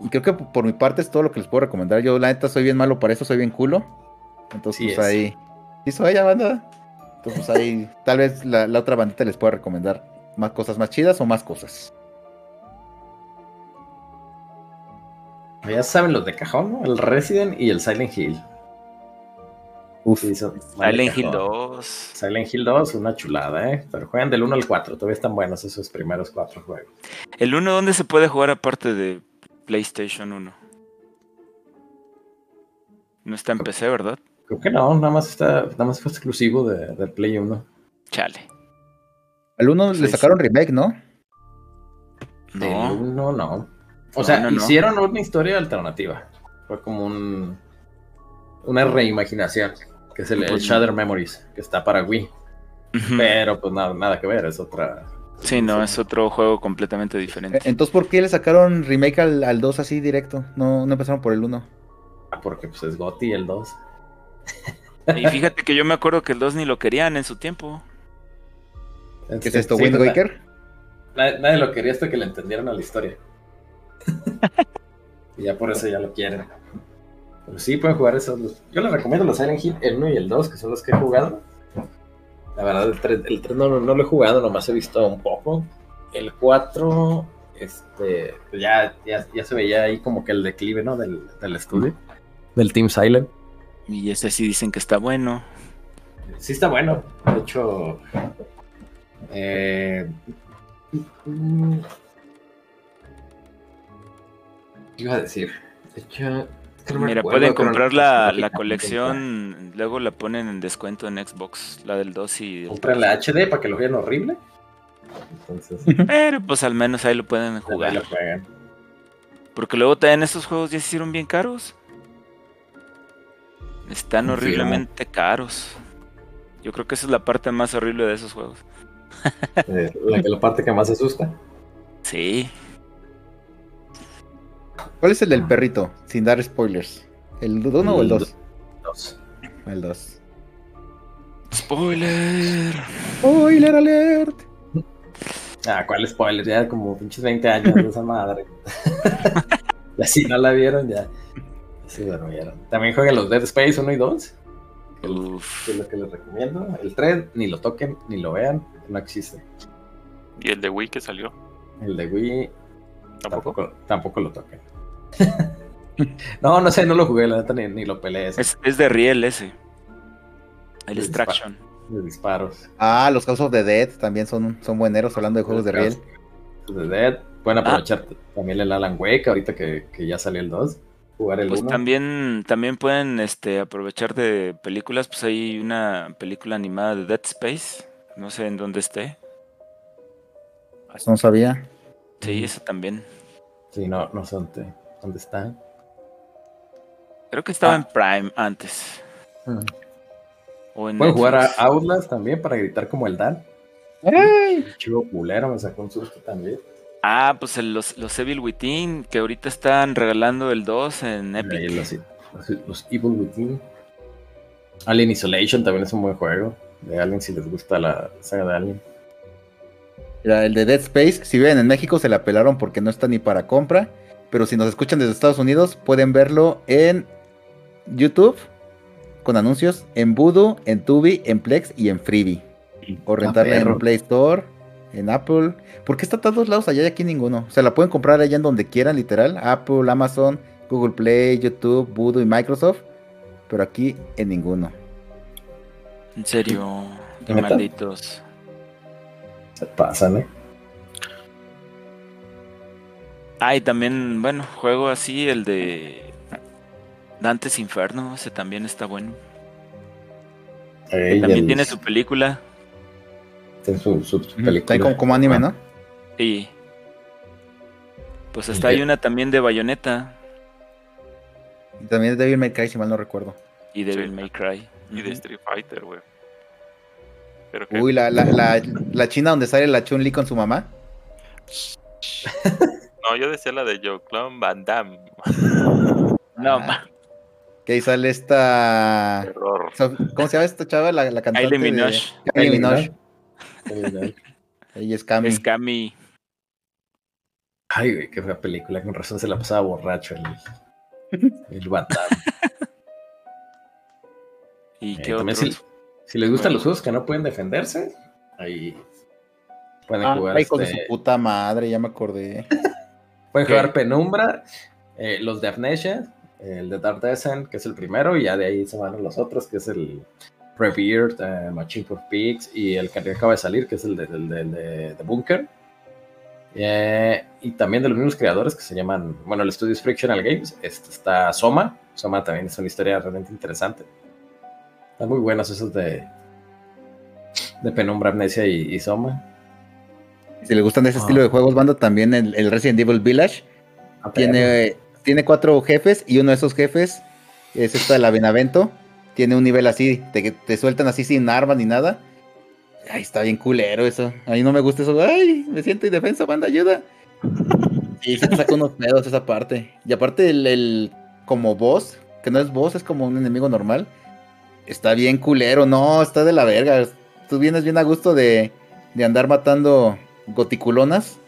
Y creo que por mi parte es todo lo que les puedo recomendar. Yo la neta soy bien malo para eso, soy bien culo. Entonces Sí pues es. ahí... ¿Sí soy ya banda? Entonces pues ahí tal vez la, la otra bandita les pueda recomendar más cosas más chidas o más cosas. Ya saben los de cajón, ¿no? El Resident y el Silent Hill. Uf. De Silent Hill cajón. 2. Silent Hill 2, una chulada, ¿eh? Pero juegan del 1 al 4, todavía están buenos esos primeros cuatro juegos. ¿El 1 dónde se puede jugar aparte de PlayStation 1? No está en PC, ¿verdad? Creo que no, nada más está, nada más fue exclusivo de, del Play 1. Chale. Al uno Sí, le sacaron remake, ¿no? No. 1 no. O No, sea, no, no. hicieron una historia alternativa. Fue como un una reimaginación, que es el, el Pues- Shader Memories, que está para Wii. Pero pues nada, nada que ver, es otra. Sí, no, es otro juego completamente diferente. Eh, Entonces, ¿por qué le sacaron remake al, al 2 así directo? No, no empezaron por el 1. Ah, Porque pues es Gotti el 2. Y fíjate que yo me acuerdo que el 2 ni lo querían en su tiempo. ¿Qué es esto, Sí, Wind Waker? Nadie, nadie lo quería hasta que le entendieron a la historia. y ya por eso ya lo quieren. Pero sí, pueden jugar esos. los- Yo les recomiendo los Silent Hill, el 1 y el 2, que son los que he jugado. La verdad, el 3, el 3 no, no, no lo he jugado, nomás he visto un poco. El 4, este, pues ya, ya, ya se veía ahí como que el declive, ¿no? Del, del estudio. Del Team Silent. Y ese sí dicen que está bueno. Sí está bueno. De hecho, eh, ¿qué iba a decir? De hecho, es que no me Mira, pueden comprar la, no- la colección, luego la ponen en descuento en Xbox, la del 2 y el Compren la HD para que lo vean horrible. Entonces, Pero pues al menos ahí lo pueden jugar. lo. Porque luego también estos juegos ya se hicieron bien caros. Están horriblemente caros. Yo creo que esa es la parte más horrible de esos juegos. Eh, la, la parte que más asusta. Sí. ¿Cuál es el del perrito? Sin dar spoilers. ¿El 1 o el El 2? Dos. El 2. Spoiler. Spoiler alert. Ah, ¿cuál spoiler? Ya como pinches 20 años de esa madre. ya si no la vieron, ya, se durmieron. También jueguen los Dead Space 1 y 2. que es- Uf. que es lo que les recomiendo. El 3, ni lo toquen, ni lo vean, no existe. Y el de Wii que salió. El de Wii Tampoco. tampoco, tampoco lo toquen. no, no sé, no lo jugué, la neta, ni, ni lo peleé. Es, es de Riel ese. El Extraction. de disparos. Ah, los House of the Dead también son, son bueneros hablando de juegos de riel. De Dead. Pueden Ah. aprovechar también el Alan Wake, ahorita que, que ya salió el 2. Jugar el Pues 1. también, también pueden este, aprovechar de películas. Pues hay una película animada de Dead Space. No sé en dónde esté. Eso no sabía. Sí, esa también. Sí, no, no sé dónde, está. Creo que estaba Ah. en Prime antes. En Pueden jugar a. Outlast también para gritar como el Dan. Chivo culero, me sacó un susto también. Ah, pues el- los, los Evil Within, que ahorita están regalando el 2 en Ahí Epic. Los, los- los Evil Within. Alien Isolation también es un buen juego. De Alien si les gusta la saga de Alien. Mira, el de Dead Space, si viven en México, se la pelaron porque no está ni para compra. Pero si nos escuchan desde Estados Unidos, pueden verlo en YouTube con anuncios, en Voodoo, en Tubi, en Plex y en Freebie. O rentarla en. Play Store, en Apple. ¿Por qué está a todos lados allá y aquí ninguno? O sea, la pueden comprar allá en donde quieran, literal. Apple, Amazon, Google Play, YouTube, Voodoo y Microsoft. Pero aquí en ninguno. En serio, malditos. Se pasan, ¿eh? Ah, y también, bueno, juego así, el de Dantes Inferno, ese también está bueno. Ey, También el- tiene su película. tiene su, su Está película. ahí como, como anime, Ah. ¿no? Y pues ¿Y hasta hay una también de Bayonetta Y también es Devil May Cry, si mal no recuerdo. y Devil Sí. May Cry. Y de. Street Fighter, güey. Uy, la, la, la, la china donde sale la Chun-Li con su mamá. No, yo decía la de Joe Clown Van Damme. No, Ah. ma. Que ahí sale esta. Error. ¿Cómo se llama esta chava? La, la cantante. Kylie de- Minogue. Kylie Minogue. Ay, Ella es Cami. Es Cami. güey, qué fea película. Con razón se la pasaba borracho el, el Van Damme. ¿Y Eh, qué también si, si les gustan los juegos que no pueden defenderse, ahí pueden Ah, jugar. hijo de este, su puta madre, ya me acordé. Pueden jugar Penumbra, eh, los de Amnesia, el de Dark Descent, que es el primero, y ya de ahí se van los otros, que es el Revered, eh, Machine for Pigs, y el que acaba de salir, que es el de, el de- el de- de Bunker. Eh, y también de los mismos creadores que se llaman, bueno, el estudio es Frictional Games. Este está Soma. Soma también es una historia realmente interesante. Están muy buenos esos de, de Penumbra, Amnesia y, y Soma. Si les gustan de ese Ah. estilo de juegos, banda, también el, el Resident Evil Village Ah, tiene, tiene cuatro jefes y uno de esos jefes es esta de la Benavento. Tiene un nivel así, te, te sueltan así sin armas ni nada. Ay, está bien culero eso. A mí no me gusta eso. Ay, me siento indefenso, banda, ayuda. Sí, se te saca unos pedos esa parte. Y aparte el, el como boss, que no es boss, es como un enemigo normal. Está bien culero, no, está de la verga. Tú vienes bien a gusto de, de andar matando goticulonas.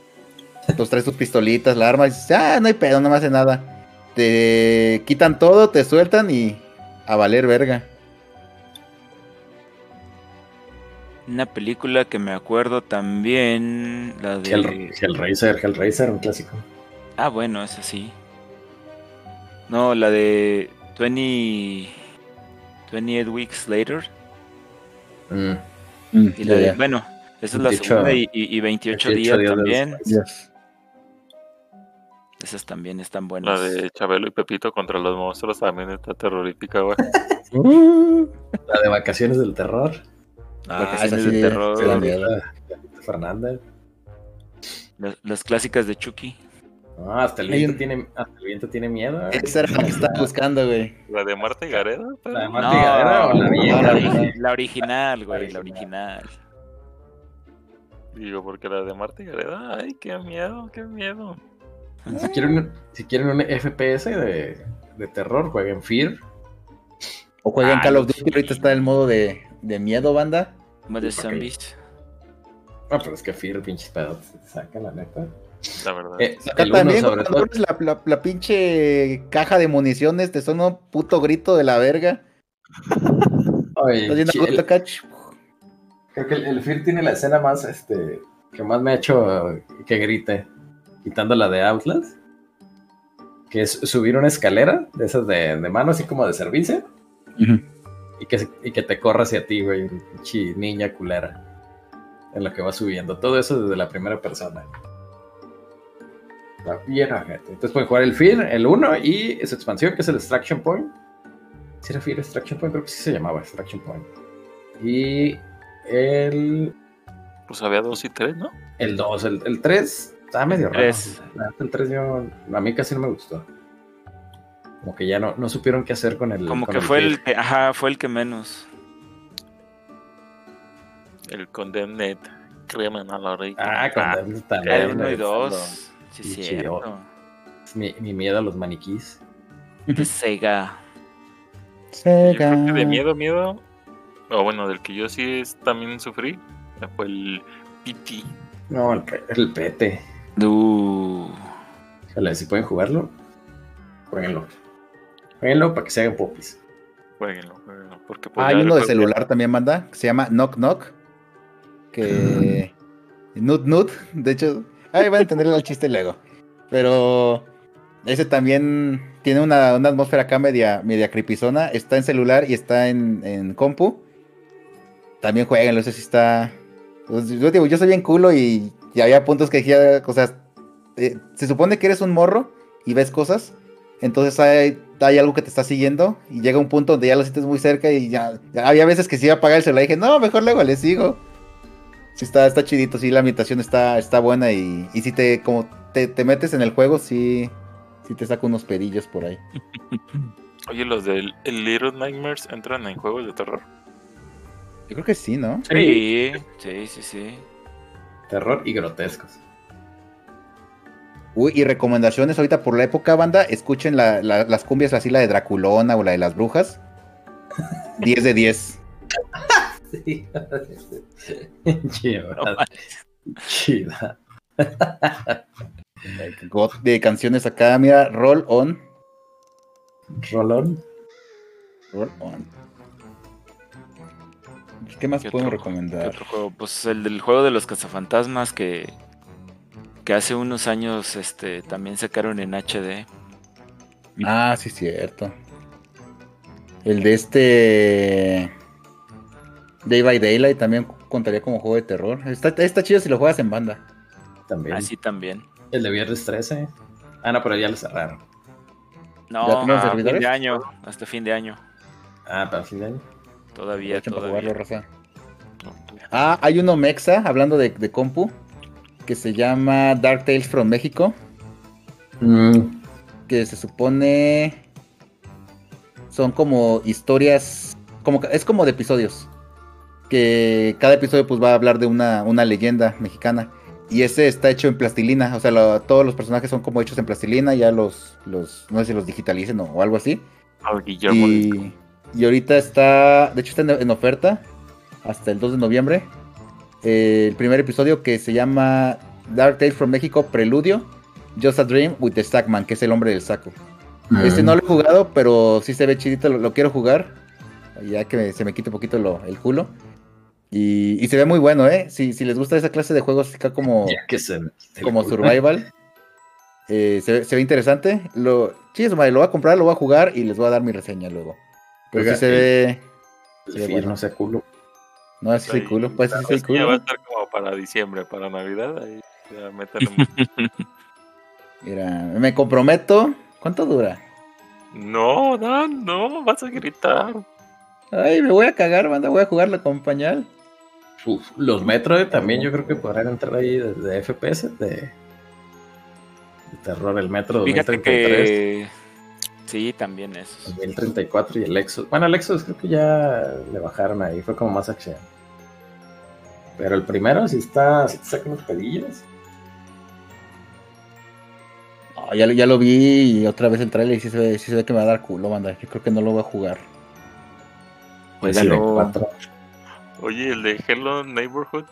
Entonces traes tus pistolitas, la arma, y dices, ah, no hay pedo, no me hace nada. Te quitan todo, te sueltan y a valer verga. Una película que me acuerdo también, la de... Hell- Hellraiser, Hellraiser, un clásico. Ah, bueno, esa sí. No, la de 20... 28 Weeks Later. Mm. Y la de, bueno, esa es la 28 segunda y, y- y 28, 28 días días también. Esas también están La buenas. de Chabelo y Pepito contra los monstruos también está terrorífica, güey. La de Vacaciones del Terror. Ah, Vacaciones esa del de terror. sí, da miedo. Fernández. Las, las clásicas de Chucky. Ah, hasta el viento tiene, hasta el viento tiene miedo. ¿eh? esa era la que estaba buscando, güey. La de Marta y Gareda. pero- La de Marta No, y Gareda o la la, vieja. la origi- la original, güey, la La original. Digo, porque la de Marta y Gareda, ay, qué miedo, qué miedo. Si quieren, un- si quieren un FPS de, de terror, jueguen Fear. O jueguen Ah, Call of Duty, ahorita está el modo de, de miedo, banda. Ok. zombies. Ah, pero es que Fear, pinches pedos, sacan la neta. La verdad. Eh, Acá también, cuando abres la, la, la pinche caja de municiones, te suena un puto grito de la verga. Ay, creo que el, el Fear tiene la escena más, este, que más me ha hecho que grite, quitando la de Outlast. Que es subir una escalera, de esas de, de mano, así como de servicio, y que, y que te corra hacia ti, güey, pinche niña culera. En lo que va subiendo. Todo eso desde la primera persona. Está bien, ojete. Entonces pueden jugar el Fear, el 1 y su expansión, que es el Extraction Point. ¿Sí era Fear Extraction Point? Creo que sí se llamaba Extraction Point. Y el, Pues había dos y tres, ¿no? el 2, el, el 3 está medio raro. La El 3 yo, a mí casi no me gustó. Como que ya no, no supieron qué hacer con el. Como con que fue Fear. el que, ajá, fue el que menos. El Condemned Criminal Origin. Ah, con Ah, el también, El uno y güey, dos. Sí, Sí, mi, mi miedo a los maniquís. De Sega. Yo creo que Sega. de miedo, miedo. O bueno, del que yo sí es- también sufrí. Fue el PT. No, el, el pete. Uh, Ojalá, si pueden jugarlo, jueguenlo. Jueguenlo para que se hagan popis. Jueguenlo, jueguenlo. Porque pues, Ah, hay uno de que- celular también, banda, que se llama Knock Knock. Que. Nut Nut. De hecho, ahí van a entender el chiste luego. Pero. Ese también tiene una, una atmósfera acá media, media creepyzona. Está en celular y está en, en compu. También jueguenlo, ese sí está. pues, yo digo, yo soy bien culo y, y había puntos que decía cosas. eh, se supone que eres un morro y ves cosas. Entonces hay, hay algo que te está siguiendo y llega un punto donde ya lo sientes muy cerca y ya, ya había veces que si iba a apagar el celular y dije, no, mejor luego le sigo. Sí está, está chidito, sí, la ambientación está, está buena y, y si te, como te, te metes en el juego, sí, sí te saca unos pedillos por ahí. Oye, los del el Little Nightmares entran en juegos de terror. Yo creo que sí, ¿no? Sí, sí, sí, sí. Terror y grotescos. Uy, y recomendaciones ahorita por la época, banda, escuchen la- la- las cumbias así, la de Draculona o la de las brujas. 10 de 10. Sí. Chida. Chida. God de canciones acá, mira, roll on. Rolón. Roll on. ¿Qué más ¿Qué podemos otro- ¿Qué recomendar? otro juego? Pues el del juego de los cazafantasmas que, que hace unos años este, también sacaron en HD. Ah, sí, cierto. El de este. Day by Daylight también contaría como juego de terror. Está, está chido si lo juegas en banda. También. Así también. El de viernes 13. Ah, no, pero ya lo cerraron. No, ¿Ya tenemos hasta fin de año. Hasta fin de año. Ah, para fin de año. Todavía, todavía. jugarlo. Ah, hay uno mexa, hablando de, de compu, que se llama Dark Tales from México, Mm, que se supone son como historias, como es como de episodios, que cada episodio pues va a hablar de una, una leyenda mexicana. Y ese está hecho en plastilina, o sea, lo- todos los personajes son como hechos en plastilina, ya los, los no sé si los digitalicen o, o algo así. Y, y ahorita está, de hecho está en, en oferta hasta el 2 de noviembre. Eh, el primer episodio que se llama Dark Tales from México Preludio, Just a Dream with the Sackman, que es el hombre del saco. Este no lo he jugado, pero sí se ve chidito, lo, lo quiero jugar. Ya que me- se me quite un poquito lo- el culo. Y, y se ve muy bueno, ¿eh? Si, si les gusta esa clase de juegos acá como, que se como survival, eh, se, ve- se ve interesante. Lo, chis, madre, lo voy a comprar, lo voy a jugar y les voy a dar mi reseña luego. Pero Oiga, sí se el- ve... El Sí, Fir bueno. no sea culo. No, es el culo. Pues es el Pues ya va a culo. estar como para diciembre, para Navidad. Ahí ya Mira, me comprometo. ¿Cuánto dura? No, Dan, no, vas a gritar. Ay, me voy a cagar, banda. Voy a jugarlo con pañal. Uf, los Metroid también yo creo que podrán entrar ahí de, de FPS, de, de terror, el Metro Fíjate 2033, que. Sí, también eso. 2034 y el Exodus. Bueno, el Exodus creo que ya le bajaron ahí, fue como más acción. Pero el primero sí está, sí te saca unos pedillos. Ah, ya, lo- ya lo vi y otra vez el trailer y sí se, ve, sí se ve que me va a dar culo, banda. Yo creo que no lo voy a jugar. Pues sí, cuatro. Oye, el de Hello Neighborhood,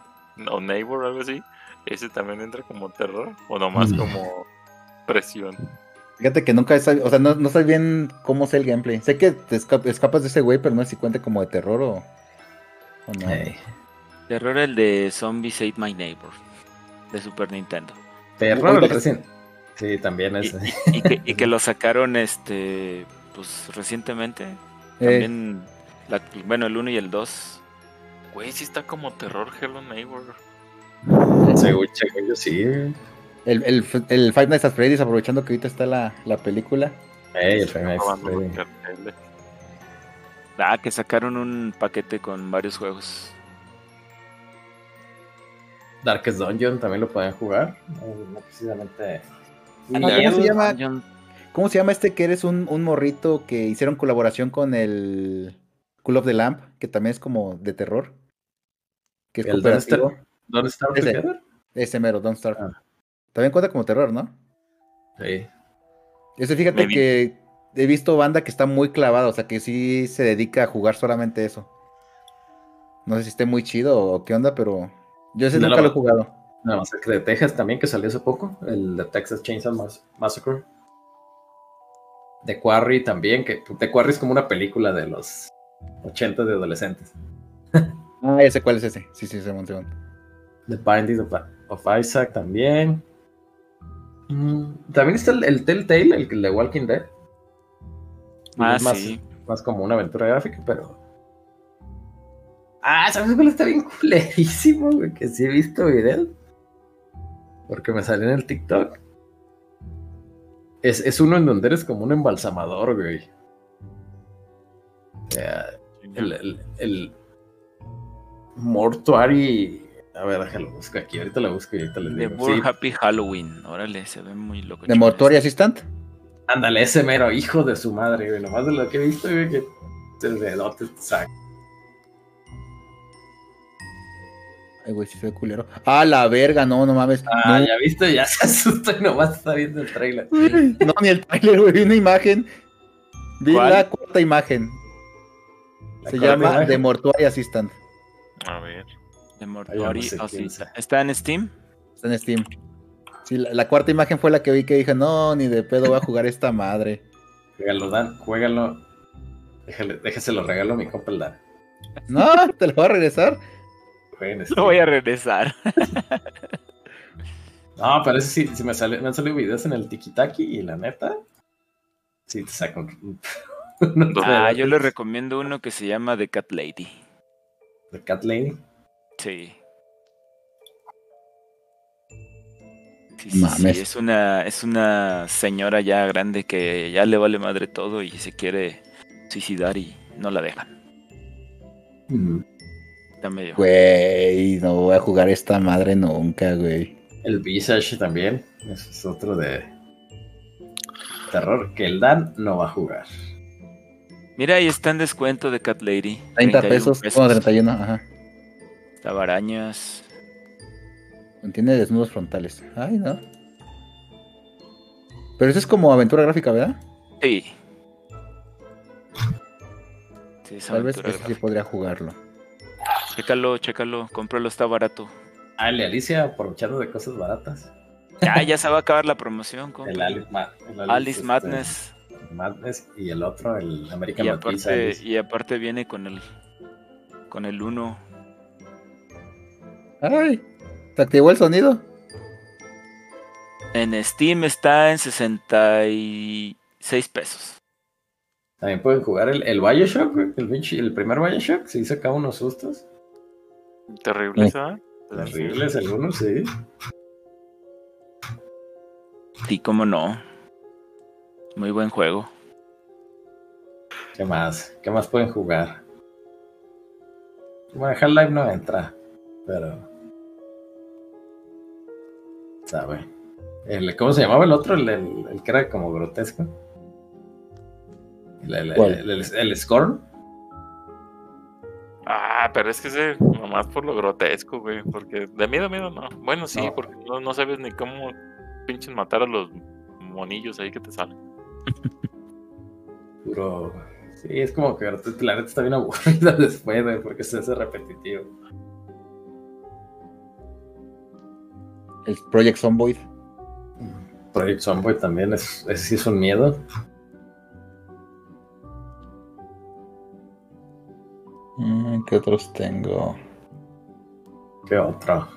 o Neighbor, algo así, ese también entra como terror, o nomás Mm. como presión. Fíjate que nunca he sabido, o sea, no, no sé bien cómo es el gameplay. Sé que te esca- escapas de ese güey, pero no sé si cuenta como de terror o, o no. Terror el de Zombies Ate My Neighbor. De Super Nintendo. Terror, el recién. Sí, también es. Y que, y que lo sacaron este. Pues recientemente. Eh, También. la- bueno, el 1 y el 2. Güey, sí está como terror Hello Neighbor. según, según yo sí. El, el, el Five Nights at Freddy's, aprovechando que ahorita está la, la película. Ey, el Five Nights at. Ah, que sacaron un paquete con varios juegos. Darkest Dungeon también lo pueden jugar. No, no precisamente. Ah, ¿cómo se llama? Dungeon- ¿Cómo se llama este que eres un, un morrito que hicieron colaboración con el Cool of the Lamp, que también es como de terror? Que es ¿El Don't cooperativo. ¿Dónde está Ese. Together? Ese mero, Don't Starve. Ah. También cuenta como terror, ¿no? Sí. Ese fíjate vi- que he visto banda que está muy clavada, o sea que sí se dedica a jugar solamente eso. No sé si esté muy chido o qué onda, pero yo ese No nunca lo- lo he jugado. La masacre de Texas también, que salió hace poco. El de Texas Chainsaw Mas- Massacre. The Quarry también, que The Quarry es como una película de los 80 de adolescentes. Ah, ese cuál es ese. Sí, sí, ese Monteón. The Binding of, of Isaac también. Mm, También está el, el Telltale, el, de Walking Dead. Ah, Es más, sí. más como una aventura gráfica, pero. Ah, ¿sabes cuál está bien culerísimo, güey? Que sí he visto videos. Porque me salió en el TikTok. Es, es uno en donde eres como un embalsamador, güey. El, el Mortuary. A ver, déjalo busco aquí. Ahorita lo busco y ahorita les The digo. Sí, Happy Halloween. Órale, se ve muy loco. ¿De Mortuary Assistant? ándale, ese mero hijo de su madre, güey. Nomás de lo que he visto, güey, que el dedote saca. Ay, güey, sí se ve culero. Ah, la verga, no, no mames. Ah, no, ya viste, ya se asustó y nomás está viendo el trailer. no, ni el trailer, güey, vi una imagen. Vi ¿Cuál? la cuarta imagen. La Se llama imagen. The Mortuary Assistant. A ver. De Ay, no sé. ¿Está en Steam? Está en Steam. Sí, la, la cuarta imagen fue la que vi que dije, no, ni de pedo voy a jugar esta madre. Juégalo, Dan, juégalo. Déjale, déjeselo regalo a mi compa el Dan. No, te lo voy a regresar. Jueguen. Lo voy a regresar. No, pero ese sí, sí me, sale, me han salido videos en el Tiki-Taki y la neta. Sí, te saco un. Ah, yo le recomiendo uno que se llama The Cat Lady. The Cat Lady. Sí. Sí, sí, Mames. sí, Es una, es una señora ya grande que ya le vale madre todo y se quiere suicidar y no la dejan. Está medio. Güey, no voy a jugar esta madre nunca, güey. El Visage también. Ese es otro de terror que el Dan no va a jugar. Mira, ahí está en descuento de Cat Lady. 30 31 pesos, como 31, ajá. Está barañas. Contiene desnudos frontales. Ay, no. Pero eso es como aventura gráfica, ¿verdad? Sí. Sí, Tal vez eso sí podría jugarlo. Chécalo, chécalo, cómpralo, está barato. Ah, el de Alicia aprovechando de cosas baratas. Ya, ya se va a acabar la promoción. El cómpralo. Alice, Ma- el Alice este, Madness. Madness y el otro, el American Y aparte, y aparte viene con el con el 1. Ay, se activó el sonido. En Steam está en 66 pesos. También pueden jugar el, el Bioshock, el, el primer Bioshock. Sí, sacaba unos sustos. Terrible, Sí. ¿sabes? Terribles algunos, sí. Sí, cómo no. Muy buen juego. ¿Qué más? ¿Qué más pueden jugar? Bueno, Half-Life no entra, pero. ¿Sabe? El, ¿Cómo se llamaba el otro? El, el- el que era como grotesco. El, el, ¿Cuál? el- el- el Scorn. Ah, pero es que ese, nomás por lo grotesco, güey. Porque de miedo, miedo, no. Bueno, sí, No. porque no, no sabes ni cómo pinches matar a los monillos ahí que te salen. Puro. Sí, es como que la neta está bien aburrida después, güey, porque se hace repetitivo. El Project Zomboid. Project Zomboid también, es, ese sí es un miedo. Mm, ¿Qué otros tengo? ¿Qué otro?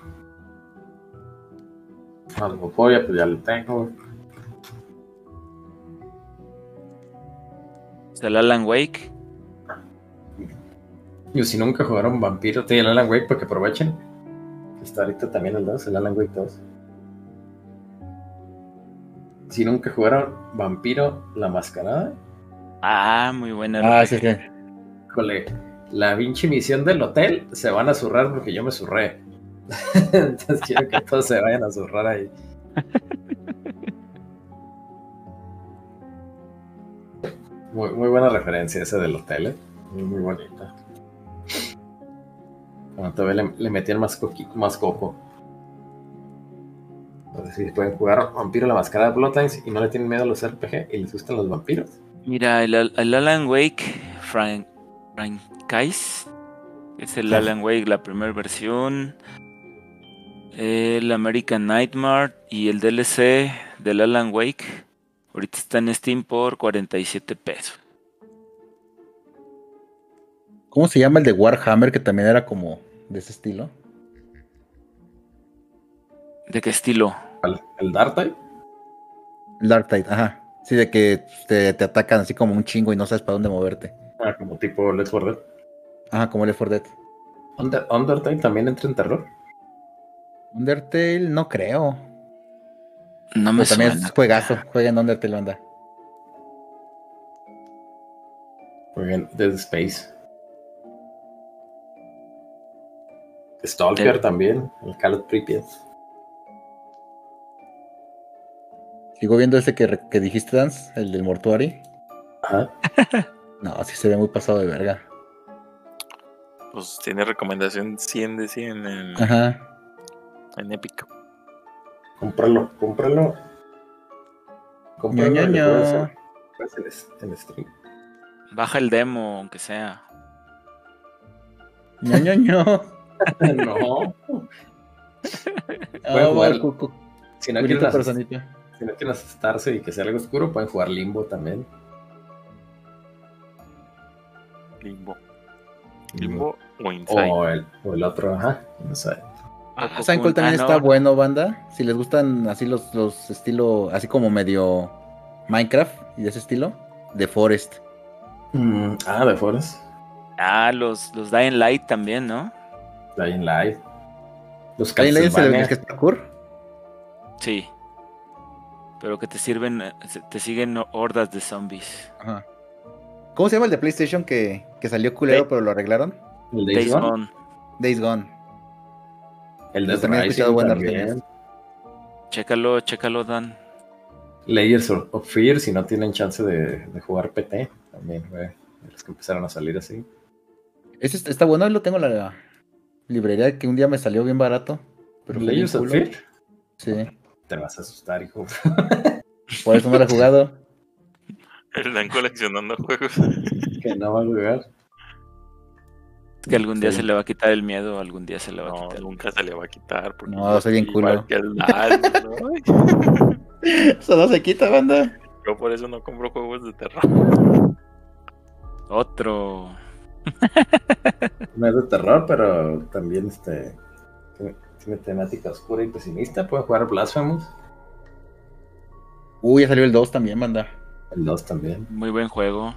Algofobia, pues ya lo tengo. El Alan Wake. Y si nunca jugaron Vampiro, tiene el Alan Wake para que aprovechen. Está ahorita también el 2, el Alan Wake 2. Si nunca jugaron Vampiro la Mascarada, Ah, muy buena. Ah, sí, sí. híjole, la pinche misión del hotel se van a zurrar porque yo me zurré. Entonces quiero que todos se vayan a zurrar ahí. Muy, muy buena referencia esa del hotel, ¿eh? Muy, muy bonita. Bueno, todavía le, le metían más, coqui- más coco. Ver si pueden jugar Vampiro la Mascarada de Bloodlines y no le tienen miedo a los RPG y les gustan los vampiros. Mira, el, Al- el Alan Wake, Frank, Frankais, es el. Alan Wake, la primera versión. El American Nightmare y el DLC del Alan Wake. Ahorita está en Steam por 47 pesos. ¿Cómo se llama el de Warhammer que también era como de ese estilo? ¿De qué estilo? ¿Cuál? ¿El Dark Tide? El Dark Tide, ajá. Sí, de que te, te atacan así como un chingo y no sabes para dónde moverte. Ah, como tipo Let's For Dead. Ajá, como Left 4 Dead. Under, Undertale también entra en terror. Undertale, no creo. No me Pero también suena. es juegazo. Jueguen Undertale, anda. Muy bien, Dead Space. Stalker El- también, el Call of Pripyat. Sigo viendo ese que, que dijiste, Dance, el del Mortuary. Ajá. No, sí se ve muy pasado de verga. pues tiene recomendación 100 de 100 en, Ajá. en Epic. Cómpralo, cómpralo. Cómpralo. Ño, ño, en, en stream. Baja el demo, aunque sea. Ño, ño, ño. no. Ah, Pueden jugar- va, cu- cu- Si no, quieren, personita. si no quieren asustarse y que sea algo oscuro, pueden jugar Limbo también. Limbo. Limbo o Inside. O el, o el otro, ajá. No sé. Ah, ¿Saben cuál también Ah, está no. bueno, banda? Si les gustan así los, los estilo, así como medio Minecraft y de ese estilo, The Forest. Mm, ah, de Forest. Ah, los, los Dying Light también, ¿no? Dying Light. Los ¿Alguien le dice el, que es parkour? Sí. Pero que te sirven, eh, te siguen hordas de zombies. Ajá. ¿Cómo se llama el de PlayStation que, que salió culero Day- pero lo arreglaron? El Days Days Gone. Gone. Days Gone. El Death también he escuchado buenas también. reseñas. Chécalo, chécalo, Dan. Layers of Fear, si no tienen chance de, de jugar PT, también de los que empezaron a salir así. Ese está- bueno, lo tengo en la librería que un día me salió bien barato. Pero Layers of. Fear, Sí, te vas a asustar, hijo. por eso no lo he jugado. Están coleccionando juegos. que no va a jugar. Es que algún día Sí. se le va a quitar el miedo, algún día se le va a No, quitar. nunca se le va a quitar. porque No, soy bien culo. ¿no? Eso no se quita, banda. Yo por eso no compro juegos de terror. Otro. No es de terror, pero también este tiene, temática oscura y pesimista. Pueden jugar Blasphemous, Uy, ya salió el 2 también, banda. el 2 también. Muy buen juego.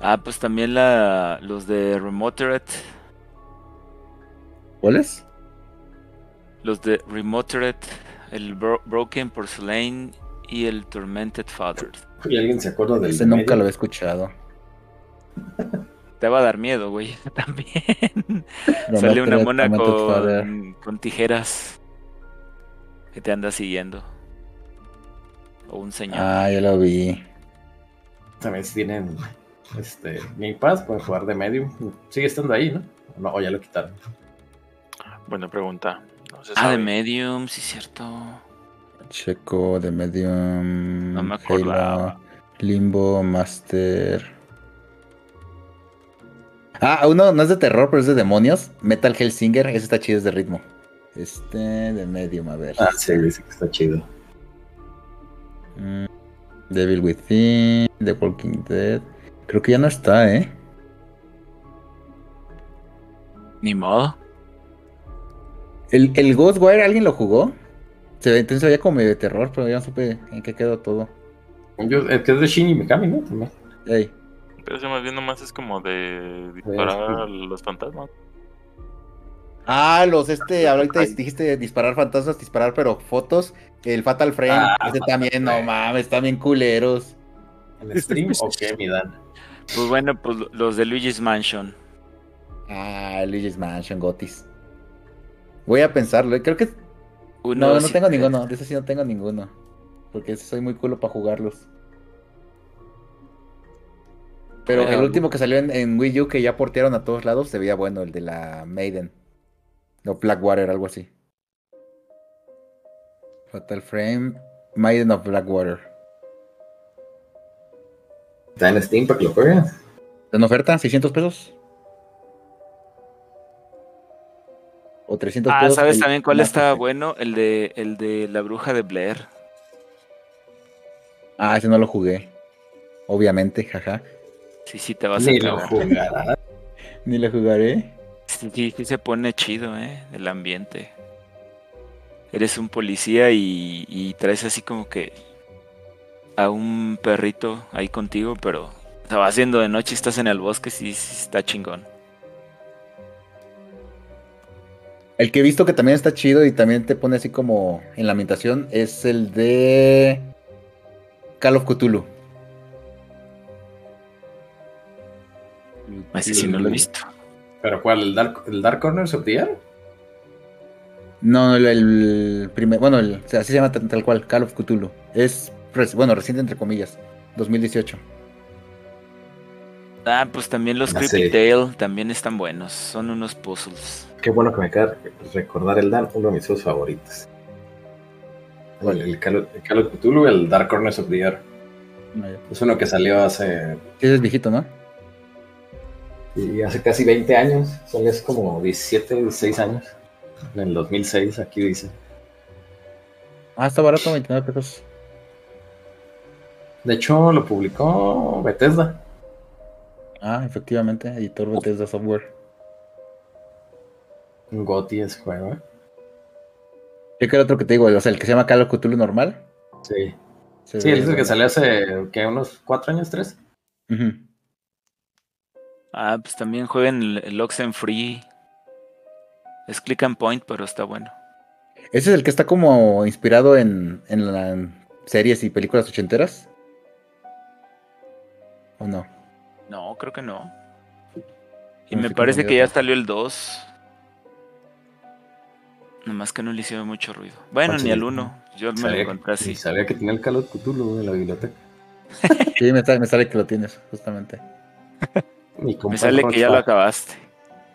Ah, pues también la, los de Remotered. ¿Cuáles? Los de Remotered, el Bro- Broken Porcelain y el Tormented Fathers. ¿Y alguien se acuerda del Ese nunca medio? lo he escuchado. Te va a dar miedo, güey. También. No Sale una mona con, con tijeras que te anda siguiendo. O un señor. Ah, ya lo vi. También si tienen este, Game Pass, pueden jugar de Medium. Sigue estando ahí, ¿no? No, o ya lo quitaron. Buena pregunta. No Ah, de. Medium, sí, cierto. Checo, de Medium. No me. Halo, Limbo, Master. Ah, uno no es de terror, pero es de demonios. Metal Hellsinger, ese está chido, es de ritmo. Este, de Medium, a ver. Ah, sí, dice que está chido. Mm, Devil Within, The Walking Dead. Creo que ya no está, ¿eh? Ni modo. El, el Ghostwire, ¿alguien lo jugó? Se ve, entonces se veía como medio de terror, pero ya no supe en qué quedó todo. Yo, el que es de Shinji Mikami, ¿no? También. Ey, Pero ese más bien nomás es como de disparar a los fantasmas. Ah, los este, ahorita dijiste disparar fantasmas, disparar pero fotos. El Fatal Frame, Ah, ese Fatal también, no mames, bien culeros. ¿En stream o qué, mi Dan? Pues bueno, pues los de Luigi's Mansion. Ah, Luigi's Mansion, Gotis. Voy a pensarlo, creo que... Uno No, no tengo ninguno, de ese sí no tengo ninguno. Porque soy muy culo para jugarlos. Pero Bueno. el último que salió en, en Wii U, que ya portearon a todos lados, se veía bueno, el de la Maiden. O Blackwater, algo así. Fatal Frame, Maiden of Blackwater. ¿Está en Steam para que lo jueguen? ¿En oferta? ¿600 pesos? ¿O 300 Ah? ¿sabes el también cuál estaba bueno? El de, el de la bruja de Blair. Ah, ese no lo jugué. Obviamente, jaja. Sí, sí, te vas Ni a lo. Ni lo jugaré. Sí, sí, sí se pone chido, ¿eh? El ambiente. Eres un policía y, y traes así como que a un perrito ahí contigo, pero se va haciendo de noche y estás en el bosque, sí, sí está chingón. El que he visto que también está chido y también te pone así como en la ambientación es el de Call of Cthulhu. Ese sí no lo he visto. ¿Pero cuál? ¿El Dark, el Dark Corners of the Air? No, el, el primer, bueno, el, o sea, así se llama tal, tal cual, Call of Cthulhu. Es, bueno, reciente entre comillas, 2018. Ah, pues también los Ah, Creepy sí. Tale también están buenos. Son unos puzzles. Qué bueno que me queda recordar el Dan, uno de mis juegos favoritos. El, el Call, el Call of Cthulhu, el Dark Corners of the Earth. Es uno que salió hace, Sí, es viejito, ¿no? y hace casi 20 años. Salió hace como 17, 16 años. En el 2006, aquí dice. Ah, está barato, 29 pesos. De hecho, lo publicó Bethesda. Ah, efectivamente, editor Bethesda Software. Un GOTY ese juego, ¿eh? Yo que el otro que te digo, o sea, el que se llama Call of Cthulhu normal. Sí. se Sí, es el que salió hace, ¿qué? ¿Unos 4 años, 3? Ujú. Ah, pues también jueguen el, el Oxenfree. Es click and point, pero está bueno. Ese es el que está como inspirado en, en la- en series y películas ochenteras. ¿O no? No, creo que no. Y No me parece que ya salió el 2. Nomás que no le hicieron mucho ruido. Bueno, ¿Cuál ni al? 1. Yo me lo encontré así. sabía que tenía el Call of Cthulhu en la biblioteca. Sí, me sale, me sale que lo tienes, justamente. Me sale que ya lo acabaste.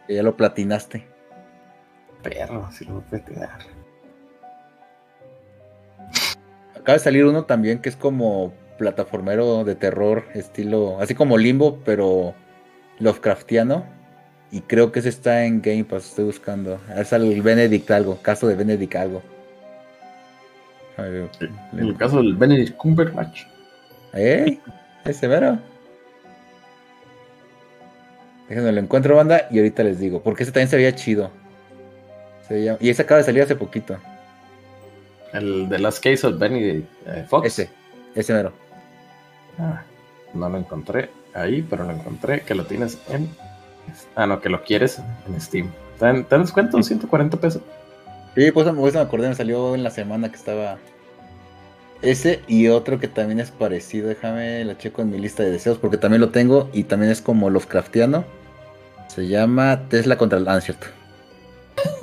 Que ya lo platinaste. Perro, si lo voy a platinar. Acaba de salir uno también que es como plataformero de terror, estilo, así como Limbo, pero Lovecraftiano. Y creo que ese está en Game Pass, estoy buscando. Es el Benedict algo, caso de Benedict algo. En el caso del Benedict Cumberbatch. ¿Eh? Ese mero. Déjenme lo encuentro, banda, y ahorita les digo. Porque ese también se veía chido. Se veía- Y ese acaba de salir hace poquito. El The Last Case of Benedict eh, Fox. Ese, ese mero. Ah, no lo encontré ahí, pero lo encontré que lo tienes en. Ah, no, que lo quieres en Steam. ¿Te dan, te dan descuento? 140 pesos. Sí, pues me acordé, me salió en la semana que estaba ese y otro que también es parecido. Déjame la checo en mi lista de deseos porque también lo tengo y también es como Lovecraftiano. Se llama Tesla contra el. Ah, no es cierto.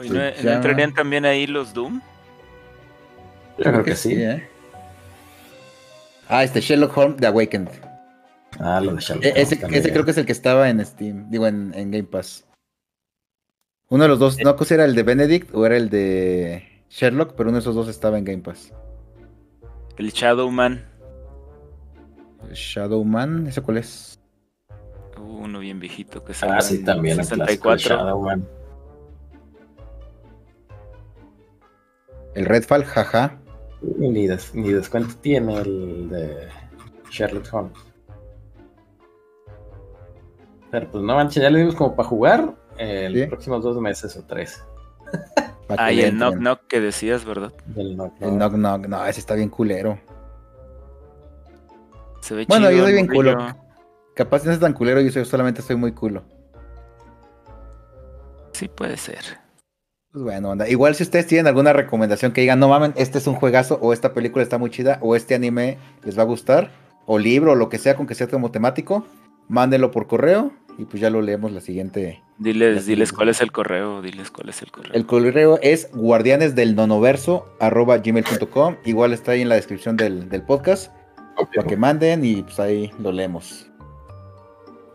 Oye, ¿no, Se no llama- entrarían también ahí los Doom? Yo creo que sí. ¿eh? Ah, este Sherlock Holmes The Awakened. Ah, lo de Sherlock E- ese, también. ese creo que es el que estaba en Steam, digo en, en Game Pass. Uno de los dos, no sé si era el de Benedict o era el de Sherlock, pero uno de esos dos estaba en Game Pass. El Shadowman. Shadowman, ¿ese cuál es? Hubo uno bien viejito que salió Ah, sí, en también. el clásico de 64. Shadowman. El Redfall, jaja. Ni, des- ni descuento tiene el de Sherlock Holmes. Pero pues no manches, ya le dimos como para jugar eh, los próximos dos meses o tres. Ah, y el Knock. Knock que decías, ¿verdad? Del Knock El Knock Knock, no, ese está bien culero. Se ve Bueno, chido. yo soy el bien culo. Capaz no es tan culero, yo soy- solamente soy muy culo. Sí, puede ser. Pues bueno, anda. Igual si ustedes tienen alguna recomendación que digan, no mamen, este es un juegazo, o esta película está muy chida, o este anime les va a gustar, o libro, o lo que sea con que sea como temático, mándenlo por correo y pues ya lo leemos la siguiente. Diles, diles cuál es el correo, diles cuál es el correo. El correo es guardianesdelnonoverso arroba gmail.com. Igual está ahí en la descripción del, del podcast para que manden y pues ahí lo leemos.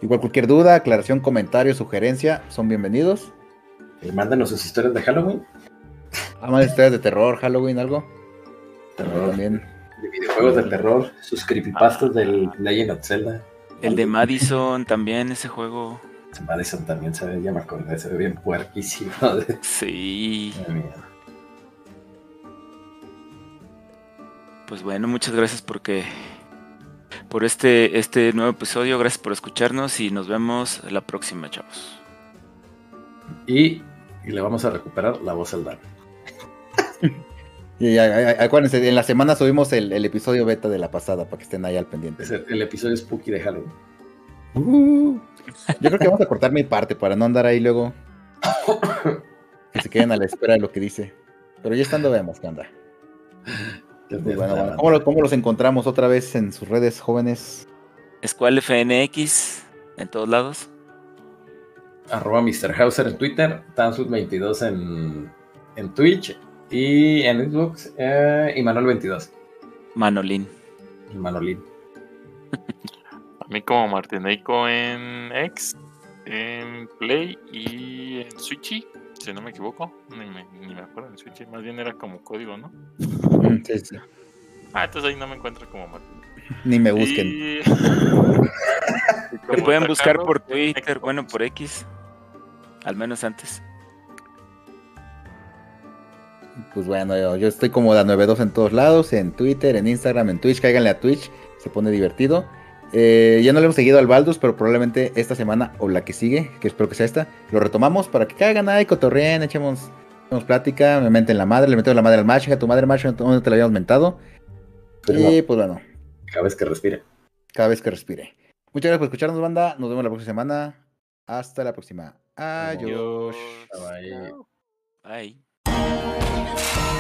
Igual cualquier duda, aclaración, comentario, sugerencia, son bienvenidos. Y mándenos sus historias de Halloween, Aman historias de terror, Halloween, algo. terror, También. de videojuegos de terror, sus creepypastas del Legend of Zelda. El de Madison también, ese juego. Madison también se ve, ya me acordé, se ve bien puerquísimo. De... Sí. Pues bueno, muchas gracias porque por este, este nuevo episodio. Gracias por escucharnos y nos vemos la próxima, chavos. Y, y le vamos a recuperar la voz al Dan. Y acuérdense, en la semana subimos el, el episodio beta de la pasada para que estén ahí al pendiente. Es el, el episodio spooky de Halloween. Uh, yo creo que vamos a cortar mi parte para no andar ahí luego. Que se queden a la espera de lo que dice. Pero ya estando vemos qué onda. Pues bueno, bueno. ¿cómo, lo- cómo los encontramos otra vez en sus redes jóvenes? Squall FNX en todos lados. Arroba Mr. Hauser en Twitter, Tansud22 en, en Twitch y en Xbox eh, y Manuel22. Manolín. y Manolín. mí como Martineiko en X, en Play y en Switchy, si no me equivoco. Ni me, ni me acuerdo en Switchy, más bien era como código, ¿no? Mm, sí, sí. Ah, entonces ahí no me encuentro como Martineiko. Ni me busquen. Y- Te pueden buscar por Twitter, bueno, por X. Al menos antes. Pues bueno, yo, yo estoy como la 92 en todos lados, en Twitter, en Instagram, en Twitch, cáiganle a Twitch, se pone divertido. Eh, ya no le hemos seguido al Baldus, pero probablemente esta semana o la que sigue, que espero que sea esta, lo retomamos para que caigan ahí, cotorreen, echemos, echemos plática, me menten la madre, le metemos la madre al macho, a tu madre macho, donde te la habíamos mentado. Pero Y pues bueno, Cada vez que respire. cada vez que respire. Muchas gracias por escucharnos, banda. Nos vemos la próxima semana. Hasta la próxima. Adiós. Bye. Bye. 嗯。